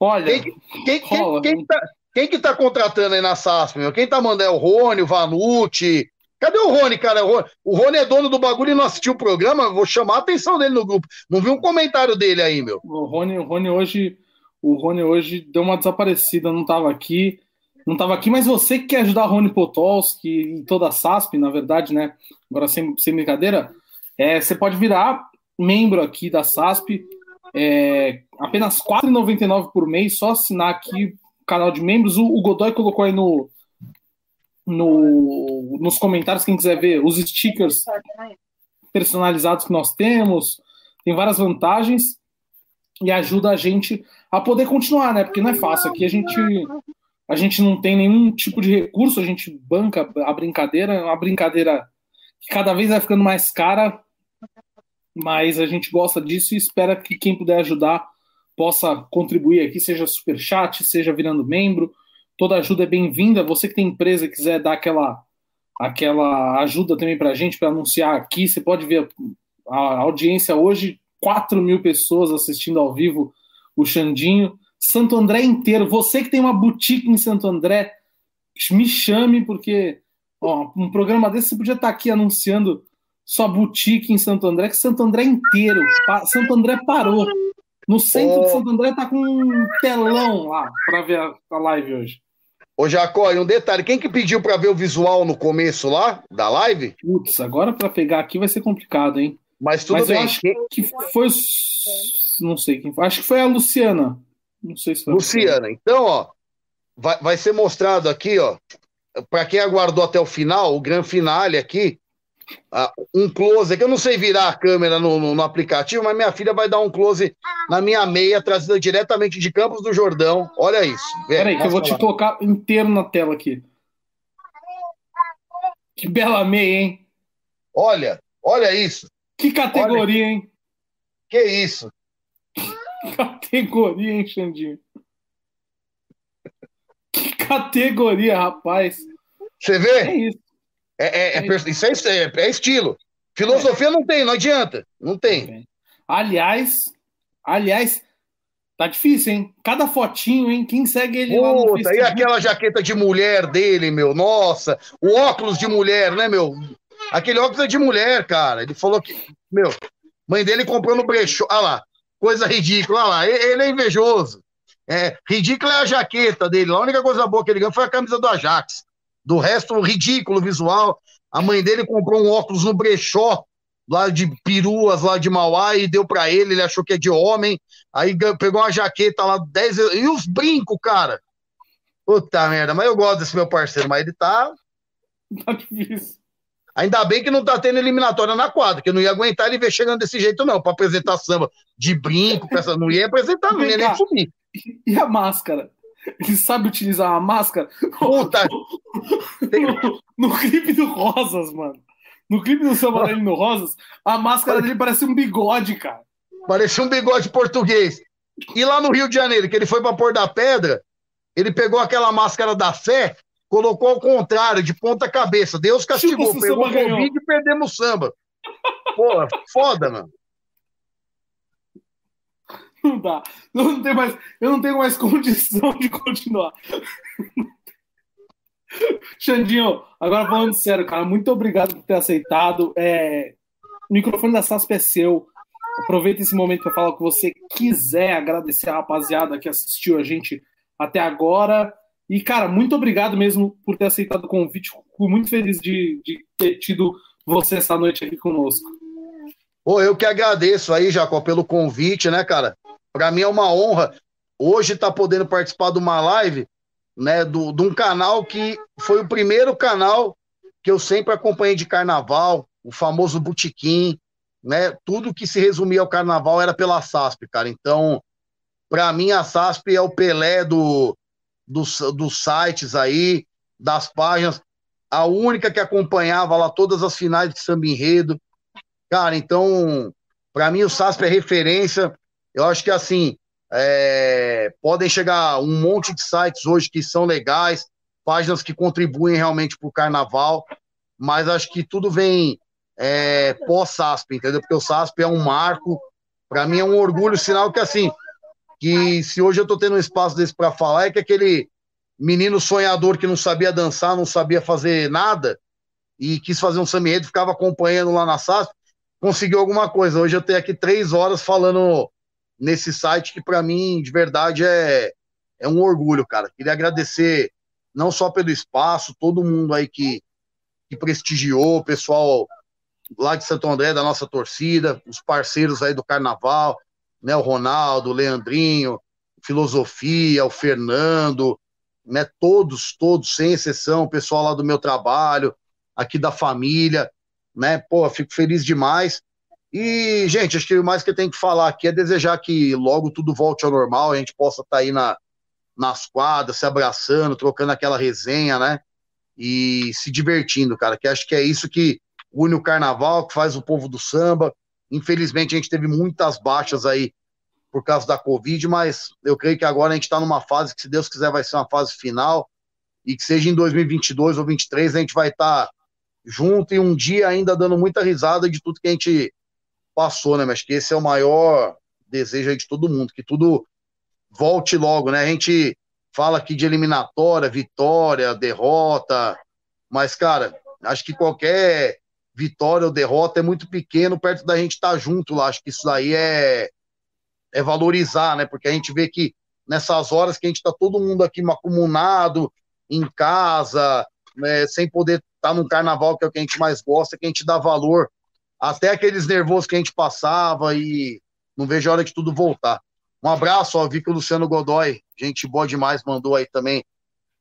Olha, Quem, quem, quem, Rola, quem né? tá, quem que tá contratando aí na SASP, meu? Quem tá mandando é o Rony, o Vanucci. Cadê o Rony, cara? O Rony, é dono do bagulho e não assistiu o programa. Vou chamar a atenção dele no grupo. Não vi um comentário dele aí, meu. o Rony, o Rony hoje, o Rony hoje deu uma desaparecida, não estava aqui, não estava aqui, mas você que quer ajudar o Rony Potolski e toda a SASP, na verdade, né? Agora sem, sem brincadeira, é, você pode virar membro aqui da SASP, é, apenas R$ 4,99 por mês, só assinar aqui o canal de membros. O, o Godoy colocou aí no, no, nos comentários, quem quiser ver, os stickers personalizados que nós temos, tem várias vantagens e ajuda a gente a poder continuar, né? Porque não é fácil. Aqui a gente a gente não tem nenhum tipo de recurso, a gente banca a brincadeira, é uma brincadeira que cada vez vai ficando mais cara, mas a gente gosta disso e espera que quem puder ajudar possa contribuir aqui, seja super chat, seja virando membro. Toda ajuda é bem-vinda. Você que tem empresa e quiser dar aquela aquela ajuda também para a gente para anunciar aqui, você pode ver a audiência hoje, 4 mil pessoas assistindo ao vivo o Xandinho. Santo André inteiro. Você que tem uma boutique em Santo André, me chame, porque ó, um programa desse você podia estar aqui anunciando sua boutique em Santo André, que Santo André inteiro. pa- Santo André parou. No centro Oh. de Santo André tá com um telão lá para ver a, a live hoje. Ô, Jacó, e um detalhe: quem que pediu pra ver o visual no começo lá, da live? Putz, agora para pegar aqui vai ser complicado, hein? Mas tudo Mas eu bem. acho Quem- que foi. Não sei quem foi. Acho que foi a Luciana. Não sei se foi. a Luciana, então, ó, vai, vai ser mostrado aqui, ó, para quem aguardou até o final, o grande finale aqui, um close, que eu não sei virar a câmera no, no- no aplicativo, mas minha filha vai dar um close na minha meia, trazida diretamente de Campos do Jordão. Olha isso. Peraí, que eu vou te mostra lá. colocar inteiro na tela aqui. Que bela meia, hein? Olha, olha isso. Que categoria, hein? Que isso. Categoria, hein, Xandinho? Que categoria, rapaz. Você É vê? isso. É, é- é isso é, é- é estilo. Filosofia não tem, não adianta. Não tem. Aliás, aliás, tá difícil, hein? Cada fotinho, hein? Quem segue ele lá no Puta, e Facebook? aquela jaqueta de mulher dele, meu? Nossa, o óculos de mulher, né, meu? Aquele óculos é de mulher, cara. Ele falou que, meu, mãe dele comprou no brechó. Olha lá, coisa ridícula. Olha lá, ele é invejoso. É, ridícula é a jaqueta dele. A única coisa boa que ele ganhou foi a camisa do Ajax. Do resto, ridículo visual. A mãe dele comprou um óculos no brechó, lá de peruas, lá de Mauá, e deu pra ele. Ele achou que é de homem. Aí pegou uma jaqueta lá, 10 euros. E os brincos, cara? Puta merda, mas eu gosto desse meu parceiro, mas ele tá. Tá difícil. Ainda bem que não tá tendo eliminatória na quadra, que eu não ia aguentar ele ver chegando desse jeito, não, pra apresentar samba de brinco, essa... não ia apresentar, não ia nem subir. E a máscara? Ele sabe utilizar a máscara? Puta, No clipe do Rosas, mano. No clipe do Samba dele no Rosas, a máscara dele parece um bigode, cara. parecia um bigode português. E lá no Rio de Janeiro, que ele foi pra Pôr da Pedra, ele pegou aquela máscara da fé, colocou ao contrário, de ponta cabeça. Deus castigou, Chupa, o pegou ganhou. Covid e perdemos o samba. Pô, foda, mano. Não dá. Não tenho mais, eu não tenho mais condição de continuar. Xandinho, agora falando sério, cara, muito obrigado por ter aceitado. É, o microfone da SASP é seu. Aproveita esse momento para falar o que você quiser, agradecer a rapaziada que assistiu a gente até agora. E, cara, muito obrigado mesmo por ter aceitado o convite. Fico muito feliz de, de ter tido você essa noite aqui conosco. Pô, eu que agradeço aí, Jacó, pelo convite, né, cara? Pra mim é uma honra hoje estar podendo participar de uma live, né, do, de um canal que foi o primeiro canal que eu sempre acompanhei de carnaval, o famoso Botequim, né? Tudo que se resumia ao carnaval era pela SASP, cara. Então, pra mim, a SASP é o Pelé do, dos, dos sites aí, das páginas, a única que acompanhava lá todas as finais de samba enredo. Cara, então, para mim o SASP é referência. Eu acho que assim, é, podem chegar um monte de sites hoje que são legais, páginas que contribuem realmente para o carnaval, mas acho que tudo vem é, pós-SASP, entendeu? Porque o SASP é um marco, para mim é um orgulho, sinal que assim, que se hoje eu tô tendo um espaço desse para falar, é que aquele menino sonhador que não sabia dançar, não sabia fazer nada, e quis fazer um samba ficava acompanhando lá na SASP, conseguiu alguma coisa. Hoje eu tenho aqui três horas falando nesse site que para mim, de verdade, é, é um orgulho, cara. Queria agradecer não só pelo espaço, todo mundo aí que, que prestigiou, o pessoal lá de Santo André, da nossa torcida, os parceiros aí do Carnaval, né, o Ronaldo, o Leandrinho, Filosofia, o Fernando, né, todos, todos, sem exceção, o pessoal lá do meu trabalho, aqui da família, né, pô, fico feliz demais. E, gente, acho que o mais que eu tenho que falar aqui é desejar que logo tudo volte ao normal, a gente possa estar tá aí na, nas quadras, se abraçando, trocando aquela resenha, né? E se divertindo, cara, que acho que é isso que une o carnaval, que faz o povo do samba. Infelizmente, a gente teve muitas baixas aí por causa da Covid, mas eu creio que agora a gente está numa fase que, se Deus quiser, vai ser uma fase final e que seja em 2022 ou 2023 a gente vai estar tá junto e um dia ainda dando muita risada de tudo que a gente passou, né? Mas que esse é o maior desejo de todo mundo, que tudo volte logo, né? A gente fala aqui de eliminatória, vitória, derrota, mas, cara, acho que qualquer vitória ou derrota é muito pequeno perto da gente estar tá junto lá. Acho que isso daí é, é valorizar, né? Porque a gente vê que nessas horas que a gente está todo mundo aqui macumunado em casa, né, sem poder estar tá no carnaval, que é o que a gente mais gosta, que a gente dá valor até aqueles nervosos que a gente passava e não vejo a hora de tudo voltar. Um abraço, ó, vi que o Luciano Godoy, gente boa demais, mandou aí também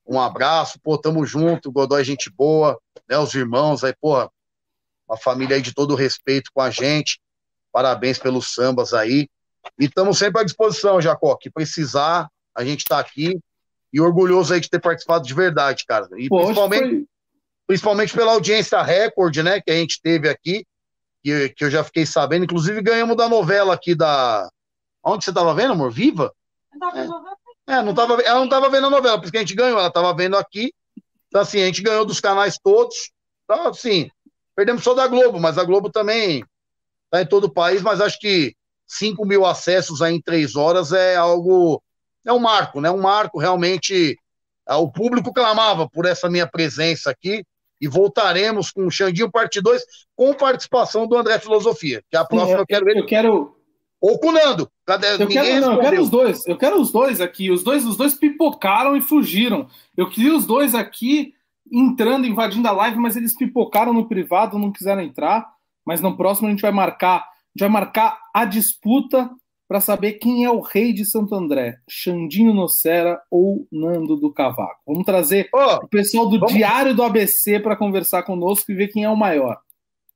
um abraço, pô, tamo junto, Godoy, gente boa, né, os irmãos aí, pô, uma família aí de todo respeito com a gente, parabéns pelos sambas aí, e estamos sempre à disposição, Jacó, que precisar, a gente tá aqui, e orgulhoso aí de ter participado de verdade, cara, e pô, principalmente, foi... principalmente pela audiência recorde, né, que a gente teve aqui, que, que eu já fiquei sabendo. Inclusive, ganhamos da novela aqui da. Onde você estava vendo, amor? Viva? É. é, não tava, ela não estava vendo a novela, porque a gente ganhou, ela estava vendo aqui. Então, assim, a gente ganhou dos canais todos. Então, assim, perdemos só da Globo, mas a Globo também está em todo o país, mas acho que 5 mil acessos aí em três horas é algo. É um marco, né? Um marco realmente. É, o público clamava por essa minha presença aqui e voltaremos com o Xandinho parte 2 com participação do André Filosofia, que é a próxima eu, eu quero ver. Eu quero ou com o Nando. Cadê? Eu quero, não, eu quero os dois. Eu quero os dois aqui. Os dois, os dois pipocaram e fugiram. Eu queria os dois aqui entrando, invadindo a live, mas eles pipocaram no privado, não quiseram entrar. Mas no próximo a gente vai marcar, a gente vai marcar a disputa para saber quem é o rei de Santo André, Xandinho Nocera ou Nando do Cavaco. Vamos trazer oh, o pessoal do vamos... Diário do ABC para conversar conosco e ver quem é o maior.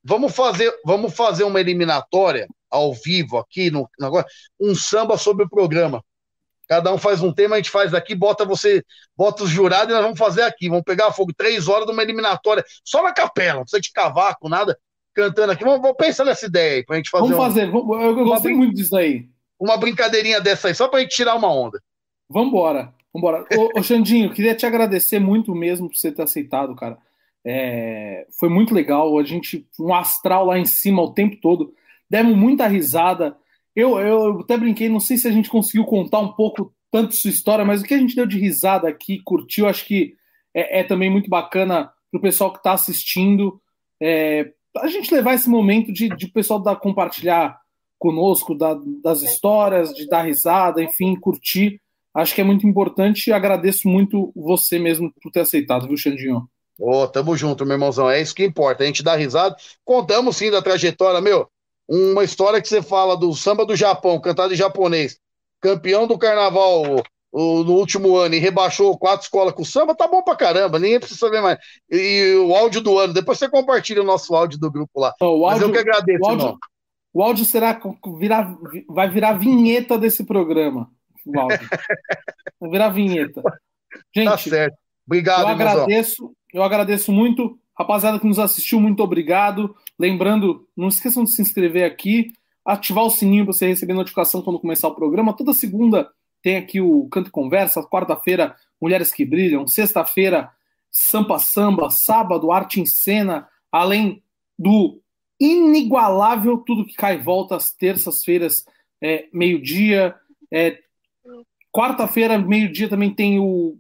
Vamos fazer, vamos fazer uma eliminatória ao vivo aqui no agora, um samba sobre o programa. Cada um faz um tema, a gente faz aqui, bota você, bota os jurados e nós vamos fazer aqui. Vamos pegar fogo três horas de uma eliminatória, só na capela, não precisa de cavaco, nada, cantando aqui. Vamos, vamos pensar nessa ideia aí, pra gente fazer. Vamos um, fazer, eu, eu gostei muito disso aí uma brincadeirinha dessa aí, só pra gente tirar uma onda. Vambora, vambora. ô, ô Xandinho, queria te agradecer muito mesmo por você ter aceitado, cara. É, foi muito legal, a gente, um astral lá em cima o tempo todo, demos muita risada. Eu, eu até brinquei, não sei se a gente conseguiu contar um pouco tanto sua história, mas o que a gente deu de risada aqui, curtiu, acho que é, é também muito bacana para o pessoal que está assistindo. É, a gente levar esse momento de, de pessoal da, compartilhar conosco da, das histórias, de dar risada, enfim, curtir. Acho que é muito importante e agradeço muito você mesmo por ter aceitado, viu, Xandinho? Ô, oh, tamo junto, meu irmãozão. É isso que importa. A gente dá risada. Contamos sim da trajetória, meu. Uma história que você fala do samba do Japão, cantado em japonês, campeão do carnaval o, no último ano e rebaixou quatro escolas com samba, tá bom pra caramba, ninguém precisa saber mais. E, o áudio do ano, depois você compartilha o nosso áudio do grupo lá. Oh, o áudio, Mas eu que agradeço, o áudio, irmão. O áudio será virar, vai virar vinheta desse programa. O áudio. Vai virar vinheta. Gente, tá certo. Obrigado, eu agradeço, eu agradeço muito. Rapaziada que nos assistiu, muito obrigado. Lembrando, não esqueçam de se inscrever aqui, ativar o sininho para você receber notificação quando começar o programa. Toda segunda tem aqui o Canto e Conversa, quarta-feira, Mulheres que Brilham, sexta-feira, Sampa Samba, sábado, Arte em Cena, além do inigualável Tudo que Cai Volta às terças-feiras, é, meio-dia. É, Quarta-feira, meio-dia, também tem o.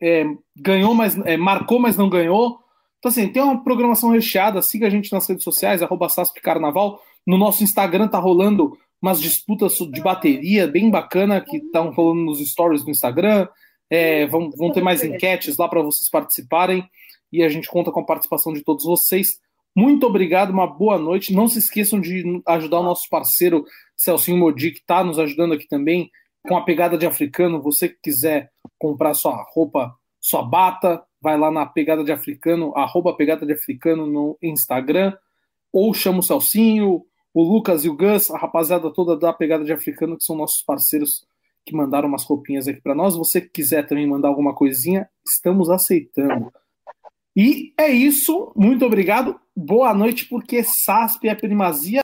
é, ganhou, mas. é, marcou, mas não ganhou. Então, assim, tem uma programação recheada. Siga a gente nas redes sociais, arroba SASP Carnaval. No nosso Instagram tá rolando umas disputas de bateria bem bacana que estão rolando nos stories do Instagram. É, vão, vão ter mais enquetes lá para vocês participarem e a gente conta com a participação de todos vocês. Muito obrigado, uma boa noite. Não se esqueçam de ajudar o nosso parceiro Celcinho Modi, que está nos ajudando aqui também com a pegada de africano. Você que quiser comprar sua roupa, sua bata, vai lá na pegada de africano, arroba pegada de africano no Instagram, ou chama o Celcinho, o Lucas e o Gus, a rapaziada toda da pegada de africano, que são nossos parceiros que mandaram umas roupinhas aqui para nós. Você que quiser também mandar alguma coisinha, estamos aceitando. E é isso, muito obrigado. Boa noite, porque SASP é primazia.